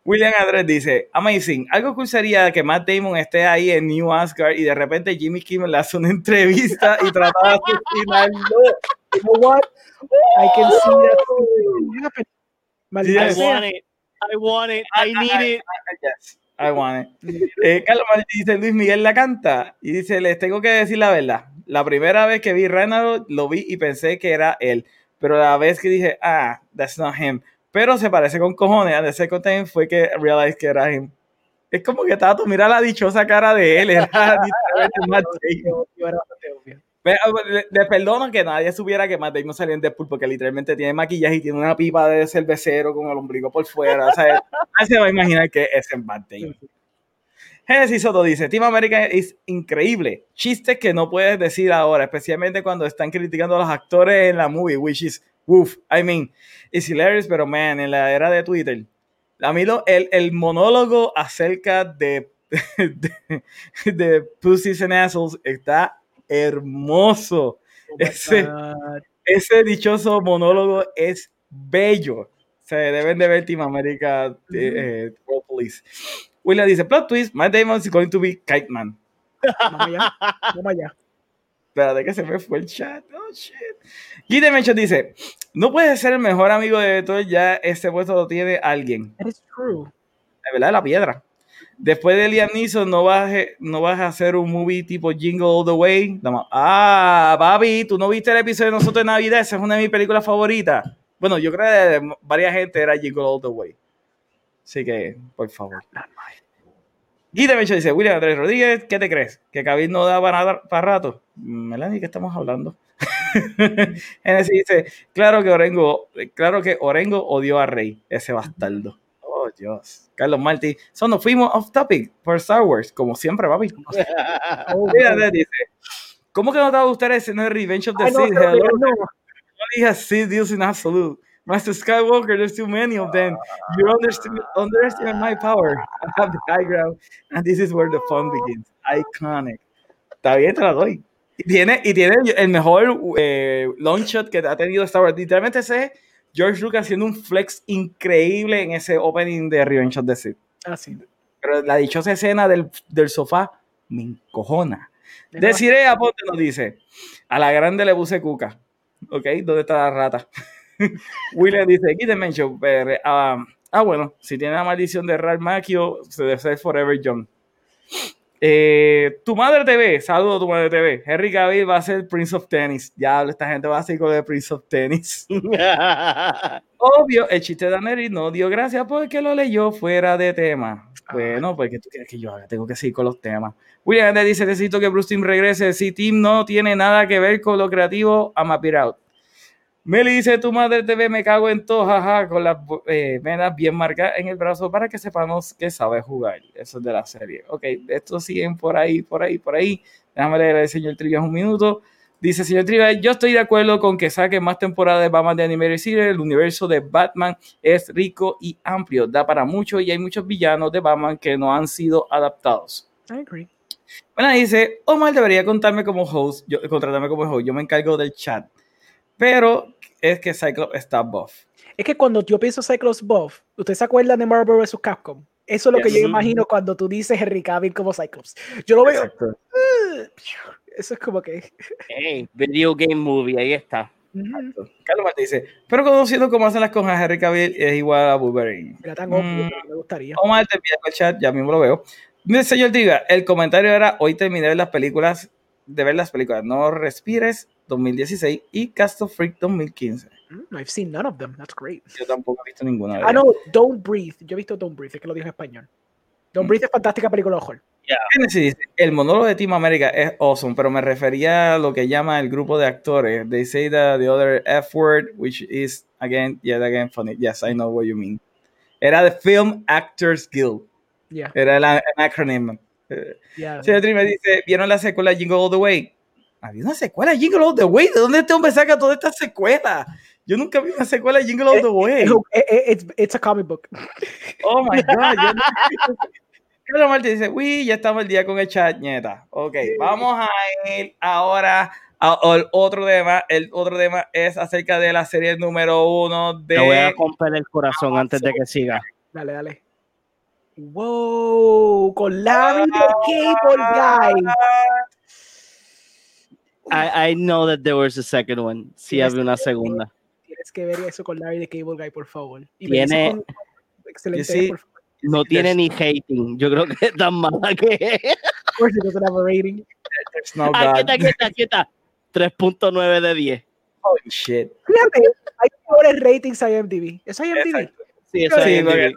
William Andrés dice, amazing, algo cool sería que Matt Damon esté ahí en New Asgard y de repente Jimmy Kimmel le hace una entrevista y trata de asesinarlo. You know what? I can see that. Maldita I sea. want it. I want it. I need it. Yes, I want it. Eh, Carlos Martí dice, Luis Miguel la canta y dice, les tengo que decir la verdad. La primera vez que vi Renalo, lo vi y pensé que era él, pero la vez que dije, ah, that's not him, pero se parece con cojones, and the second time fue que realized que era him. Es como que Tato, mira la dichosa cara de él, era obvio. Pero, Le, perdono que nadie supiera que Matt Damon salió en Deadpool porque literalmente tiene maquillaje y tiene una pipa de cervecero con el ombligo por fuera. O sea, nadie se va a imaginar que es en Matt Damon. Genesis Soto dice, Team America es increíble. Chistes que no puedes decir ahora, especialmente cuando están criticando a los actores en la movie, which is, woof, I mean, it's hilarious, pero man, en la era de Twitter, a mí lo- el, el monólogo acerca de, de, de Pussies and Assholes está hermoso. Oh Ese-. Ese dichoso monólogo es bello. Se deben de ver Team America eh, eh, World Police. William dice, plot twist, Matt Damon is going to be Kite Man. Vamos allá. Vamos allá. Espérate que se me fue el chat. Oh, shit. Guy Mention dice, no puedes ser el mejor amigo de todo, ya este puesto lo tiene alguien. That is true. Verdad, la piedra. Después de Liam Neeson, no vas, a- no vas a hacer un movie tipo Jingle All the Way. Ah, Babi, tú no viste el episodio de nosotros de Navidad. Esa es una de mis películas favoritas. Bueno, yo creo que de varias gente era Jingle All the Way. Así que, por favor. Guita Mencho dice: William Andrés Rodríguez, ¿qué te crees? ¿Que Cabil no da para, para rato? Melanie, ¿qué estamos hablando? Genesis dice: Claro que Orengo, claro que Orengo odió a Rey, ese bastardo. Oh, Dios. Carlos Martí. So nos fuimos off topic por Star Wars, como siempre, papi. Oh, Mira, no. dice: ¿Cómo que no te va a gustar ese no Revenge of the no, Sith? Hello, no. only has Sith deals in absolute. Master Skywalker, there's too many of them. You underestimate, underestimate my power. I have the high ground, and this is where the fun begins. Iconic. Está bien, te la doy. Y tiene, y tiene el mejor eh, long shot que ha tenido Star Wars. Literalmente ese es George Lucas haciendo un flex increíble en ese opening de Revenge of the Sith. Ah, sí. Pero la dichosa escena del, del sofá me encojona. Deciré Aponte nos dice, a la grande le puse cuca. ¿Ok? ¿Dónde está la rata? William dice, aquí mention, pero, ah, ah, bueno, si tiene la maldición de Ralph Macchio, se debe ser Forever Young. Eh, tu madre TV, saludo tu madre TV. Henry Cavill va a ser Prince of Tennis. Ya esta gente va a ser con el Prince of Tennis. Obvio, el chiste de Daneri no dio gracias porque lo leyó fuera de tema. Bueno, porque tú quieres que yo haga, tengo que seguir con los temas. William dice: Necesito que Bruce Team regrese. Si Team no tiene nada que ver con lo creativo, a map it out. Meli dice, tu madre TV me cago en todo, jaja, con las eh, venas bien marcadas en el brazo para que sepamos que sabe jugar. Eso es de la serie. Ok, esto siguen por ahí, por ahí, por ahí. Déjame leer al señor Trivia un minuto. Dice, señor Trivia, yo estoy de acuerdo con que saque más temporadas de Batman de Animated Series. El universo de Batman es rico y amplio, da para mucho y hay muchos villanos de Batman que no han sido adaptados. I agree. Bueno, dice, Omar debería contarme como host, yo, contratarme como host, yo me encargo del chat. Pero es que Cyclops está buff. Es que cuando yo pienso Cyclops buff, ¿usted se acuerda de Marvel vs. Capcom? Eso es lo que yo imagino cuando tú dices Henry Cavill como Cyclops. Yo lo veo. Exacto. Eso es como que. Hey, video game movie, ahí está. Carlos Martín dice, pero conociendo cómo hacen las cosas, Henry Cavill es igual a Wolverine. Era tan obvio, mm, me gustaría. Omar te envía el chat, ya mismo lo veo. Señor Diga, el comentario era, hoy terminé las películas, de ver las películas, no respires, 2016 y Cast of Freak 2015. Mm, I've seen none of them. That's great. Yo tampoco he visto ninguna. Ah, no, Don't Breathe. Yo he visto Don't Breathe, es que lo dijo en español. Don't mm. Breathe es fantástica película de horror. Yeah. El monólogo de Team America es awesome, pero me refería a lo que llama el grupo de actores. They say the, the other F word, which is, again, yet again, funny. Yes, I know what you mean. Era the Film Actors Guild. Yeah. Era el acronym. Yeah. Señor me dice, ¿vieron la secuela Jingle All the Way? Había una secuela de Jingle All the Way. ¿De dónde este hombre saca toda esta secuela? Yo nunca vi una secuela de Jingle All the Way. It's, it's a comic book. Oh my God. Carlos Martín dice, uy, ya estamos el día con el chat, nieta. Ok, vamos a ir ahora al otro tema. El otro tema es acerca de la serie número uno de... Te voy a romper el corazón antes de que siga. Dale, dale. Wow, con la Cable Guy. I, I know that there was a second one. Sí, había una segunda. Tienes que ver eso con Larry the Cable Guy, por favor. Y tiene. Excelente, sí, por favor. No tiene ni hating. Yo creo que es tan mala que. Of course, it doesn't have a rating. There's no ah, quieta, quieta, quieta. 3.9 de 10. Holy shit. Fíjate, hay peores ratings a IMDb. ¿Eso es IMDb? Sí, eso es IMDb.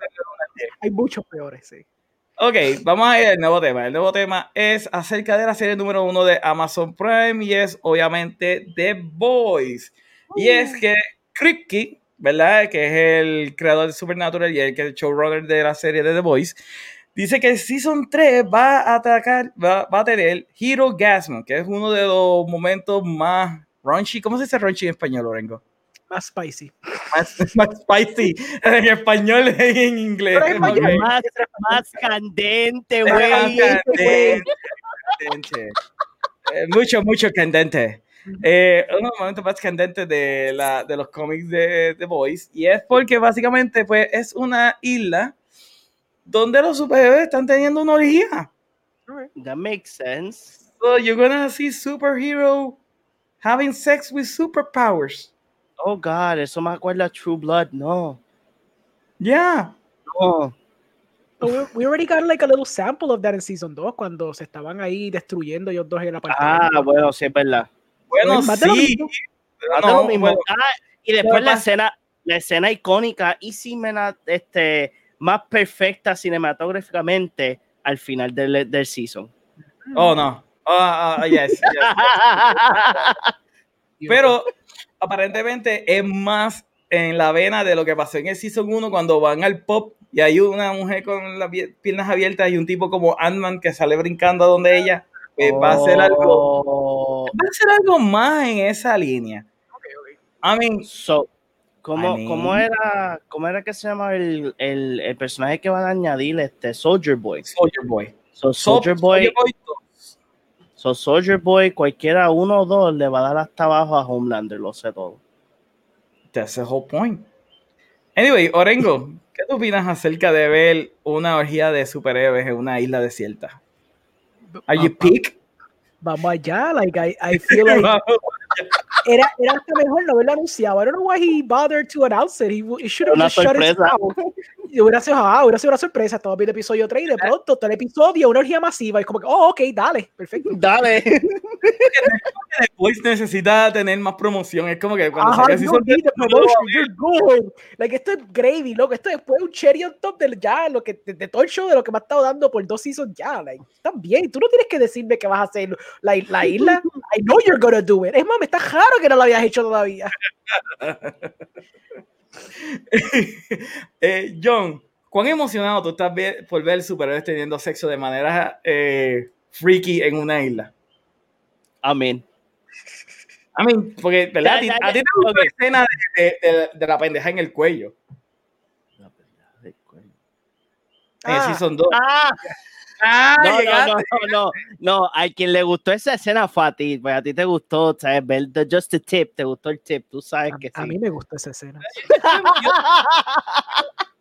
Hay muchos peores, sí. Ok, vamos a ir al nuevo tema. El nuevo tema es acerca de la serie número uno de Amazon Prime y es obviamente The Boys. Y es que Kripke, ¿verdad? Que es el creador de Supernatural y el que es el showrunner de la serie de The Boys, dice que el Season 3 va a atacar, va, a tener Hero Gasm, que es uno de los momentos más raunchy. ¿Cómo se dice raunchy en español, Lorengo? Más spicy. Más, spicy. En español y en inglés. Más, más candente, güey. Eh, mucho, mucho candente. Eh, uno de los momentos más candentes de, la, de los cómics de The Boys. Y es porque básicamente pues, es una isla donde los superhéroes están teniendo una orgía. That makes sense. So you're gonna see superhero having sex with superpowers. Oh God, eso me acuerda True Blood, no. Yeah. No. We, we already got like a little sample of that in season 2 cuando se estaban ahí destruyendo ellos dos en la pantalla. Ah, bueno, sí es verdad. Bueno, sí. No, mismo. Ah, y después la escena, la escena icónica y este, más perfecta cinematográficamente al final del, del season. Oh, no. Oh, oh, yes, yes. Pero aparentemente es más en la vena de lo que pasó en el Season 1 cuando van al pop y hay una mujer con las piernas abiertas y un tipo como Ant-Man que sale brincando a donde ella. Eh, va a ser algo oh. va a ser algo más en esa línea. I mean, so, ¿cómo, ¿cómo, era, ¿Cómo era que se llama el, el, el, personaje que van a añadir? Este Soldier Boy. Soldier Boy. So, Soldier Boy. Soldier Boy So Soldier Boy, cualquiera uno o dos, le va a dar hasta abajo a Homelander, lo sé todo. That's the whole point. Anyway, Orengo, ¿qué tú opinas acerca de ver una orgía de superhéroes en una isla desierta? Are you pick? Vamos allá, like I, I feel like era, era hasta mejor no haberlo anunciado. I don't know why he bothered to announce it. He, he should have Una just shut his sorpresa. mouth. Y hubiera sido, ah, hubiera sido una sorpresa. Estamos viendo episodio 3 y de pronto todo el episodio, una orgía masiva. Y como que, oh, ok, dale, perfecto. Dale. Voice necesita tener más promoción. Es como que cuando Ajá, saca you así don't need the promotion, you're good. Like, esto es gravy, loco. Esto después un cherry on top del ya, lo que, de, de todo el show de lo que me ha estado dando por dos seasons ya. Like, está bien. Tú no tienes que decirme que vas a hacer la, la isla. I know you're gonna do it. Es más, me está raro que no lo habías hecho todavía. Eh, John, ¿cuán emocionado tú estás por ver superhéroes teniendo sexo de manera eh, freaky en una isla? Amén. I mean, porque, ¿verdad? Ya, a ti, ya, a ti te gusta ok. la escena de, de- de- de la pendeja en el cuello. En el Ah. season 2. Ah, Ah, no, no, llegaste. no, no, no, a quien le gustó esa escena fue a ti, pues a ti te gustó, sabes, ver the just the tip, te gustó el tip, tú sabes que A, a sí. mí me gusta esa escena.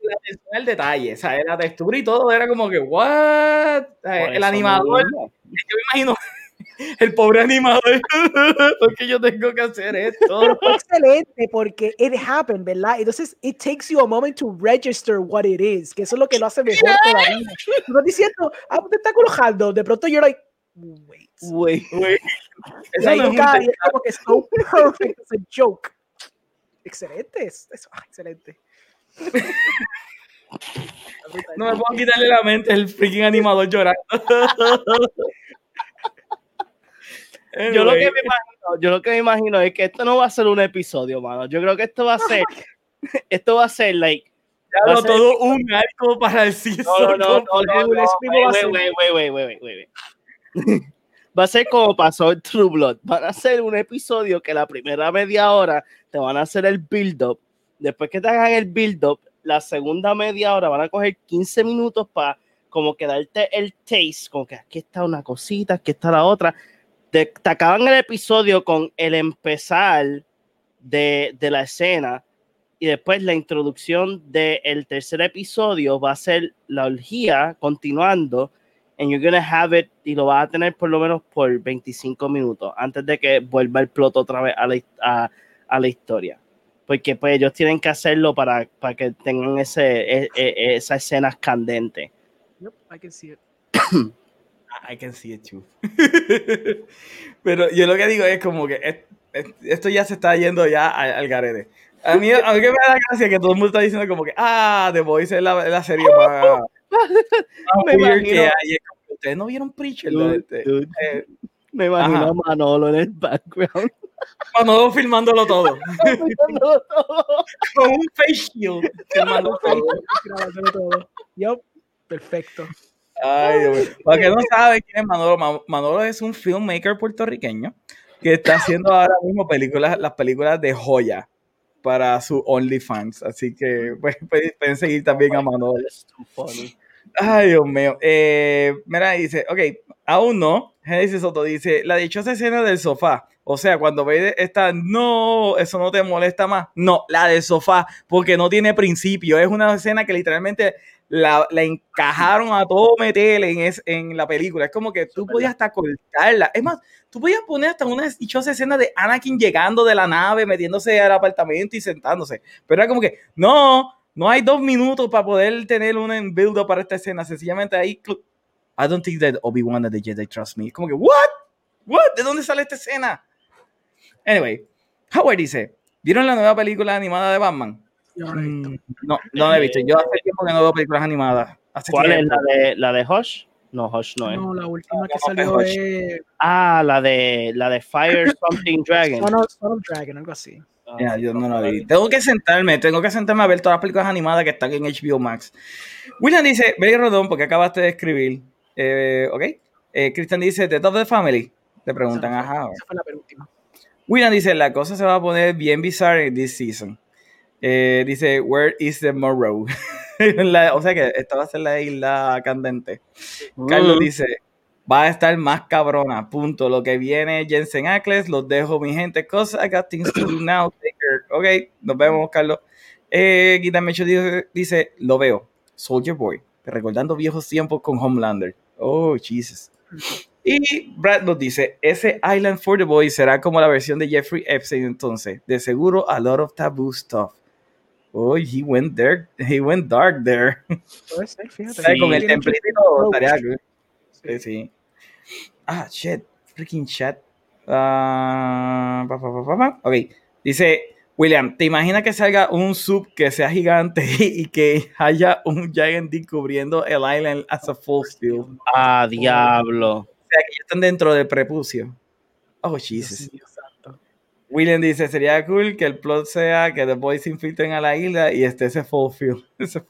La atención al detalle, o sea, la textura y todo era como que, what? Por el animador, yo me imagino el pobre animador, porque yo tengo que hacer esto. Pero fue excelente porque it happened, ¿verdad? Entonces, it takes you a moment to register what it is, que eso es lo que lo hace mejor todavía. Tú vas diciendo, ah, te está colocando, de pronto you're like, wait. Güey. Güey, Y Eso no es y es como que so perfect, es a joke. Excelente, es, es- ah, excelente. No me puedo quitarle la mente el freaking animador llorando. Yo lo, que me imagino, yo lo que me imagino es que esto no va a ser un episodio, mano. Yo creo que esto va a ser, esto va a ser, like, ya ser- todo un arco para el season. no, no, no, no, no, no, va a wait, ser. wait, wait, wait, wait, wait, wait, wait. Va a ser como pasó en True Blood. Van a hacer un episodio que la primera media hora te van a hacer el build-up. Después que te hagan el build-up, la segunda media hora van a coger 15 minutos para como que darte el taste, como que aquí está una cosita, aquí está la otra. Te, te acaban el episodio con el empezar de, de la escena y después la introducción del tercer episodio va a ser la orgía continuando and you're gonna have it y lo vas a tener por lo menos por 25 minutos antes de que vuelva el plot otra vez a la, a, a la historia porque pues ellos tienen que hacerlo para, para que tengan ese, e- e- esas escenas candentes Yep, I can see it. I can see it too. Pero yo lo que digo es como que es- es- esto ya se está yendo ya al, al garete. A mí, a mí me da gracia que todo el mundo está diciendo como que, ah, The Voice es la, la serie más, Me weird que hay. Ustedes no vieron Preacher, Dude, Este, dude. eh, me imagino Ajá. a Manolo en el background Manolo filmándolo todo. Con un face shield. Filmando todo. Perfecto. Ay, Dios. Para que no saben quién es Manolo, Ma- Manolo es un filmmaker puertorriqueño que está haciendo ahora mismo películas, las películas de joya para su OnlyFans. Así que pues, pueden seguir también a Manolo. Ay, Dios mío. Eh, mira, dice, ok, aún no. Genesis Soto dice, la dichosa escena del sofá. O sea, cuando ve esta, no, eso no te molesta más. No, la del sofá, porque no tiene principio. Es una escena que literalmente la, la encajaron a todo meter en, es, en la película. Es como que tú podías hasta cortarla. Es más, tú podías poner hasta una dichosa escena de Anakin llegando de la nave, metiéndose al apartamento y sentándose. Pero era como que, no, no hay dos minutos para poder tener un build para esta escena. Sencillamente ahí, I don't think that Obi-Wan and the Jedi trust me. Es como que, what? What? ¿De dónde sale esta escena? Anyway, Howard dice, ¿vieron la nueva película animada de Batman? Yo no lo he visto. No, no la he visto. Yo hace tiempo que no veo películas animadas. Hace ¿Cuál es la de, la de Hush? No, Hush no es. No, la última que salió es Ah, la de la de Fire Something Dragon. Son of, Son of Dragon, algo así. Ah, Ya, yo no la vi. Tengo que sentarme, tengo que sentarme a ver todas las películas animadas que están en HBO Max. William dice, Belly Rodón, porque acabaste de escribir. Eh, ok. Eh, Christian dice, The Top of the Family. Le preguntan Esa a fue- Howard. Esa fue la penúltima. William dice, la cosa se va a poner bien bizarra en this season. Eh, dice, where is the Morrow? La- o sea que esta va a ser la isla candente. Carlos Mm. dice, va a estar más cabrona, punto. Lo que viene Jensen Ackles, los dejo, mi gente. Cause I got things to do now. Ok, nos vemos, Carlos. Eh, Guita Mecho dice, dice, lo veo. Soldier Boy, recordando viejos tiempos con Homelander. Oh, Jesus. Y Brad nos dice, ese Island for the Boys será como la versión de Jeffrey Epstein entonces. De seguro a lot of taboo stuff. Oh, he went there, he went dark there. Puede ser, fíjate. O sea, con el estaría good. Sí, sí. Ah, shit. Freaking chat. Ah, pa, pa, pa, pa, pa. Ok. Dice, William, ¿te imaginas que salga un sub que sea gigante y que haya un Giant D cubriendo el island as a full field? O Ah, diablo. sea, que ya están dentro del prepucio. Oh, Jesus. William dice, sería cool que el plot sea que The Boys se infiltren a la isla y esté ese full field. Ese.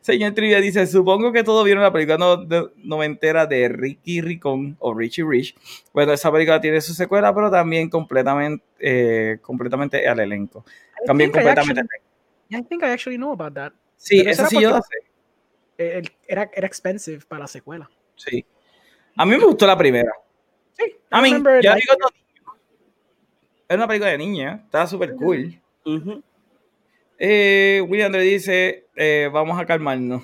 Señor Trivia dice, supongo que todos vieron la película no, de- noventera de Ricky Ricón o Richie Rich. Bueno, esa película tiene su secuela, pero también completamente, eh, completamente al elenco. I También I completamente. actually- I think I actually know about that. Sí, pero eso sí yo lo sé. Era, era expensive para la secuela. Sí. A mí me gustó la primera. Sí, mí, remember yo la liking Era una película de niña, estaba súper cool. Ujú. Eh, William Andrés dice, eh, vamos a calmarnos.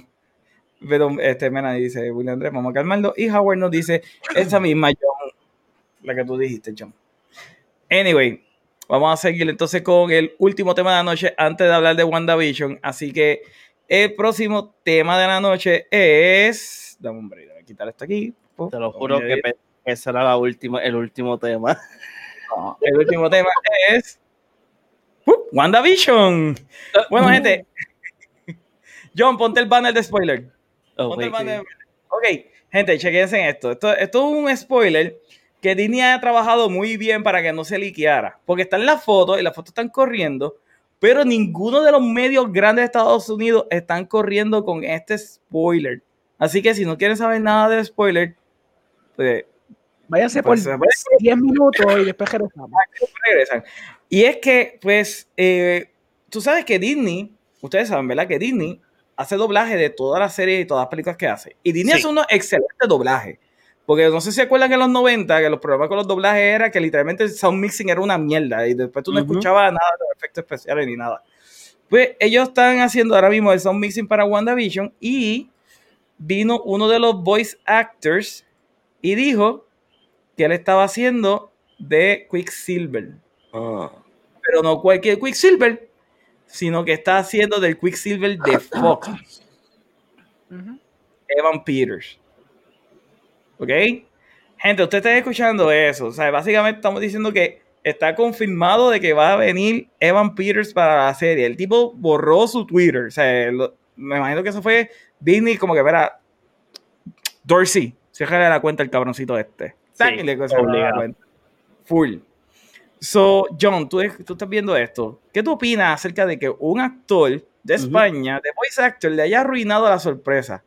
Pero este Mena dice, William Andrés, vamos a calmarnos. Y Howard nos dice, esa misma John, la que tú dijiste, John. Anyway, vamos a seguir entonces con el último tema de la noche antes de hablar de WandaVision. Así que el próximo tema de la noche es... Dame un break, déjame quitar esto aquí. Te lo juro que ese era la última, el último tema. No, el último tema es ¡Uh! WandaVision. Bueno, gente. John, ponte el banner de spoiler. Oh, Ponte el banner. Ok, gente, chequense en esto. esto. Esto es un spoiler que Disney ha trabajado muy bien para que no se liqueara. Porque están las fotos y las fotos están corriendo, pero ninguno de los medios grandes de Estados Unidos están corriendo con este spoiler. Así que si no quieren saber nada de spoiler, pues Váyanse por Pues, se puede- 10 minutos y después regresamos. regresan. Y es que, pues, eh, tú sabes que Disney, ustedes saben, ¿verdad? Que Disney hace doblaje de todas las series y todas las películas que hace. Y Disney Sí. hace unos excelentes doblajes. Porque no sé si se acuerdan que en los 90, que los problemas con los doblajes era que literalmente el sound mixing era una mierda y después tú no Ujú. escuchabas nada de efectos especiales ni nada. Pues ellos están haciendo ahora mismo el sound mixing para WandaVision y vino uno de los voice actors y dijo que él estaba haciendo de Quicksilver Ah. pero no cualquier Quicksilver, sino que está haciendo del Quicksilver de Fox. Evan Peters. ¿Ok? Gente, usted está escuchando eso. O sea, básicamente estamos diciendo que está confirmado de que va a venir Evan Peters para la serie. El tipo borró su Twitter. O sea, lo- me imagino que eso fue Disney como que, verá, Dorsey, cierra la cuenta el cabroncito este. Sí, obligado. cuenta. Full. So, John, tú, tú estás viendo esto. ¿Qué tú opinas acerca de que un actor de. España, de voice actor, le haya arruinado la sorpresa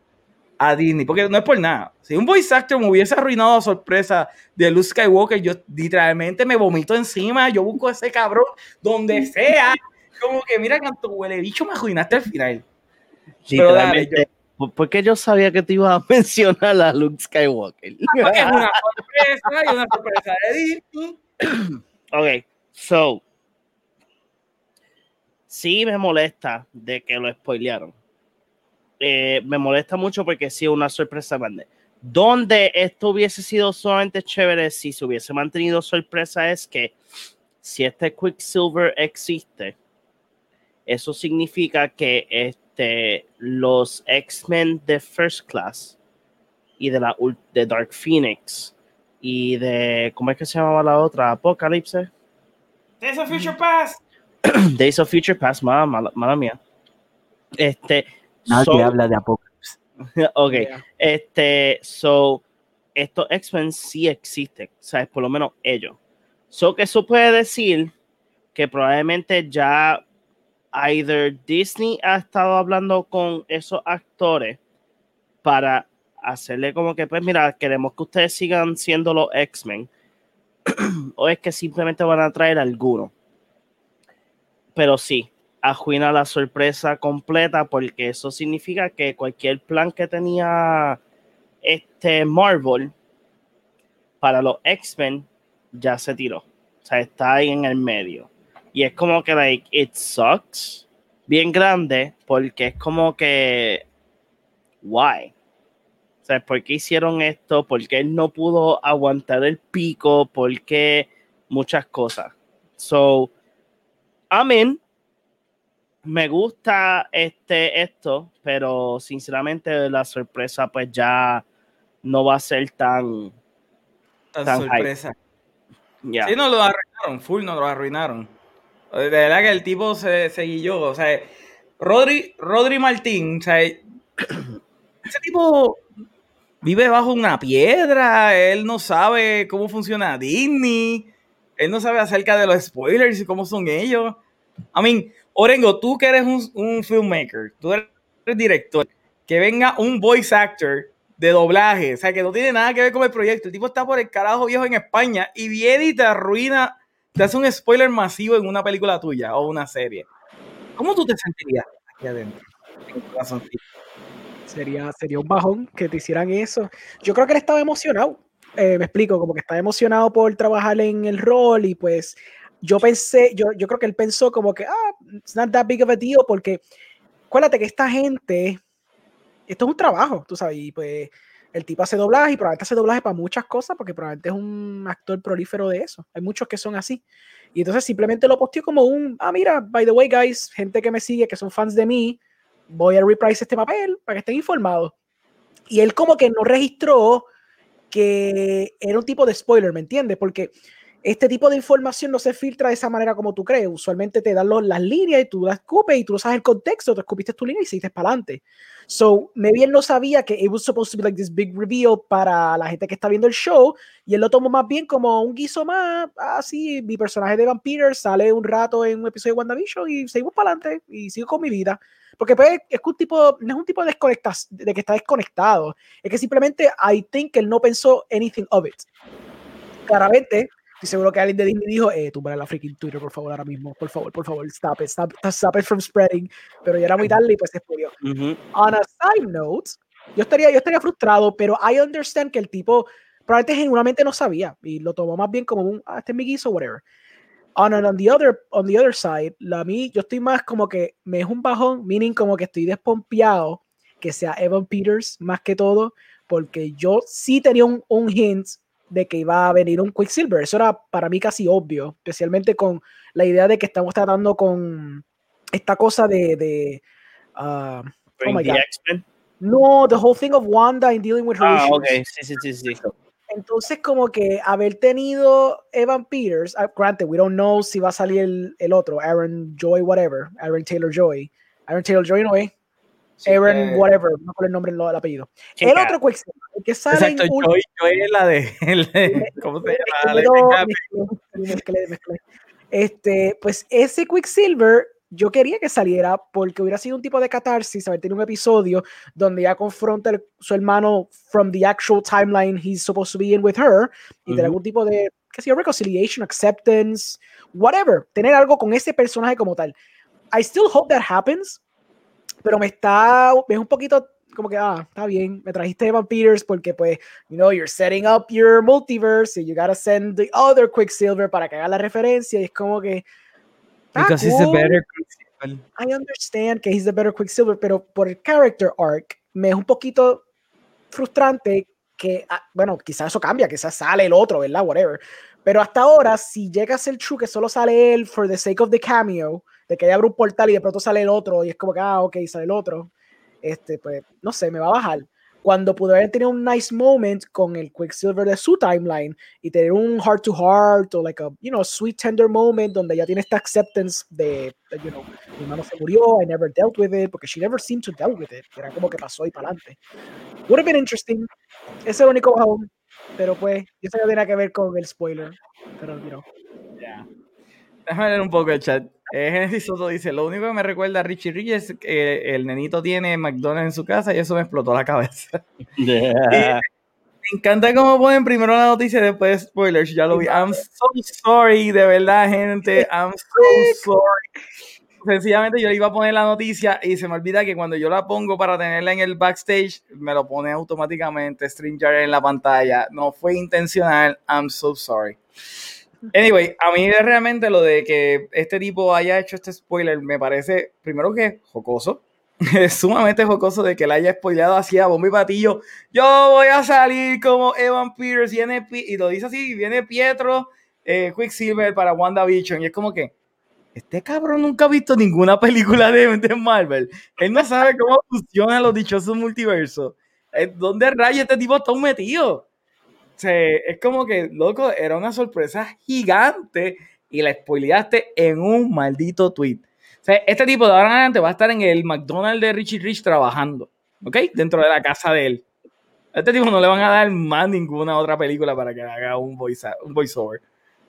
a Disney? Porque no es por nada. Si un voice actor me hubiese arruinado la sorpresa de Luke Skywalker, yo literalmente me vomito encima. Yo busco a ese cabrón donde sea. Como que mira cuánto huele bicho me arruinaste al final. Pero dale, Literalmente, ¿por- porque yo sabía que te ibas a mencionar a Luke Skywalker. Porque es una sorpresa y una sorpresa de Disney. ok, so. Sí me molesta de que lo spoilearon. Eh, me molesta mucho porque sí es una sorpresa grande. Donde esto hubiese sido solamente chévere si se hubiese mantenido sorpresa es que si este Quicksilver existe, eso significa que este, los X-Men de First Class y de la de Dark Phoenix y de ¿cómo es que se llamaba la otra? Apocalypse. Days of Future Past. Days of Future Past, mala, mala, mala mía. Este, Nadie so- habla de Apocalipsis. ok, Yeah. este, so, estos X-Men sí existen, ¿sabes? Por lo menos ellos. So, que eso puede decir que probablemente ya either Disney ha estado hablando con esos actores para hacerle como que, pues mira, queremos que ustedes sigan siendo los X-Men, o es que simplemente van a traer alguno. Pero sí, ajuina la sorpresa completa porque eso significa que cualquier plan que tenía este Marvel para los X-Men ya se tiró. O sea, está ahí en el medio. Y es como que, like, it sucks. Bien grande, porque es como que, why? O sea, ¿por qué hicieron esto? ¿Por qué él no pudo aguantar el pico? ¿Por qué muchas cosas? So, amén. Me gusta este, esto, pero sinceramente la sorpresa pues ya no va a ser tan... Tan, Tan sorpresa. ya. Sí, nos lo arruinaron, full nos lo arruinaron. De verdad que el tipo se, se guilló. O sea, Rodri, Rodri Martín, o sea, ese tipo vive bajo una piedra, él no sabe cómo funciona Disney, él no sabe acerca de los spoilers y cómo son ellos. I mean, Orengo, tú que eres un, un filmmaker, tú eres director, que venga un voice actor de doblaje, o sea, que no tiene nada que ver con el proyecto. El tipo está por el carajo viejo en España y viene y te arruina, te hace un spoiler masivo en una película tuya o una serie. ¿Cómo tú te sentirías aquí adentro? En tu? Sería, sería un bajón que te hicieran eso. Yo creo que él estaba emocionado. Eh, me explico, como que estaba emocionado por trabajar en el rol y pues yo pensé, yo, yo creo que él pensó como que, ah, it's not that big of a deal porque acuérdate que esta gente, esto es un trabajo, tú sabes, y pues el tipo hace doblaje y probablemente hace doblaje para muchas cosas porque probablemente es un actor prolífero de eso. Hay muchos que son así. Y entonces simplemente lo posteó como un, ah, mira, by the way, guys, gente que me sigue, que son fans de mí, voy a reprise este papel para que estén informados. Y él como que no registró que era un tipo de spoiler, ¿me entiendes? Porque este tipo de información no se filtra de esa manera como tú crees. Usualmente te dan los- las líneas y tú las escupes y tú no sabes el contexto, tú escupiste tu línea y seguiste para adelante. So, maybe él no sabía que it was supposed to be like this big reveal para la gente que está viendo el show y él lo tomó más bien como un guiso más, así, mi personaje de Vampire sale un rato en un episodio de WandaVision y seguimos para adelante y sigo con mi vida. Porque pues, es un tipo, no es un tipo de, desconecta- de que está desconectado, es que simplemente I think él no pensó anything of it. Claramente, estoy seguro que alguien de Disney dijo, eh, tú la freaking Twitter, por favor, ahora mismo, por favor, por favor, stop it, stop, stop it from spreading. Pero ya era muy tarde y pues se explodió. Ujú. On a side note, yo estaría, yo estaría frustrado, pero I understand que el tipo probablemente genuinamente no sabía y lo tomó más bien como un, ah, este es mi guiso, whatever. On, on, the other, on the other side, la mí, yo estoy más como que me es un bajón, meaning como que estoy despompeado que sea Evan Peters más que todo, porque yo sí tenía un, un hint de que iba a venir un Quicksilver. Eso era para mí casi obvio, especialmente con la idea de que estamos tratando con esta cosa de, de ah, Bring my the God. No, the whole thing of Wanda in dealing with her Ah, issues. ok, sí, sí, sí, sí. Entonces, como que haber tenido Evan Peters, uh, granted, we don't know si va a salir el, el otro, Aaron Joy, whatever, Aaron Taylor Joy. Aaron Taylor Joy no es, Sí, Aaron, eh, whatever, no con el nombre, no el apellido. Chica, El otro Quicksilver, el que sale Exacto, en ul- Joy, Joy es la de. el de- ¿Cómo se llama? Primero Capi. mezclé, mezclé. Este, pues ese Quicksilver yo quería que saliera porque hubiera sido un tipo de catarsis, haber tenido un episodio donde ya confronta a su hermano from the actual timeline he's supposed to be in with her y tener Ujú. algún tipo de, qué sé yo, reconciliation, acceptance, whatever, tener algo con ese personaje como tal. I still hope that happens, pero me está, es un poquito como que, ah, está bien, me trajiste Evan Peters porque pues, you know, you're setting up your multiverse y you gotta send the other Quicksilver para que haga la referencia y es como que, ah, Because he's a cool, better Quicksilver. I understand que he's the better Quicksilver, pero por el character arc me es un poquito frustrante que, ah, bueno, quizás eso cambia, quizás sale el otro, ¿verdad? Whatever. Pero hasta ahora, si llega a ser true que solo sale él for the sake of the cameo, de que abre un portal y de pronto sale el otro y es como que, ah, ok, sale el otro, este, pues, no sé, me va a bajar. Cuando pudo haber tenido un nice moment con el Quicksilver de su timeline y tener un heart to heart o like a, you know, sweet tender moment donde ya tiene esta acceptance de, you know, mi hermano se murió, I never dealt with it, porque she never seemed to deal with it. Era como que pasó y para adelante. Would have been interesting. Ese es el único bajón. Pero pues, sé que tiene que ver con el spoiler. Pero, you know. Ya. Déjame leer un poco el chat. Eh, Genesis Soto dice: Lo único que me recuerda a Richie Rich es que el nenito tiene McDonald's en su casa y eso me explotó la cabeza. Yeah. Me encanta cómo ponen primero la noticia y después spoilers. Ya lo vi. I'm so sorry, de verdad, gente. I'm so sorry. Sencillamente yo le iba a poner la noticia y se me olvida que cuando yo la pongo para tenerla en el backstage, me lo pone automáticamente StreamYard en la pantalla. No fue intencional. I'm so sorry. Anyway, a mí realmente lo de que este tipo haya hecho este spoiler me parece, primero que jocoso, es sumamente jocoso de que la haya spoileado así a bombo y patillo. Yo voy a salir como Evan Peters, viene, y lo dice así, viene Pietro, eh, Quicksilver para WandaVision, y es como que, este cabrón nunca ha visto ninguna película de, de Marvel. Él no sabe cómo funcionan los dichosos multiversos. Eh, ¿Dónde rayos este tipo está metido? Es como que, loco, era una sorpresa gigante y la spoileaste en un maldito tweet. Este tipo de ahora en adelante va a estar en el McDonald's de Richie Rich trabajando, ¿ok? Dentro de la casa de él. Este tipo no le van a dar más ninguna otra película para que haga un, voice, un voiceover.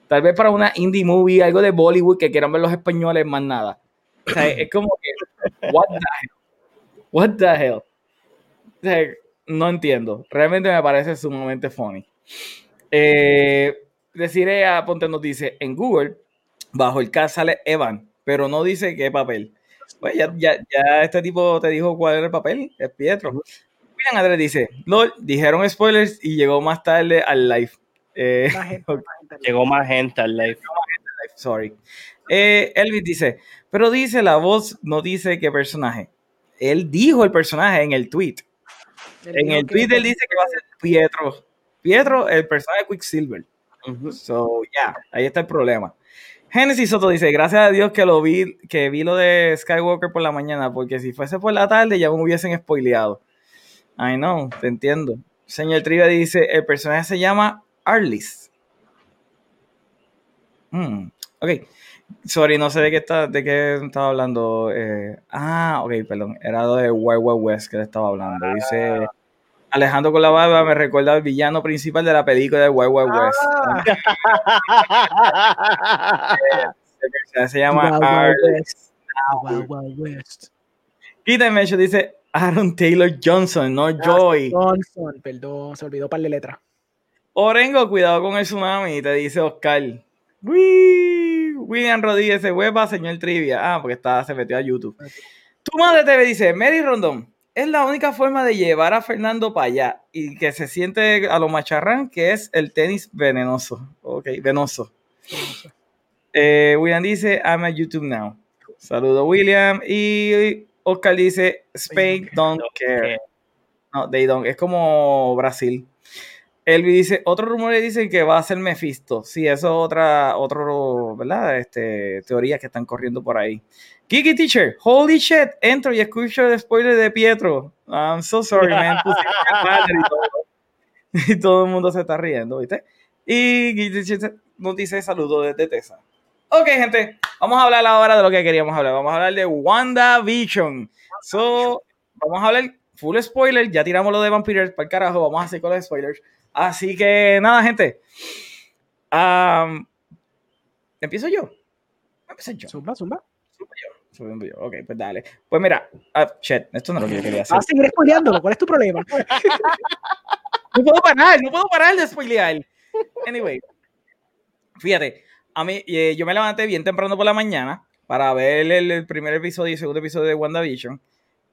Tal vez para una indie movie, algo de Bollywood que quieran ver los españoles, más nada. O sea, es como que, what the hell? What the hell? No entiendo. Realmente me parece sumamente funny. Eh, deciré a Ponte nos dice, en Google, bajo el cast sale Evan pero no dice qué papel. Pues ya, ya, ya este tipo te dijo cuál era el papel, es Pietro. William Andrés dice, LOL, dijeron spoilers y llegó más tarde al live. Eh, llegó más gente al live. Sorry. Eh, Elvis dice, pero dice la voz, no dice qué personaje. Él dijo el personaje en el tweet. en el tweet él dice que va a ser Pietro. Pietro, el personaje de Quicksilver. So, ya, ahí está el problema. Genesis Soto dice, gracias a Dios que lo vi, que vi lo de Skywalker por la mañana, porque si fuese por la tarde ya me hubiesen spoileado. I know, te entiendo. Señor Trivia dice, el personaje se llama Arlis. Hmm, ok. Sorry, no sé de qué está, de qué estaba hablando. Eh, ah, ok, perdón. Era de Wild Wild West que le estaba hablando. Dice Alejandro con la barba me recuerda al villano principal de la película de Wild Wild West. se llama Wild Wild West. West. dice Aaron Taylor Johnson, no Joy. Johnson, perdón, se olvidó par de letra. Orengo, cuidado con el tsunami, te dice Oscar. William Rodríguez se hueva, señor Trivia. Ah, porque está, se metió a YouTube. Tu madre te dice, Mary Rondón, es la única forma de llevar a Fernando para allá y que se siente a lo macharrán, que es el tenis venenoso. Ok, venoso. Eh, William dice, I'm at YouTube now. Saludo, William. Y Oscar dice, Spain don't care. No, they don't. Es como Brasil. Elvi dice, otro rumor dice que va a ser Mephisto. Sí, eso es otra, otro, ¿verdad? Este, teorías que están corriendo por ahí. Kiki Teacher, holy shit, entro y escucho el spoiler de Pietro. I'm so sorry, man. y, todo. el mundo se está riendo, ¿viste? Y Kiki Teacher nos dice saludo desde Tesa. Ok, gente, vamos a hablar ahora de lo que queríamos hablar. Vamos a hablar de WandaVision. So, vamos a hablar full spoiler. Ya tiramos lo de Vampires para el carajo. Vamos a hacer con los spoilers. Así que nada, gente. Empiezo yo. Empiezo yo. Zumba, zumba. Ok, pues dale. Pues mira, uh, esto no es lo que yo quería hacer. Vas a seguir spoileándolo, ¿cuál es tu problema? no puedo parar, no puedo parar de spoilear. Anyway, fíjate, a mí, eh, yo me levanté bien temprano por la mañana para ver el, primer episodio y el segundo episodio de WandaVision.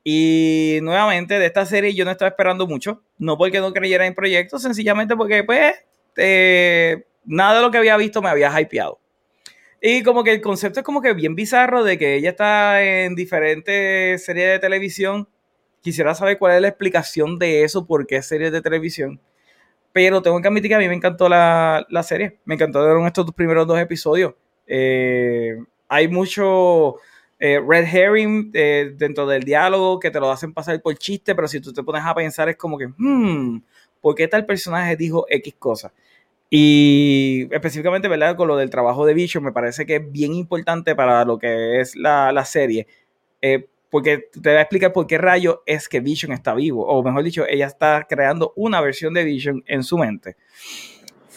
Y nuevamente de esta serie yo no estaba esperando mucho, no porque no creyera en proyectos, sencillamente porque pues eh, nada de lo que había visto me había hypeado. Y como que el concepto es como que bien bizarro de que ella está en diferentes series de televisión. Quisiera saber cuál es la explicación de eso, por qué series de televisión. Pero tengo que admitir que a mí me encantó la, serie. Me encantó estos primeros dos episodios. Eh, hay mucho eh, red herring eh, dentro del diálogo que te lo hacen pasar por chiste, pero si tú te pones a pensar es como que, hmm, ¿por qué tal personaje dijo X cosa? Y específicamente, ¿verdad? Con lo del trabajo de Vision, me parece que es bien importante para lo que es la, serie. Eh, porque te voy a explicar por qué rayo es que Vision está vivo. O mejor dicho, ella está creando una versión de Vision en su mente.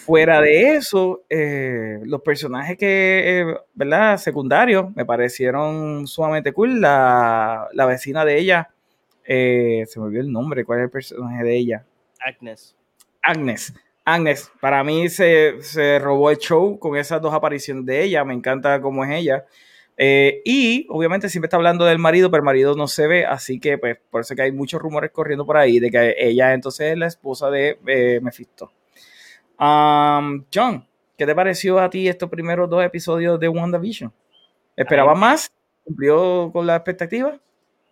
Fuera de eso, eh, los personajes que, eh, ¿verdad? Secundarios me parecieron sumamente cool. La, la vecina de ella, se me olvidó el nombre, ¿cuál es el personaje de ella? Agnes. Agnes. Agnes, para mí se, robó el show con esas dos apariciones de ella. Me encanta cómo es ella. Eh, y obviamente siempre está hablando del marido, pero el marido no se ve, así que pues por eso que hay muchos rumores corriendo por ahí de que ella entonces es la esposa de eh, Mephisto. Um, John, ¿qué te pareció a ti estos primeros dos episodios de WandaVision? ¿Esperabas más? ¿Cumplió con la expectativa?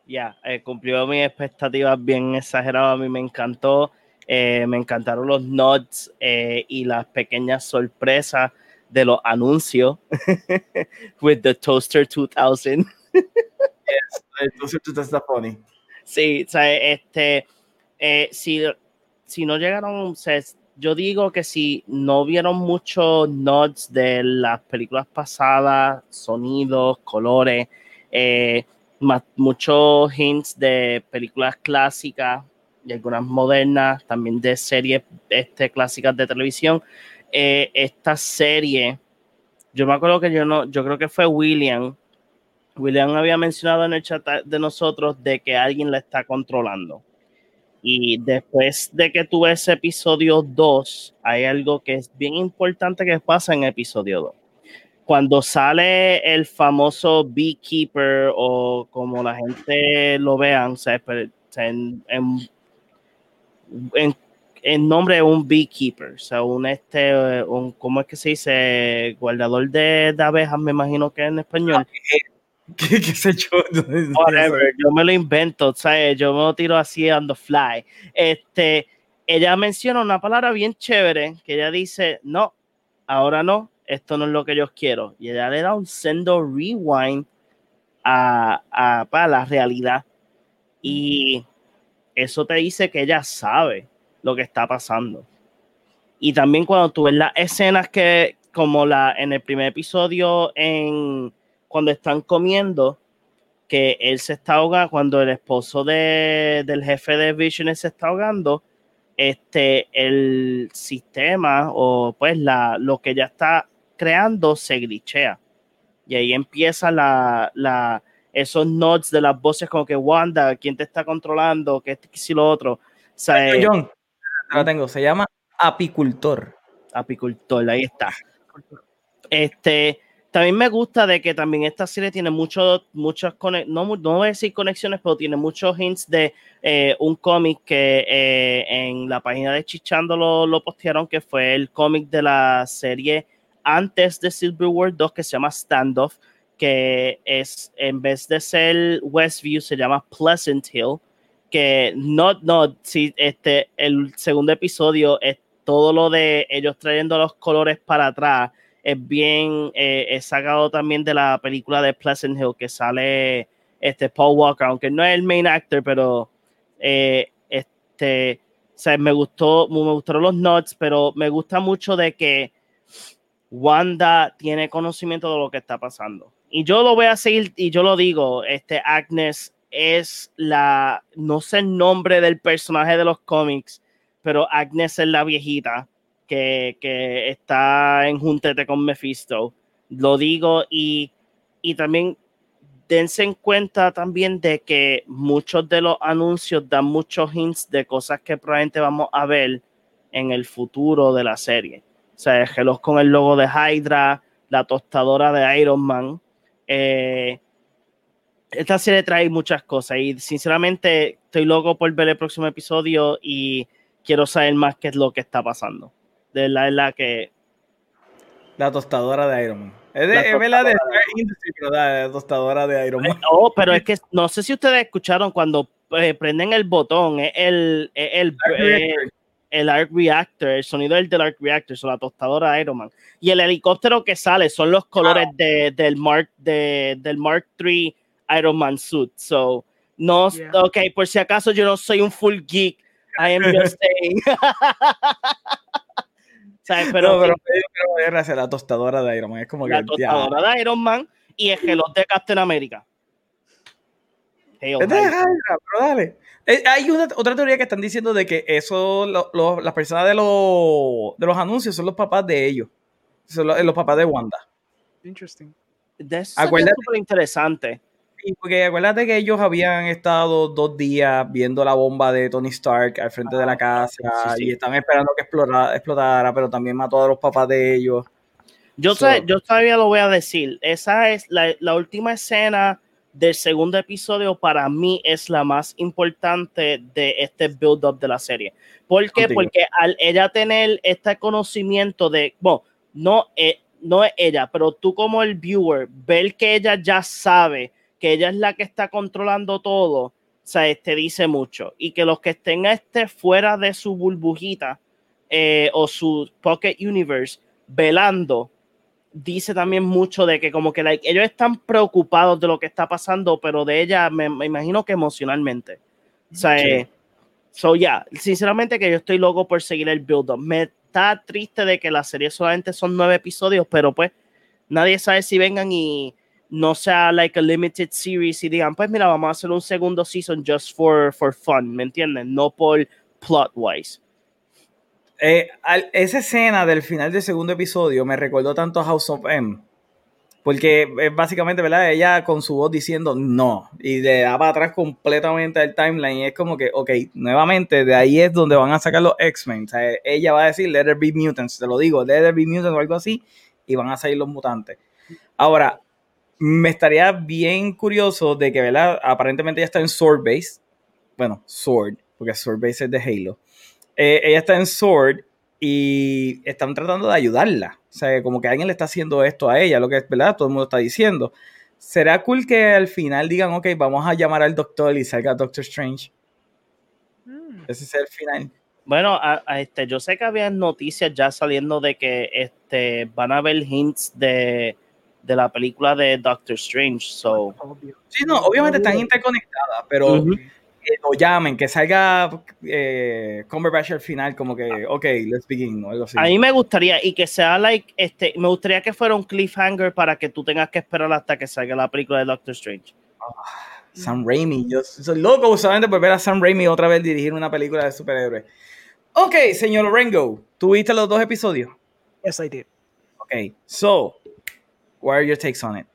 Ya, eh, cumplió mis expectativas bien exageradas. A mí me encantó. Eh, me encantaron los nods eh, y las pequeñas sorpresas de los anuncios. With the Toaster 2000. yes, el Toaster 2000 está funny. Sí, o sea, este, eh, si, si no llegaron, o sea, yo digo que si no vieron muchos nods de las películas pasadas, sonidos, colores, eh, muchos hints de películas clásicas y algunas modernas, también de series este, clásicas de televisión. Eh, esta serie, yo me acuerdo que yo no, yo creo que fue William. William había mencionado en el chat de nosotros de que alguien la está controlando. Y después de que tuve ese episodio 2, hay algo que es bien importante que pasa en episodio 2. Cuando sale el famoso beekeeper o como la gente lo vean, o en, en, en, nombre de un beekeeper, o sea, un este, un, ¿cómo es que se dice? Guardador de, de abejas, me imagino que en español. ¿Qué, qué sé yo? Whatever, yo me lo invento, ¿sabes? Yo me lo tiro así on the fly. Este, ella menciona una palabra bien chévere que ella dice, no, ahora no, esto no es lo que yo quiero. Y ella le da un sendo rewind a, a, para la realidad. Y eso te dice que ella sabe lo que está pasando. Y también cuando tú ves las escenas que, como la en el primer episodio en cuando están comiendo, que él se está ahogando, cuando el esposo de, del jefe de Vision se está ahogando, este, el sistema o pues la, lo que ya está creando se glitchea. Y ahí empieza la, la, esos nods de las voces como que Wanda, ¿quién te está controlando? ¿Qué este, si lo otro? O sea, eh, John, lo tengo, se llama apicultor. Apicultor, ahí está. Este, también me gusta de que también esta serie tiene muchos, muchas no, no voy a decir conexiones, pero tiene muchos hints de eh, un cómic que eh, en la página de Chichando lo, postearon, que fue el cómic de la serie antes de Silver World 2, que se llama Standoff, que es, en vez de ser Westview, se llama Pleasant Hill, que no, no, si este, el segundo episodio es todo lo de ellos trayendo los colores para atrás es bien, eh, es sacado también de la película de Pleasant Hill que sale este Paul Walker, aunque no es el main actor, pero eh, este, me gustó, me gustaron los notes, pero me gusta mucho de que Wanda tiene conocimiento de lo que está pasando. Y yo lo voy a seguir, y yo lo digo, este Agnes es la, no sé el nombre del personaje de los cómics, pero Agnes es la viejita que, está en juntete con Mephisto. Lo digo y, y también dense en cuenta también de que muchos de los anuncios dan muchos hints de cosas que probablemente vamos a ver en el futuro de la serie. O sea, gelos con el logo de Hydra, la tostadora de Iron Man. Eh, esta serie trae muchas cosas y sinceramente estoy loco por ver el próximo episodio y quiero saber más qué es lo que está pasando de la, la que. La tostadora de Iron Man. Es, de, es verdad de Industry, pero la tostadora de Iron Man. No, pero es que no sé si ustedes escucharon cuando eh, prenden el botón, es el, el, el, el, Arc Reactor, el sonido del, del Arc Reactor, son la tostadora de Iron Man. Y el helicóptero que sale son los colores wow. de, del, Mark, de, del Mark III Iron Man suit. So, no, yeah. ok, por si acaso yo no soy un full geek, I am just saying. ¿sabes? Pero, no, pero, pero gracias la tostadora de Iron Man. Es como la que, tostadora ya. de Iron Man y el gelot de Captain America. Hey, oh, es de Hydra, pero dale. Eh, hay una, otra teoría que están diciendo de que eso, lo, lo, las personas de, lo, de los anuncios son los papás de ellos. Son los, los papás de Wanda. Interesting. Es súper interesante. Sí, porque acuérdate que ellos habían estado dos días viendo la bomba de Tony Stark al frente ah, de la casa sí, sí. y estaban esperando que explotara, explotara, pero también mató a los papás de ellos. Yo, so, sé, yo todavía lo voy a decir. Esa es la, la, última escena del segundo episodio. Para mí es la más importante de este build-up de la serie. ¿Por qué? Contigo. Porque al ella tener este conocimiento de, bueno, no, eh, no es ella, pero tú como el viewer, ver que ella ya sabe que ella es la que está controlando todo, o sea, te dice mucho. Y que los que estén este fuera de su burbujita eh, o su pocket universe velando, dice también mucho de que como que like, ellos están preocupados de lo que está pasando, pero de ella me, me imagino que emocionalmente. O sea, Sí. eh, so yeah, sinceramente que yo estoy loco por seguir el build-up. Me está triste de que la serie solamente son nueve episodios, pero pues nadie sabe si vengan y no sea like a limited series y digan, pues mira, vamos a hacer un segundo season just for, for fun, ¿me entienden? No por plot wise. Eh, al- esa escena del final del segundo episodio me recordó tanto a House of M. Porque es básicamente, ¿verdad? Ella con su voz diciendo no. Y le da para atrás completamente el timeline. Y es como que, ok, nuevamente, de ahí es donde van a sacar los X-Men. O sea, ella va a decir, let there be mutants. Te lo digo, let there be mutants o algo así. Y van a salir los mutantes. Ahora, me estaría bien curioso de que, ¿verdad? Aparentemente ella está en Sword Base. Bueno, Sword, porque Sword Base es de Halo. Eh, ella está en Sword y están tratando de ayudarla. O sea, como que alguien le está haciendo esto a ella, lo que es verdad, todo el mundo está diciendo. ¿Será cool que al final digan, ok, vamos a llamar al doctor y salga Doctor Strange? Mm. Ese es el final. Bueno, a- a este, yo sé que había noticias ya saliendo de que este, van a haber hints de, de la película de Doctor Strange. So. Sí, no, obviamente están interconectadas, pero Ujú. que lo llamen, que salga eh, Cumberbatch al final, como que, ok, let's begin, o algo así. a mí me gustaría, y que sea like, este, me gustaría que fuera un cliffhanger para que tú tengas que esperar hasta que salga la película de Doctor Strange. Sam Raimi. Yo soy loco usualmente por ver a Sam Raimi otra vez dirigir una película de superhéroes. Ok, señor Rengo, ¿tuviste los dos episodios? Yes, I did. Ok, so, what are your takes on it?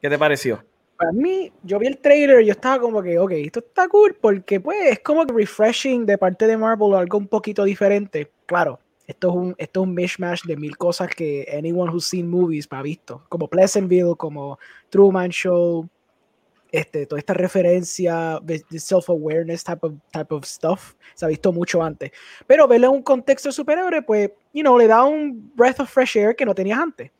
¿Qué te pareció? Para mí, yo vi el trailer y yo estaba como que, ok, esto está cool porque pues es como que refreshing de parte de Marvel algo un poquito diferente. Claro, esto es un, esto es un mishmash de mil cosas que anyone who's seen movies ha visto, como Pleasantville, como Truman Show, este, toda esta referencia de, self-awareness type of, type of stuff, se ha visto mucho antes. Pero verlo en un contexto superhéroe, pues, you know, le da un breath of fresh air que no tenías antes.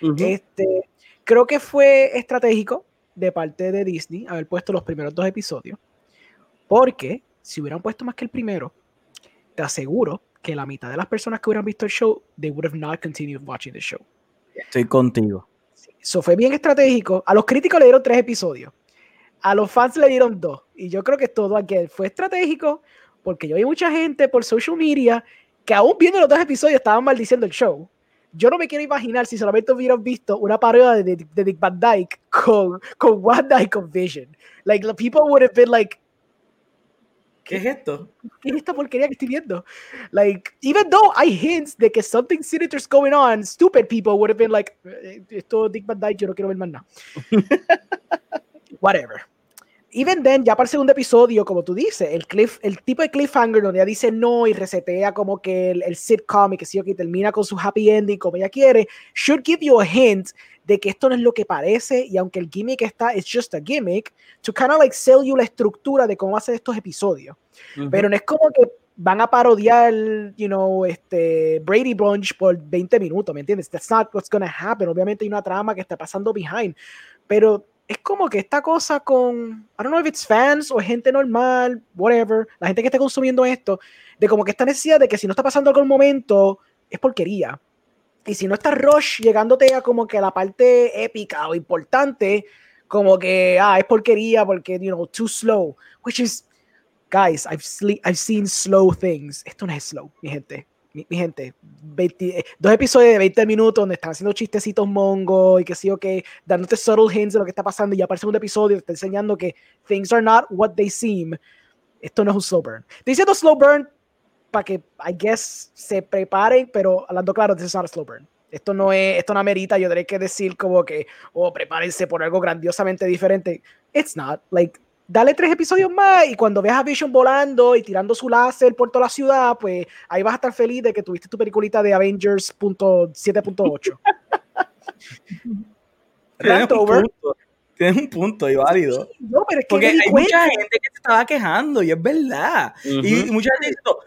Este, creo que fue estratégico de parte de Disney haber puesto los primeros dos episodios. Porque si hubieran puesto más que el primero, te aseguro que la mitad de las personas que hubieran visto el show, they would have not continued watching the show. Estoy contigo. Eso fue bien estratégico. A los críticos le dieron tres episodios. A los fans le dieron dos. Y yo creo que todo aquí fue estratégico porque yo vi mucha gente por social media que aún viendo los dos episodios estaban maldiciendo el show. Yo no me quiero imaginar si solamente hubieran visto una parodia de, de, de Dick Van Dyke con, con Wanda y con Vision. Like, the people would have been like, ¿Qué es esto? ¿qué es esta porquería que estoy viendo? Like, even though hay hints de que something sinister's going on, stupid people would have been like, "Eh, esto Dick Van Dyke, yo no quiero ver más nada. Whatever. Even then, ya para el segundo episodio, como tú dices, el, cliff, el tipo de cliffhanger donde ella dice no y resetea como que el, el sitcom y que sí o que termina con su happy ending como ella quiere, should give you a hint de que esto no es lo que parece y aunque el gimmick está, it's just a gimmick, to kind of like sell you la estructura de cómo hacer estos episodios. Ujú. Pero no es como que van a parodiar, you know, este Brady Bunch por 20 minutos, ¿me entiendes? That's not what's gonna happen. Obviamente hay una trama que está pasando behind, pero es como que esta cosa con, I don't know if it's fans o gente normal, whatever, la gente que está consumiendo esto, de como que esta necesidad de que si no está pasando algún momento, es porquería. Y si no está Rush llegándote a como que a la parte épica o importante, como que, ah, es porquería porque, you know, too slow, which is, guys, I've, I've seen slow things. Esto no es slow, mi gente. Mi, mi gente, 20 eh, dos episodios de 20 minutos donde están haciendo chistecitos mongo y que sí o que dándote subtle hints de lo que está pasando y ya para el segundo episodio te está enseñando que things are not what they seem. Esto no es un slow burn. Estoy diciendo slow burn para que, I guess, se preparen, pero hablando claro, this is not a slow burn. Esto no es, esto no amerita, yo tendré que decir como que, oh, prepárense por algo grandiosamente diferente. It's not, like, dale tres episodios más y cuando veas a Vision volando y tirando su láser por toda la ciudad, pues ahí vas a estar feliz de que tuviste tu peliculita de Avengers punto 7.8. Tienes un punto. Tienes un punto y válido. No, pero es que Porque hay cuenta. mucha gente que se estaba quejando y es verdad. Y mucha gente diciendo,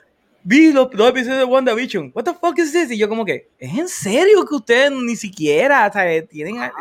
vi los dos episodios de WandaVision. What the fuck is this? Y yo como que, ¿es en serio que ustedes ni siquiera o sea, tienen... a-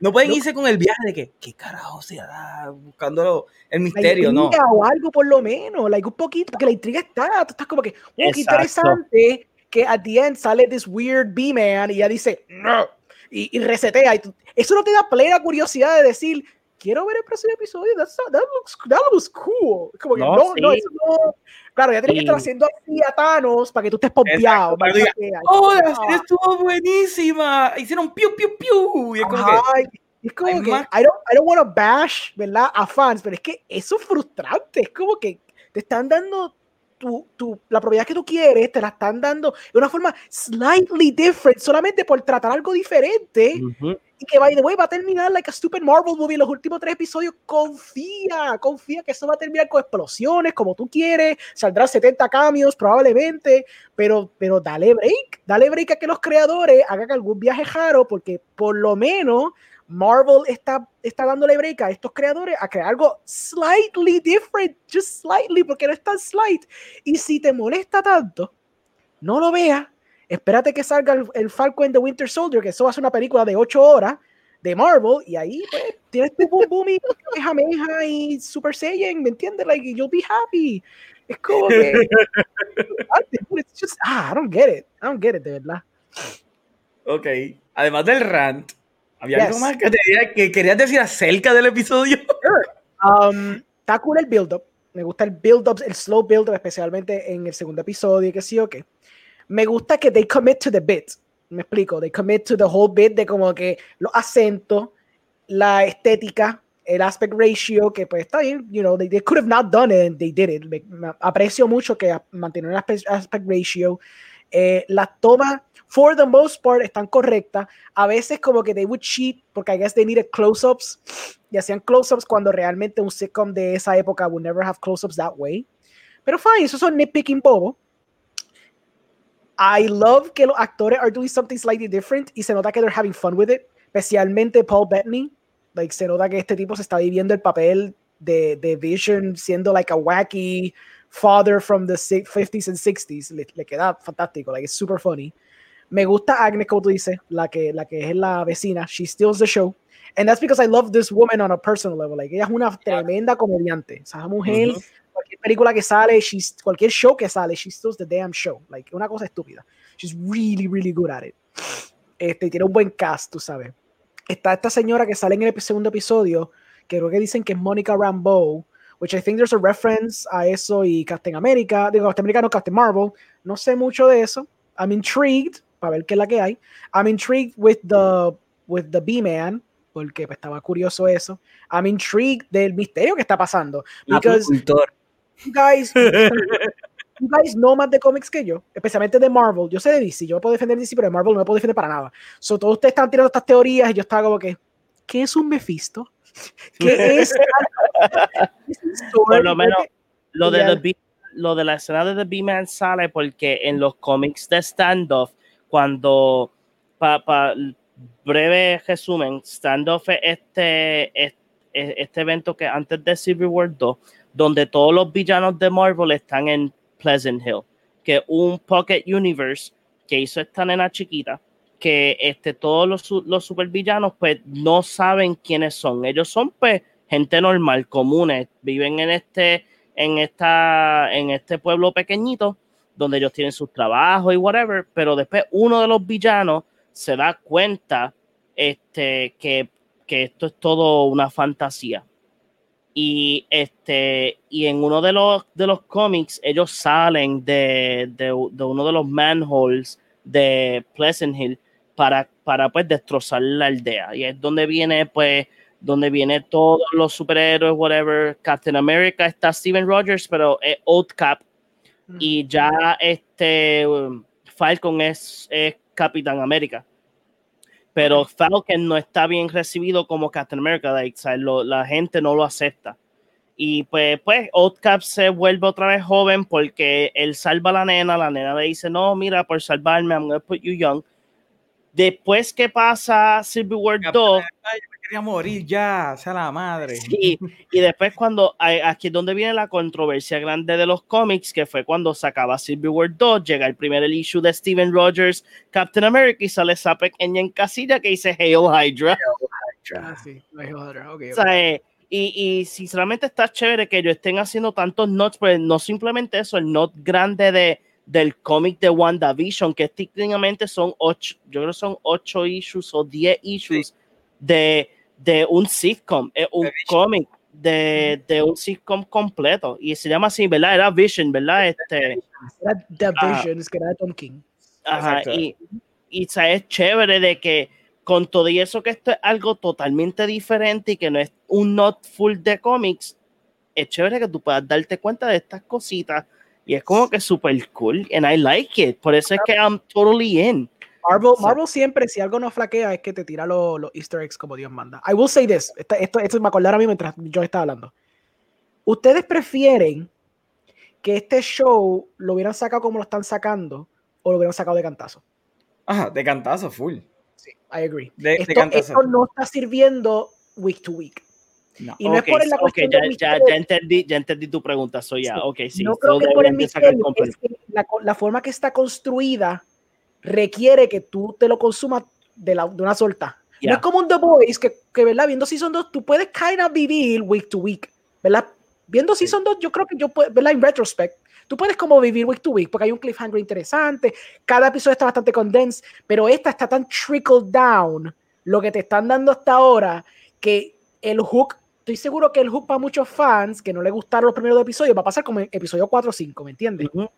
No pueden No. irse con el viaje de que, ¿qué carajo se da buscando el La misterio? No. o algo por lo menos, like un poquito, porque la intriga está, tú estás como que, oh, qué interesante que at the end sale this weird B-man y ella dice, no, y, y resetea. Y tú- eso no te da plena curiosidad de decir, quiero ver el próximo episodio, that's not- that, looks, that looks cool. Como que No, no, no, sí. eso no. Claro, ya tienes que estar haciendo así a Thanos para que tú estés pompeado. para que maldita diga, sea. ¡Oh, la Ah. serie estuvo buenísima! Hicieron piu, piu, piu. Y es como que, es como que más- I don't, I don't want to bash, ¿verdad? A fans, pero es que eso es frustrante. Es como que te están dando tu, tu, la propiedad que tú quieres, te la están dando de una forma slightly different, solamente por tratar algo diferente. Ujú. Y que, by the way, va a terminar like a stupid Marvel movie. Los últimos tres episodios, confía, confía que eso va a terminar con explosiones, como tú quieres. Saldrán 70 cambios, probablemente. Pero, pero dale break, dale break a que los creadores hagan algún viaje raro, porque por lo menos Marvel está, está dándole break a estos creadores a crear algo slightly different, just slightly, porque no es tan slight. Y si te molesta tanto, no lo veas. Espérate que salga el, el Falcon and the Winter Soldier, que eso va a ser una película de 8 horas de Marvel, y ahí pues, tienes tu Boom Boom y Kamehameha y Super Saiyan, ¿me entiendes? Like, you'll be happy. Es como que. It's just, ah, I don't get it. I don't get it, de verdad. ok. Además del rant, ¿había algo Yes. más que, te- que querías decir acerca del episodio? Um, está cool el build-up. Me gusta el build-up, el slow build-up, especialmente en el segundo episodio, que sí o qué. Me gusta que they commit to the bit. Me explico. They commit to the whole bit de como que los acentos, la estética, el aspect ratio, que pues está bien. You know, they, could have not done it and they did it. Me- me aprecio mucho que mantener el aspect, aspect ratio. Eh, las tomas, for the most part, están correctas. A veces como que they would cheat porque I guess they needed close-ups y hacían close-ups cuando realmente un sitcom de esa época would never have close-ups that way. Pero fine, eso son nitpicking bobo. I love que los actores are doing something slightly different y se nota que they're having fun with it, especialmente Paul Bettany. Like, se nota que este tipo se está viviendo el papel de, de Vision siendo like a wacky father from the si- 50s and 60s. Le, le queda fantástico, like, it's super funny. Me gusta Agnes, como tú dices, la que, la que es la vecina. She steals the show. And that's because I love this woman on a personal level. Like, ella es una tremenda comediante. O esa mujer. Cualquier película que sale, she's, cualquier show que sale, she steals the damn show. Like, una cosa estúpida. She's really, really good at it. Este, tiene un buen cast, tú sabes. Está esta señora que sale en el segundo episodio, que creo que dicen que es Monica Rambeau, which I think there's a reference a eso y Captain America, digo, Captain America no, Captain Marvel. No sé mucho de eso. I'm intrigued para ver qué es la que hay. I'm intrigued with the, with the B-Man, porque pues, estaba curioso eso. I'm intrigued del misterio que está pasando. Because you guys, you guys know más de cómics que yo, especialmente de Marvel. Yo sé de DC, yo me puedo defender de DC, pero de Marvel no me puedo defender para nada. So, todos ustedes están tirando estas teorías y yo estaba como que, ¿qué es un Mephisto? ¿Qué es? Por lo menos, lo de. The lo de la escena de The B-Man sale porque en los cómics de standoff, cuando, para breve resumen, standoff es este, es- es- este evento que antes de Civil War 2, donde todos los villanos de Marvel están en Pleasant Hill, que es un pocket universe que hizo esta nena chiquita, que este, todos los, los supervillanos pues no saben quiénes son. Ellos son pues gente normal, comunes, viven en este, en esta, en este pueblo pequeñito, donde ellos tienen sus trabajos y whatever, pero después uno de los villanos se da cuenta este, que, que esto es todo una fantasía. Y, este, y en uno de los, de los cómics, ellos salen de, de, de uno de los manholes de Pleasant Hill para, para pues destrozar la aldea. Y es donde viene, pues, donde viene todos los superhéroes, whatever. Captain America está Steven Rogers, pero es Old Cap. Y ya este um, Falcon es, es Capitán América. Pero Falcon no está bien recibido como Captain America. like, lo- la gente no lo acepta. Y pues, pues, Old Cap se vuelve otra vez joven porque él salva a la nena. La nena le dice: No, mira, por salvarme, I'm gonna put you young. Después que pasa Civil War 2, Ay, yo me quería morir ya, sea la madre. y, y después cuando aquí es donde viene la controversia grande de los cómics, que fue cuando se acaba Civil War 2, llega el primer issue de Steven Rogers, Captain America, y sale esa pequeña en casilla que dice Hail Hydra. Ah, sí, no hay otra. ok, O sea, eh, y, y sinceramente está chévere que ellos estén haciendo tantos notes, pero no simplemente eso, el note grande de, del cómic de WandaVision, que técnicamente son ocho, yo creo que son ocho issues o diez issues de, de un sitcom, es un De Vision. cómic de, de un sitcom completo. Y se llama así, ¿verdad? Era Vision, ¿verdad? Este, Era The Ah. Visions, que era Tom King. Ajá, Exacto. y, y o sea, es chévere de que con todo y eso que esto es algo totalmente diferente y que no es un not full de cómics, es chévere que tú puedas darte cuenta de estas cositas y es como que súper cool and I like it, por eso es que I'm totally in. Marvel. Marvel siempre, si algo no flaquea, es que te tira los los easter eggs como Dios manda. I will say this, esta- esto, esto me acordé ahora mismo mientras yo estaba hablando. ¿Ustedes prefieren que este show lo hubieran sacado como lo están sacando o lo hubieran sacado de cantazo? Ajá, de cantazo, full. Sí, I agree. De, de Esto, cantazo. esto no está sirviendo week to week. No. Y no Ok, es por la cuestión ya, del ya, ya entendí, ya entendí tu pregunta, soy ya, Sí. ok, sí. no so creo que por el misterio, es que la, la forma que está construida requiere que tú te lo consumas de, la, de una solta. Ya. No es como un The Boys que, que, ¿verdad? Viendo Season 2, tú puedes kind of vivir week to week, ¿verdad? Viendo Season 2, yo creo que yo puedo, ¿verdad? En retrospect, tú puedes como vivir week to week, porque hay un cliffhanger interesante, cada episodio está bastante condensed, pero esta está tan trickle down, lo que te están dando hasta ahora, que el hook, estoy seguro que el hook para muchos fans que no les gustaron los primeros dos episodios va a pasar como en episodio 4 o 5, ¿me entiendes? Ujú.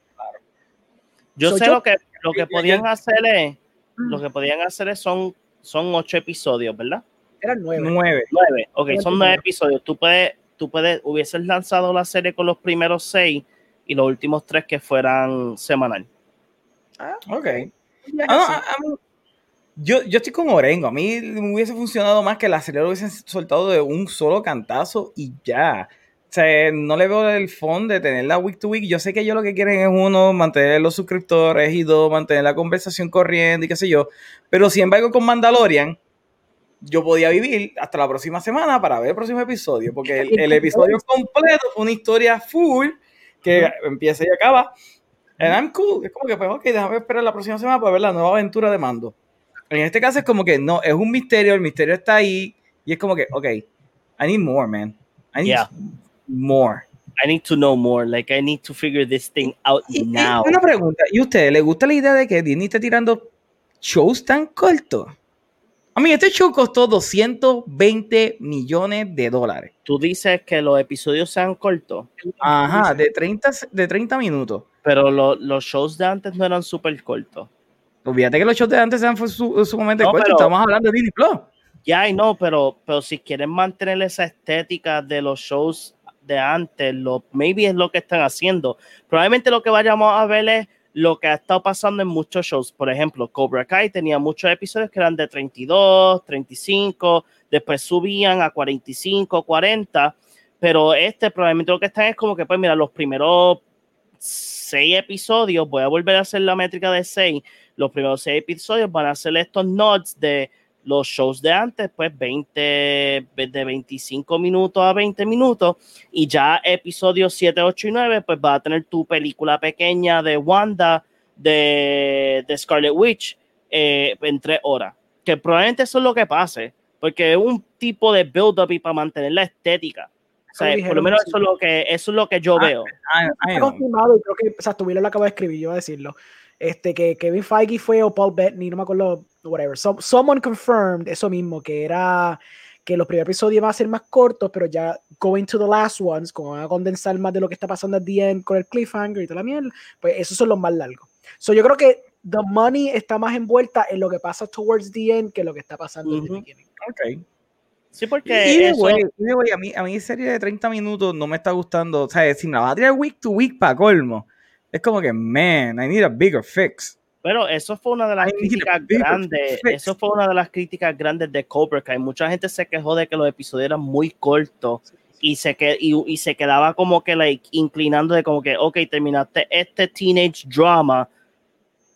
Yo So, sé yo- lo que lo que podían hacer es, Mm. lo que podían hacer es son, son ocho episodios, ¿verdad? Eran nueve. Nueve. Nueve, ok, Eran son nueve episodios. Tú puedes, tú puedes, hubieses lanzado la serie con los primeros seis y los últimos tres que fueran semanal. Ok. Ya es Ah, no, así. a- a mí- yo, yo estoy con Orengo. A mí me hubiese funcionado más que la serie lo hubiesen soltado de un solo cantazo y ya. O sea, no le veo el fondo de tenerla week to week. Yo sé que ellos lo que quieren es uno, mantener los suscriptores y dos, mantener la conversación corriendo y qué sé yo. Pero sin embargo, con Mandalorian, yo podía vivir hasta la próxima semana para ver el próximo episodio. Porque el, el episodio completo fue una historia full que empieza y acaba. And I'm cool. Es como que, pues, ok, déjame esperar la próxima semana para ver la nueva aventura de Mando. En este caso es como que no, es un misterio, el misterio está ahí y es como que, ok, I need more, man. I need Yeah. more. I need to know more, like I need to figure this thing out Y- y now. una pregunta, ¿y a ustedes les gusta la idea de que Disney esté tirando shows tan cortos? A mí, este show costó 220 millones de dólares. Tú dices que los episodios sean cortos, Ajá, de 30, de 30 minutos. pero lo- los shows de antes no eran súper cortos. Olvídate que los shows de antes fue su, sumamente No, cortos. Estamos hablando de Disney Plus. Ya, y no, pero, pero si quieren mantener esa estética de los shows de antes, lo, maybe es lo que están haciendo. Probablemente lo que vayamos a ver es lo que ha estado pasando en muchos shows. Por ejemplo, Cobra Kai tenía muchos episodios que eran de 32, 35, después subían a 45, 40, pero este probablemente lo que están es como que, pues mira, los primeros seis episodios, voy a volver a hacer la métrica de seis, los primeros seis episodios van a ser estos nods de los shows de antes, pues 20, de 25 minutos a 20 minutos, y ya episodios 7, 8 y 9, pues va a tener tu película pequeña de Wanda, de, de Scarlet Witch, eh, en tres horas. Que probablemente eso es lo que pase, porque es un tipo de build-up y para mantener la estética. O sea, por lo menos eso es lo que, eso es lo que yo Ah, veo. I- I Está know. confirmado y creo que, o sea, tuvieron lo acabo de escribir, yo voy a decirlo. Este, que Kevin Feige fue o Paul Bettany, no me acuerdo, whatever. Some- someone confirmed eso mismo, que era que los primeros episodios iban a ser más cortos, pero ya going to the last ones, como van a condensar más de lo que está pasando at the end con el cliffhanger y toda la mierda, pues esos son los más largos. So yo creo que the money está más envuelta en lo que pasa towards the end que lo que está pasando en the Ujú. beginning. Ok. Sí, porque Either eso- way, either way, a mí, a mí serie de 30 minutos no me está gustando. O sea, si me la va a tirar week to week para colmo, es como que, man, I need a bigger fix. Pero eso fue una de las I críticas grandes. Eso fue una de las críticas grandes de Cobra Kai. Mucha gente se quejó de que los episodios eran muy cortos y se, que, y, y se quedaba como que like, inclinando de como que, ok, terminaste este teenage drama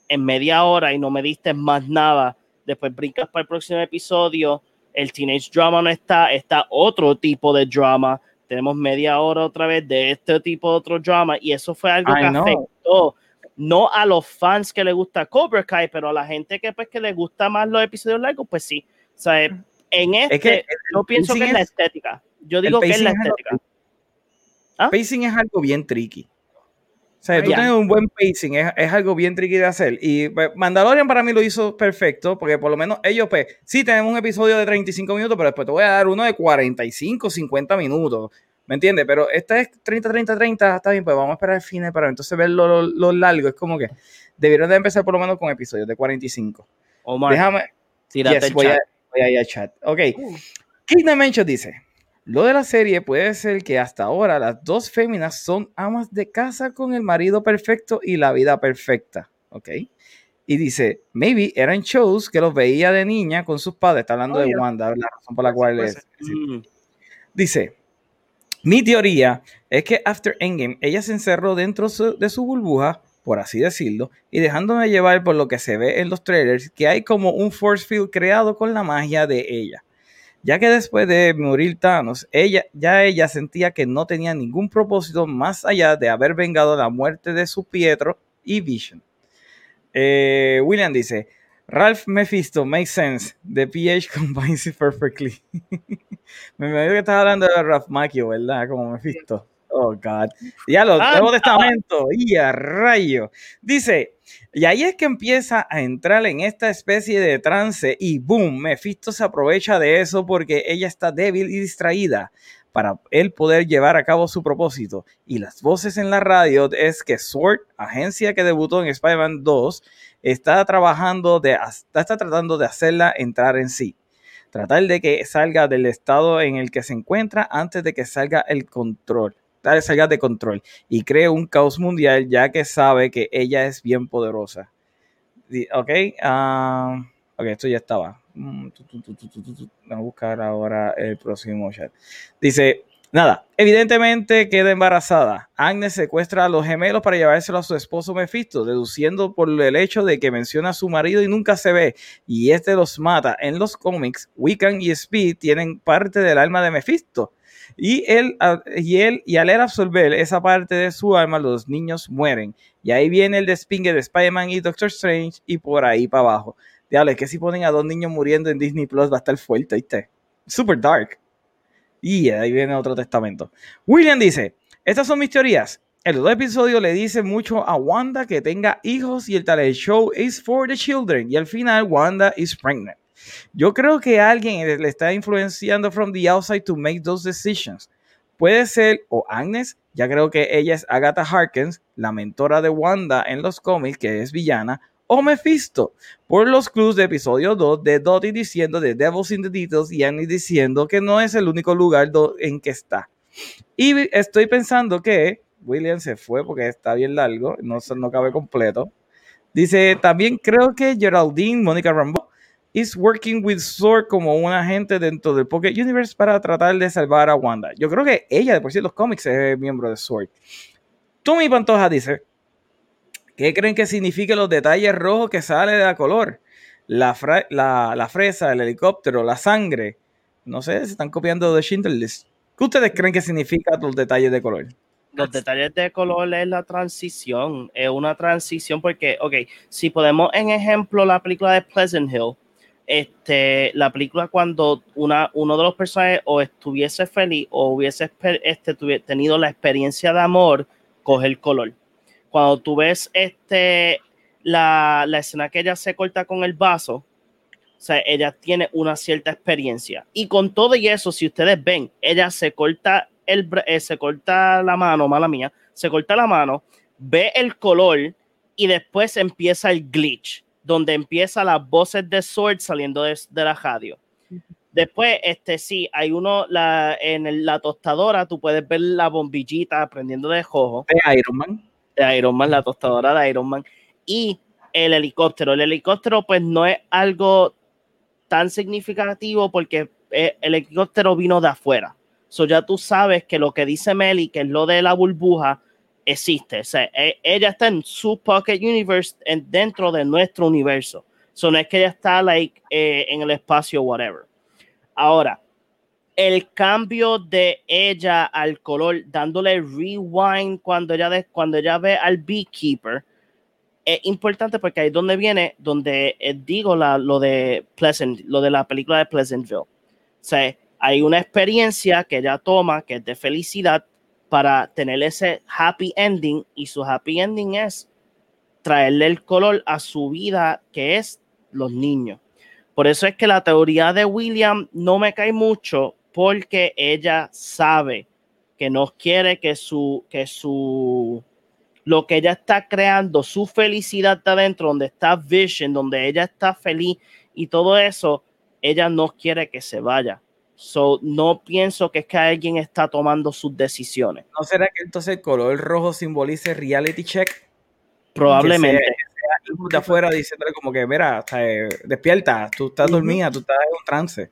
en media hora y no me diste más nada. Después brincas para el próximo episodio. El teenage drama no está, está otro tipo de drama. Tenemos media hora otra vez de este tipo de otro drama y eso fue algo I que know. afectó no a los fans que les gusta Cobra Kai, pero a la gente que pues que les gusta más los episodios largos, pues sí. O sea, en este, Es que el- yo pienso que es la es- estética. Yo digo que es la es algo- estética. ¿Ah? Pacing es algo bien tricky. O sea, tú tienes un buen pacing, es, es algo bien tricky de hacer. Y pues, Mandalorian para mí lo hizo perfecto, porque por lo menos ellos, pues, sí tenemos un episodio de 35 minutos, pero después te voy a dar uno de 45, 50 minutos. ¿Me entiendes? Pero esta es 30, 30, 30, está bien, pues vamos a esperar el fin para entonces ver lo, lo- lo largo. Es como que debieron de empezar por lo menos con episodios de 45. Omar, Déjame, tírate Yes, el voy, a, chat. voy a ir al chat. Ok. Uh. Kingdom Mention dice: Lo de la serie puede ser que hasta ahora las dos féminas son amas de casa con el marido perfecto y la vida perfecta. Ok. Y dice: Maybe eran shows que los veía de niña con sus padres. Está hablando Oh, de yeah. Wanda, la razón por la cual es. Mm, Dice, mi teoría es que After Endgame ella se encerró dentro su- de su burbuja, por así decirlo, y dejándome llevar por lo que se ve en los trailers, que hay como un force field creado con la magia de ella. Ya que después de morir Thanos, ella, ya ella sentía que no tenía ningún propósito más allá de haber vengado la muerte de su Pietro y Vision. Eh, William dice, Ralph Mephisto makes sense. The PH combines it perfectly. Me imagino que estás hablando de Ralph Macchio, ¿verdad? Como Mephisto. Oh, God. Ya lo, Ah, Nuevo no. Testamento. Y a rayo. Dice, y ahí es que empieza a entrar en esta especie de trance y boom, Mephisto se aprovecha de eso porque ella está débil y distraída para él poder llevar a cabo su propósito. Y las voces en la radio es que Sword, agencia que debutó en Spider-Man 2, está trabajando de, está tratando de hacerla entrar en sí. Tratar de que salga del estado en el que se encuentra antes de que salga el control. Salga de control y cree un caos mundial ya que sabe que ella es bien poderosa. Ok, ah, ok, esto ya estaba. Mm. Vamos a buscar ahora el próximo chat. Dice, nada, evidentemente queda embarazada. Agnes secuestra a los gemelos para llevárselo a su esposo Mephisto, deduciendo por el hecho de que menciona a su marido y nunca se ve, y este los mata. En los cómics, Wiccan y Speed tienen parte del alma de Mephisto. Y él, a- y él, y al él absorber esa parte de su alma, los niños mueren. Y ahí viene el despingue de Spider-Man y Doctor Strange y por ahí para abajo. Diablo, es que si ponen a dos niños muriendo en Disney Plus va a estar fuerte, ¿viste? Super dark. Y ahí viene otro testamento. William dice, estas son mis teorías. El dos episodio le dice mucho a Wanda que tenga hijos y el talent show is for the children. Y al final Wanda is pregnant. Yo creo que alguien le está influenciando from the outside to make those decisions. Puede ser o Agnes, ya creo que ella es Agatha Harkins, la mentora de Wanda en los cómics, que es villana, o Mephisto, por los clues de episodio 2 de Dottie diciendo de Devils in the Details y Annie diciendo que no es el único lugar en que está. Y estoy pensando que William se fue porque está bien largo, no, no cabe completo. Dice, también creo que Geraldine, Mónica Rambo, is working with Sword como un agente dentro del Pocket Universe para tratar de salvar a Wanda. Yo creo que ella, de por sí, los cómics es miembro de Sword. Tommy Pantoja dice, ¿qué creen que significan los detalles rojos que sale de la color? La, la, la fresa, el helicóptero, la sangre. No sé, se están copiando de Schindler's List. ¿Qué ustedes creen que significan los detalles de color? Los detalles de color es la transición, es una transición porque, ok, si podemos en ejemplo la película de Pleasant Hill, este, la película cuando una, uno de los personajes o estuviese feliz o hubiese este, tenido la experiencia de amor, coge el color. Cuando tú ves este, la, la escena que ella se corta con el vaso, o sea, ella tiene una cierta experiencia. Y con todo y eso, si ustedes ven, ella se corta el eh, se corta la mano, mala mía, se corta la mano, ve el color y después empieza el glitch, donde empieza las voces de Sword saliendo de, de la radio. Después, este sí, hay uno la, en el- la tostadora, tú puedes ver la bombillita prendiendo de jojo De Iron Man. de Iron Man, la tostadora de Iron Man, y el helicóptero. El helicóptero, pues, no es algo tan significativo porque eh, el helicóptero vino de afuera. So ya tú sabes que lo que dice Meli, que es lo de la burbuja, existe. O sea, e- ella está en su Pocket Universe, en- dentro de nuestro universo. So no es que ella está, like, eh, en el espacio, whatever. Ahora, el cambio de ella al color, dándole rewind cuando ella, de- cuando ella ve al Beekeeper, es importante porque ahí es donde viene, donde eh, digo la, lo de Pleasant, lo de la película de Pleasantville. sea, hay una experiencia que ella toma que es de felicidad para tener ese happy ending y su happy ending es traerle el color a su vida que es los niños. Por eso es que la teoría de William no me cae mucho porque ella sabe que no quiere que su que su lo que ella está creando, su felicidad está dentro, donde está Vision, donde ella está feliz y todo eso, ella no quiere que se vaya. So, no pienso que es que alguien está tomando sus decisiones. ¿No será que entonces el color rojo simbolice reality check? Probablemente. Que sea, de afuera diciéndole como que, mira, eh, despierta, tú estás dormida, tú estás en un trance.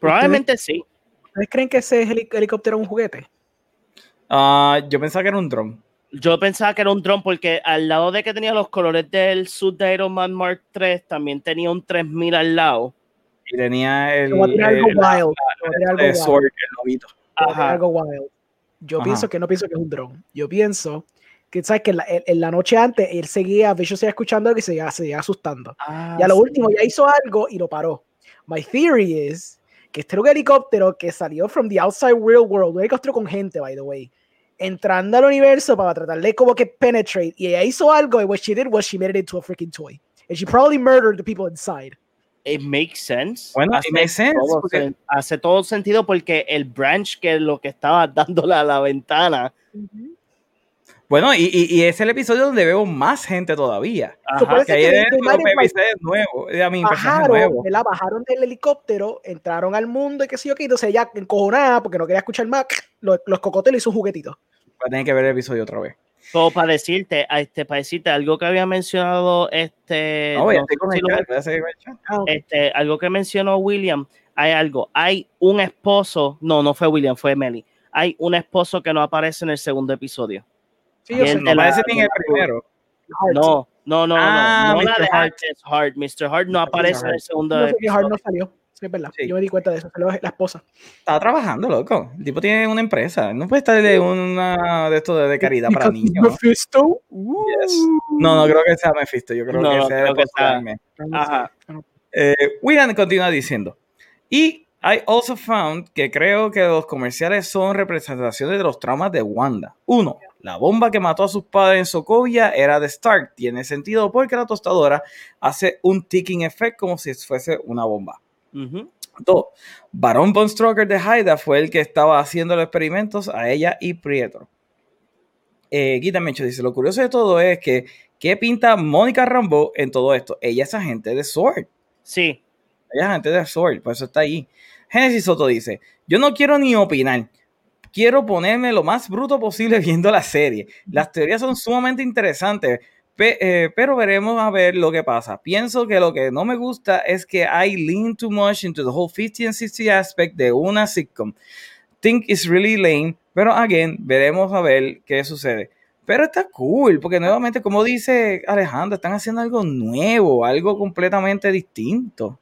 Probablemente sí. ¿Ustedes creen que ese helicóptero es un juguete? Uh, yo pensaba que era un dron. Yo pensaba que era un dron porque al lado de que tenía los colores del sud de Iron Man Mark III, también tenía un 3000 al lado. Y tenía el. algo wild. algo wild. Yo pienso que no pienso que es un dron. Yo pienso que, ¿sabes? Que en la, noche antes él seguía, Vicious seguía escuchando y se seguía, asustando. Ah, y a lo último ya hizo algo y lo paró. My theory is que este era un helicóptero que salió from the outside real world, un helicóptero con gente, by the way, entrando al universo para tratar de como que penetrate. Y ella hizo algo y what she did was she made it into a freaking toy. And she probably murdered the people inside. It makes sense. Bueno, hace, makes sense todo, porque... hace todo sentido porque el branch que es lo que estaba dándole a la ventana. Uh -huh. Bueno, y, y, y, es el episodio donde veo más gente todavía. Ajá. Que ahí es nuevo, a mí bajaron, nuevo. ¿verdad? bajaron del helicóptero, entraron al mundo y qué sé yo qué, entonces ella encojonada porque no quería escuchar más, los, los cocotes le hizo un juguetito. Va a tener que ver el episodio otra vez. Como para decirte, este, para decirte algo que había mencionado, este, no, no, con el chat, el chat. este, algo que mencionó William, hay algo, hay un esposo, no, no fue William, fue Melly, hay un esposo que no aparece en el segundo episodio. Sí, yo sé. No aparece ni en el primero. No, no, no, Ah, no, no, no la Mr. de Hart. Hart. Mr. Hart no aparece en el segundo No sé que Hart episodio. no salió. Sí, es verdad. Sí. Yo me di cuenta de eso. Salió la esposa. Estaba trabajando, loco. El tipo tiene una empresa. No puede estar de una de esto de, de caridad para niños. Yes. No, no creo que sea Mephisto. Yo creo No, que no, sea creo que. Ajá. Eh, William continúa diciendo. Y I also found que creo que los comerciales son representaciones de los traumas de Wanda. Uno, la bomba que mató a sus padres en Sokovia era de Stark. Tiene sentido porque la tostadora hace un ticking effect como si fuese una bomba. Ujú. Dos, Barón Von Stroker de Haida fue el que estaba haciendo los experimentos a ella y Prieto. Eh, Guita dice, lo curioso de todo es que, ¿qué pinta Mónica Rambo en todo esto? Ella es agente de SWORD. Sí. Ella es agente de SWORD, por eso está ahí. Genesis Soto dice, yo no quiero ni opinar. Quiero ponerme lo más bruto posible viendo la serie. Las teorías son sumamente interesantes, pe- eh, pero veremos a ver lo que pasa. Pienso que lo que no me gusta es que I lean too much into the whole 50 and 60 aspect de una sitcom. Think it's really lame, pero again, veremos a ver qué sucede. Pero está cool, porque nuevamente, como dice Alejandro, están haciendo algo nuevo, algo completamente distinto.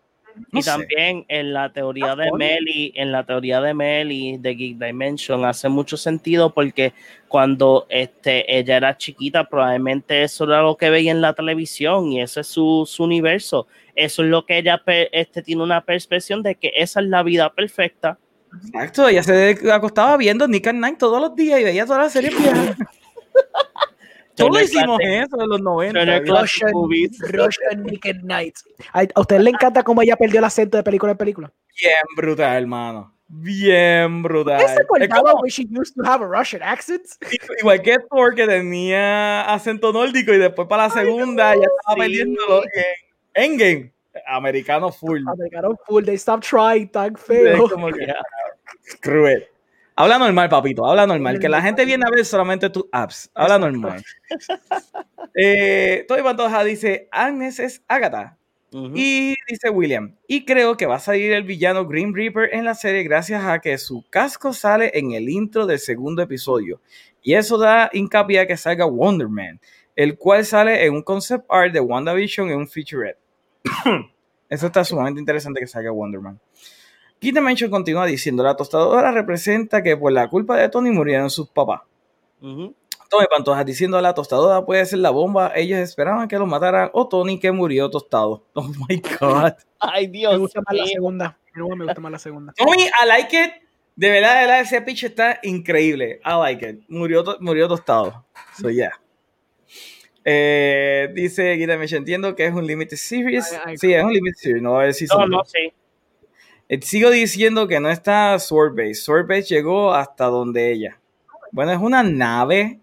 No y sé. también en la teoría de. Meli, en la teoría de Meli de Geek Dimension hace mucho sentido porque cuando este, ella era chiquita probablemente eso era lo que veía en la televisión y ese es su, su universo. Eso es lo que ella este, tiene una percepción de que esa es la vida perfecta. Exacto, ella se acostaba viendo Nick at Night todos los días y veía todas las series viejas. Todos hicimos eso en los 90. Turner ¿verdad? Classic Russian. Russian Naked Night. A, usted le encanta cómo ella perdió el acento de película en película. Bien brutal, hermano. Bien brutal. ¿Usted se Es acordaba como- she used to have a Russian accent? igual que Thor, que tenía acento nórdico y después para la segunda ya estaba sí. perdiéndolo en Endgame. Americano full. Americano full, they stop trying, tan Es feo. como que, cruel. Habla normal, papito. Habla normal. Que la gente viene a ver solamente tus apps. Habla Exacto. normal. eh, Toy Pantoja dice: Agnes es Agatha. Y dice William, y creo que va a salir el villano Green Reaper en la serie gracias a que su casco sale en el intro del segundo episodio. Y eso da hincapié a que salga Wonder Man, el cual sale en un concept art de WandaVision en un featurette. eso está sumamente interesante que salga Wonder Man. Kid Dimension continúa diciendo, la tostadora representa que por la culpa de Tony murieron sus papás. Ujú. Tome Pantoja diciendo la tostadora puede ser la bomba. Ellos esperaban que lo mataran o Tony que murió tostado. Oh my god. Ay, Me Dios gusta más la segunda. Me gusta más la segunda. Tommy, I like it. De verdad, de verdad, ese pitch está increíble. I like it. Murió, to- murió tostado. So, yeah. Eh, dice Guita Mecha, entiendo que es un limited series. I- I sí, es un limited series, no va a haber No, no, sí. Eh, Sigo diciendo que no está Swordbase. Swordbase llegó hasta donde ella. Bueno, es una nave.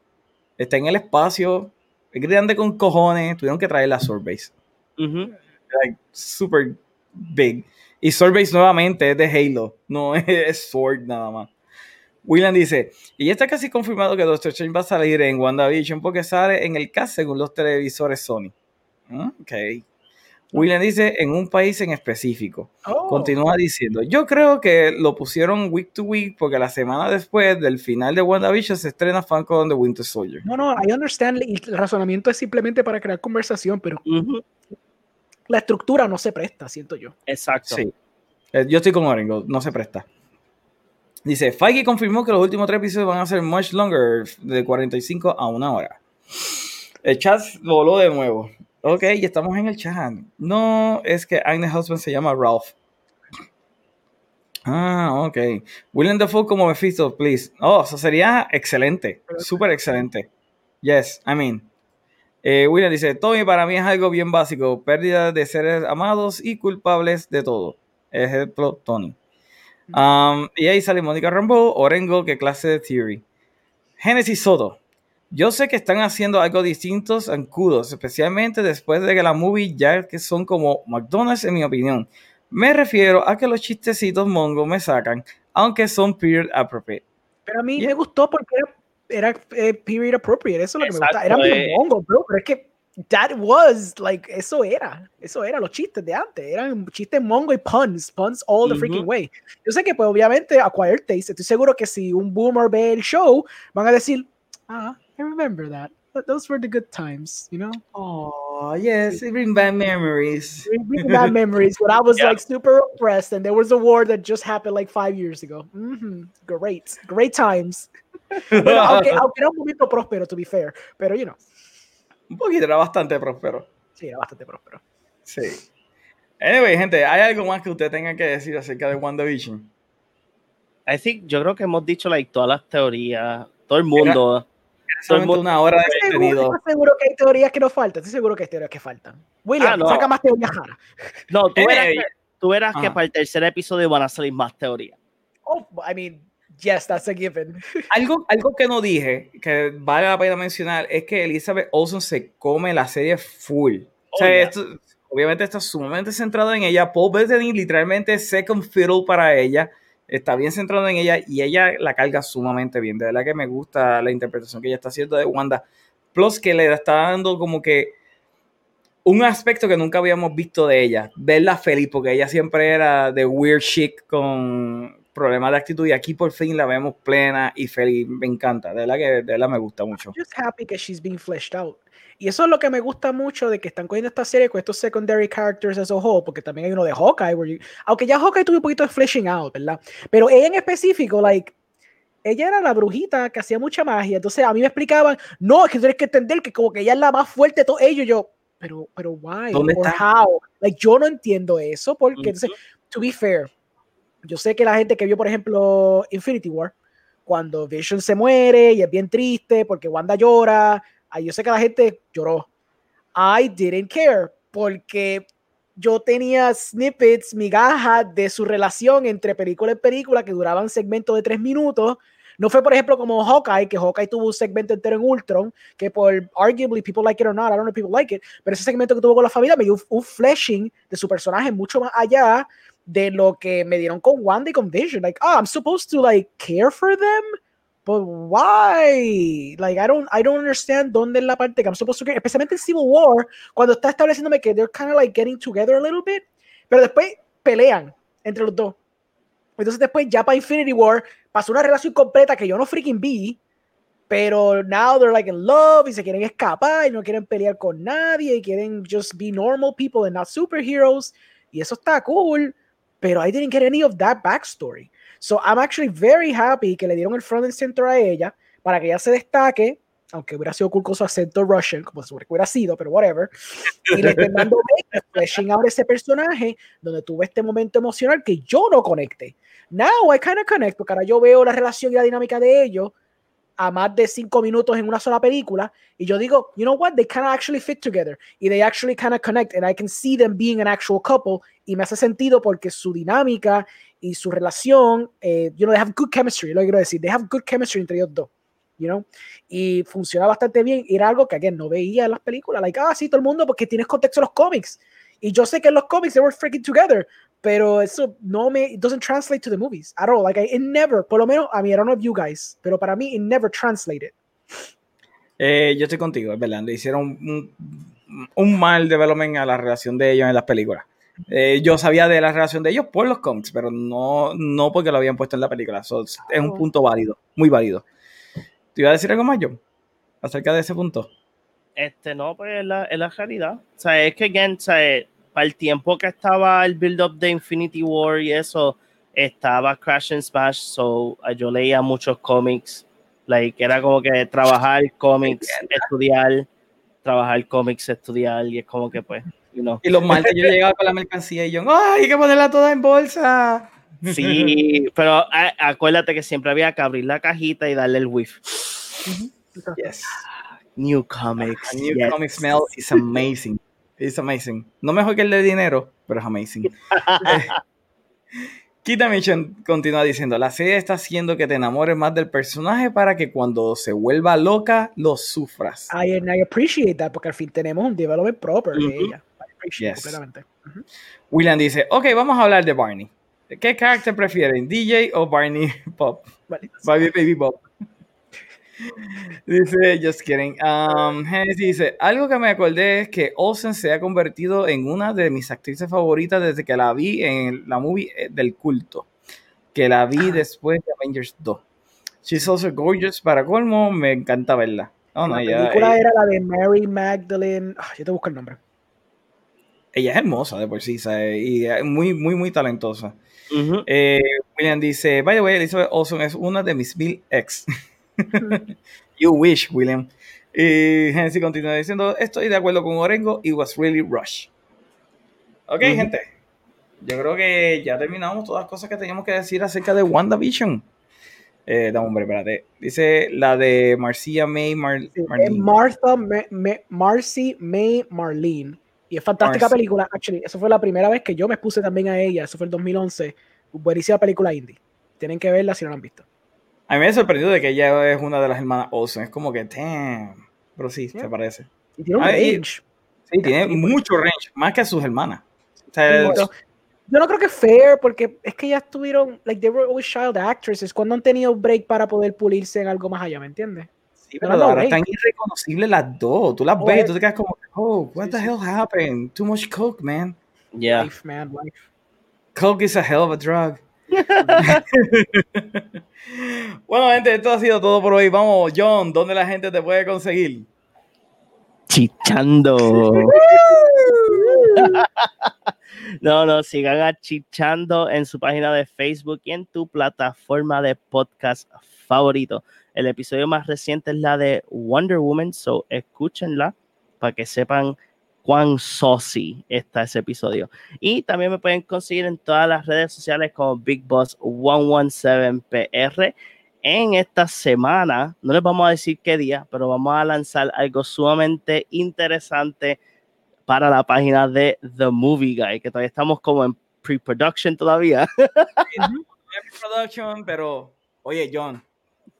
Está en el espacio. Es grande con cojones. Tuvieron que traer la Swordbase. Ujú. Like, super big. Y Swordbase nuevamente es de Halo. No es Sword nada más. William dice, y ya está casi confirmado que Doctor Strange va a salir en WandaVision porque sale en el cast según los televisores Sony. Ok. William dice, en un país en específico. Oh, Continúa diciendo, yo creo que lo pusieron week to week porque la semana después del final de WandaVision se estrena Falcon the Winter Soldier. No, no, I understand. El razonamiento es simplemente para crear conversación, pero la estructura no se presta, siento yo. Exacto. Sí. Eh, Yo estoy con Orengo, no se presta. Dice, Feige confirmó que los últimos tres episodios van a ser much longer, de 45 a una hora. El chat voló de nuevo. Ok, y estamos en el chat. No, es que Agnes Husband se llama Ralph. Ah, ok. William Dafoe como Mephisto, please. Oh, eso sería excelente. Súper excelente. Yes, I mean. Eh, William dice, Tommy, para mí es algo bien básico. Pérdida de seres amados y culpables de todo. Ejemplo, Tony. Um, y ahí sale Mónica Rambeau, Orengo, qué clase de theory. Genesis Soto. Yo sé que están haciendo algo distintos en Kudos, especialmente después de que la movie ya que son como McDonald's en mi opinión. Me refiero a que los chistecitos mongo me sacan, aunque son period appropriate. Pero a mí Yeah. me gustó porque era, era, eh, period appropriate, eso es lo que me Exacto, gusta. Era eh. mongo, bro, pero es que that was, like, eso era, eso era los chistes de antes, eran chistes mongo y puns, puns all the freaking Ujú. way. Yo sé que, pues, obviamente, acquired taste, estoy seguro que si un boomer ve el show, van a decir, ah, I remember that. Th- Those were the good times, you know? Oh, yes, it brings back memories. Bringing back memories when I was Yeah. like super oppressed and there was a war that just happened like five years ago. Mhm. Great, great times. Bueno, aunque, aunque era un momento próspero, to be fair, pero you know, Un poquito, era bastante próspero. sí, era bastante próspero. Sí. Anyway, gente, ¿hay algo más que usted tenga que decir acerca de WandaVision? I think, yo creo que hemos dicho like, todas las teorías, todo el mundo. todo el Solamente una hora de seguro, contenido. estoy seguro que hay teorías que nos faltan. Estoy seguro que hay teorías que faltan. William, Ah, no. saca más teorías raras. No, tú verás, Ey. que, tú verás que para el tercer episodio van a salir más teorías. Oh, I mean, yes, that's a given. Algo, algo que no dije, que vale la pena mencionar, es que Elizabeth Olsen se come la serie full. O sea, Oh, yeah. esto, obviamente está sumamente centrado en ella. Paul Bettany literalmente es second fiddle para ella. Está bien centrado en ella y ella la carga sumamente bien. De verdad que me gusta la interpretación que ella está haciendo de Wanda. Plus que le está dando como que un aspecto que nunca habíamos visto de ella. Verla feliz, porque ella siempre era de weird chic con problemas de actitud y aquí por fin la vemos plena y feliz. Me encanta. De verdad que de verdad me gusta mucho. just happy que she's being fleshed out. Y eso es lo que me gusta mucho de que están cogiendo esta serie con estos secondary characters as a whole, porque también hay uno de Hawkeye, where you- aunque ya Hawkeye tuvo un poquito de fleshing out, ¿verdad? Pero ella en específico, like, ella era la brujita que hacía mucha magia, entonces a mí me explicaban, no, es que tienes que entender que como que ella es la más fuerte de todo ello, yo, pero, pero why? ¿Dónde Or está? how? Like, yo no entiendo eso, porque, entonces, to be fair, yo sé que la gente que vio, por ejemplo, Infinity War, cuando Vision se muere y es bien triste porque Wanda llora, yo sé que la gente lloró. I didn't care porque yo tenía snippets, migajas de su relación entre película y película que duraban segmentos de tres minutos. No fue, por ejemplo, como Hawkeye, que Hawkeye tuvo un segmento entero en Ultron, que por arguably people like it or not, I don't know if people like it, pero ese segmento que tuvo con la familia me dio un, fleshing de su personaje mucho más allá de lo que me dieron con Wanda y con Vision. Like, oh, I'm supposed to like care for them, but why? Like, I don't, I don't understand dónde es la parte que I'm supposed to care, especialmente en Civil War, cuando está estableciéndome que they're kind of like getting together a little bit, pero después pelean entre los dos. Entonces después ya para Infinity War pasó una relación completa que yo no freaking vi, pero now they're like in love y se quieren escapar y no quieren pelear con nadie y quieren just be normal people and not superheroes y eso está cool, pero I didn't get any of that backstory. So I'm actually very happy que le dieron el front and center a ella para que ella se destaque aunque hubiera sido cool con su acento Russian, como se hubiera sido, pero whatever, y le estén dando fleshing out ese personaje, donde tuve este momento emocional que yo no conecté. Now I kind of connect, porque ahora yo veo la relación y la dinámica de ellos a más de cinco minutos en una sola película, y yo digo, you know what, they kind of actually fit together, y they actually kind of connect, and I can see them being an actual couple, y me hace sentido porque su dinámica y su relación, eh, you know, they have good chemistry, lo que quiero decir, they have good chemistry entre ellos dos you know, y funciona bastante bien. Era algo que again, no veía en las películas, like, ah, sí, todo el mundo, porque tienes contexto de los cómics. Y yo sé que en los cómics they were freaking together, pero eso no me, it doesn't translate to the movies at all. Like, I, it never, por lo menos, a mí, I don't know you guys, pero para mí, it never translated. Eh, yo estoy contigo, es verdad. Le hicieron un, un, mal development a la relación de ellos en las películas. Eh, yo sabía de la relación de ellos por los cómics, pero no, no porque lo habían puesto en la película. So, es un oh. punto válido, muy válido. ¿Te iba a decir algo más, John? Acerca de ese punto. Este, no, pues es la, es la realidad. O sea, es que, again, o sea, para el tiempo que estaba el build-up de Infinity War y eso, estaba Crash and Smash, so yo leía muchos cómics. Like, era como que trabajar cómics, estudiar, trabajar cómics, estudiar, y es como que, pues, know. Y los martes yo llegaba con la mercancía y yo, ¡ay, hay que ponerla toda en bolsa! Sí, pero acuérdate que siempre había que abrir la cajita y darle el whiff. Yes. New comics. new comic smell is amazing. It's amazing. No mejor que el de dinero, pero es amazing. Kita Mission continúa diciendo, la serie está haciendo que te enamores más del personaje para que cuando se vuelva loca, lo sufras. I, I appreciate that, porque al fin tenemos un development proper de ella. Yes. William dice, ok, vamos a hablar de Barney. ¿Qué carácter prefieren? ¿DJ o Barney Pop? Barney Baby Pop. dice, just kidding. Um, dice, algo que me acordé es que Olsen se ha convertido en una de mis actrices favoritas desde que la vi en la movie eh, del culto, que la vi después de Avengers 2. She's also gorgeous, para colmo, me encanta verla. Oh, la película era la de Mary Magdalene, ah, yo te busco el nombre. Ella es hermosa de por sí, y muy, muy, muy talentosa. Eh, William dice, by the way, Elizabeth Olsen es una de mis mil ex. you wish, William. Y Genesis continúa diciendo, estoy de acuerdo con Orengo, it was really rush. Ok, gente. Yo creo que ya terminamos todas las cosas que teníamos que decir acerca de WandaVision. Eh, dame hombre, espérate. Dice la de Marcia May Marlene. Martha Marcy May Marlene. Y es fantástica película, actually. Eso fue la primera vez que yo me puse también a ella. Eso fue el 2011. Buenísima película indie. Tienen que verla si no la han visto. A mí me ha sorprendido de que ella es una de las hermanas Olsen. Es como que, damn. Pero sí, se parece. Y tiene un range. Sí, tiene mucho range, más que sus hermanas. yo no creo que fair, porque es que ya estuvieron, like, they were always child actresses, cuando han tenido break para poder pulirse en algo más allá, ¿me entiendes? Pero ahora están irreconocibles las dos. Tú las ves y tú te quedas como, oh, what the hell happened? Too much coke, man. Yeah. Life, man, life. Coke is a hell of a drug. bueno, gente, esto ha sido todo por hoy. Vamos, John, ¿dónde la gente te puede conseguir? Chichando. no, no, sigan a Chichando en su página de Facebook y en tu plataforma de podcast favorito. El episodio más reciente es la de Wonder Woman, so escúchenla para que sepan cuán saucy está ese episodio. Y también me pueden conseguir en todas las redes sociales como Big Boss 117PR. En esta semana, no les vamos a decir qué día, pero vamos a lanzar algo sumamente interesante para la página de The Movie Guy, que todavía estamos como en pre-production todavía. pre-production, pero oye, John,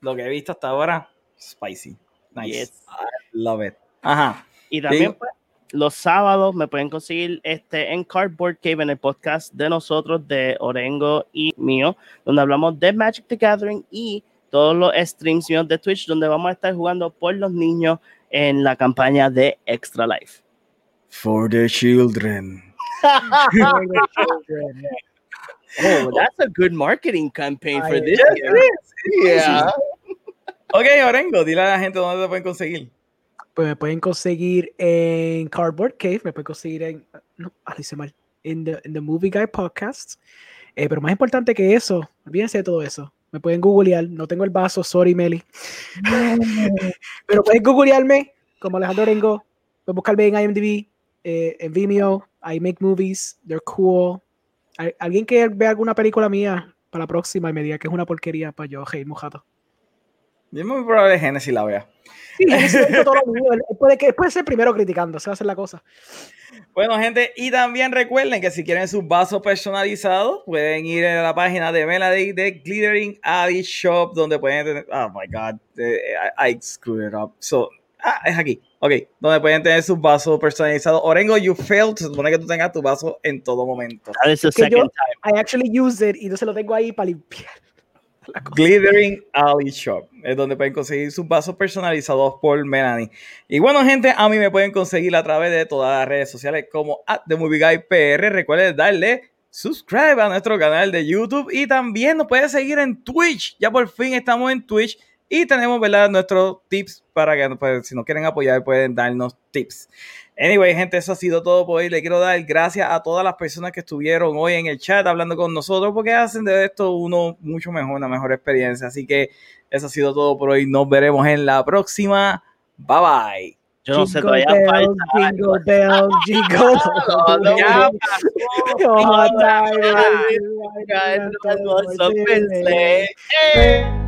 lo que he visto hasta ahora, spicy. Nice. I love it. Ajá. Y también pues, los sábados me pueden conseguir este en Cardboard Cave en el podcast de nosotros, de Orengo y mío, donde hablamos de Magic the Gathering y todos los streams míos de Twitch, donde vamos a estar jugando por los niños en la campaña de Extra Life. For the children. Oh, that's a good marketing campaign for this. Yeah. Ok, Orengo, dile a la gente dónde te pueden conseguir. Pues me pueden conseguir en Cardboard Cave, me pueden conseguir en. No, ah, hice mal. En the, the, Movie Guy Podcast. Eh, pero más importante que eso, olvídense de todo eso. Me pueden googlear. No tengo el vaso, sorry, Meli. Pero pueden googlearme como Alejandro Orengo. Pueden buscarme en IMDb, eh, en Vimeo. I make movies. They're cool. Al- ¿Alguien que vea alguna película mía para la próxima y me diga que es una porquería para yo, hey, mojato? Y es muy probable que Genesis la vea. Sí, es todo lo mío. Puede, que, puede ser primero criticando, se va a hacer la cosa. Bueno, gente, y también recuerden que si quieren sus vasos personalizados, pueden ir a la página de Melody de Glittering Alley Shop, donde pueden tener. Oh my god, eh, I, I screwed it up. So, ah, es aquí. Ok, donde pueden tener sus vasos personalizados. Orengo, you failed. Se supone que tú tengas tu vaso en todo momento. That is the Que yo- second time. I actually use it y entonces lo tengo ahí para limpiar. Glittering Alley Shop es donde pueden conseguir sus vasos personalizados por Melanie. Y bueno, gente, a mí me pueden conseguir a través de todas las redes sociales como at The Movie Guy PR. Recuerden darle subscribe a nuestro canal de YouTube y también nos pueden seguir en Twitch. Ya por fin estamos en Twitch y tenemos, ¿verdad? Nuestros tips para que pues, si nos quieren apoyar pueden darnos tips. Anyway, gente, eso ha sido todo por hoy. Le quiero dar gracias a todas las personas que estuvieron hoy en el chat hablando con nosotros porque hacen de esto uno mucho mejor, una mejor experiencia. Así que eso ha sido todo por hoy. Nos veremos en la próxima. Bye bye. Yo no sé, Jingle todavía bells, falta. jingle bells, jingle No, no, Ya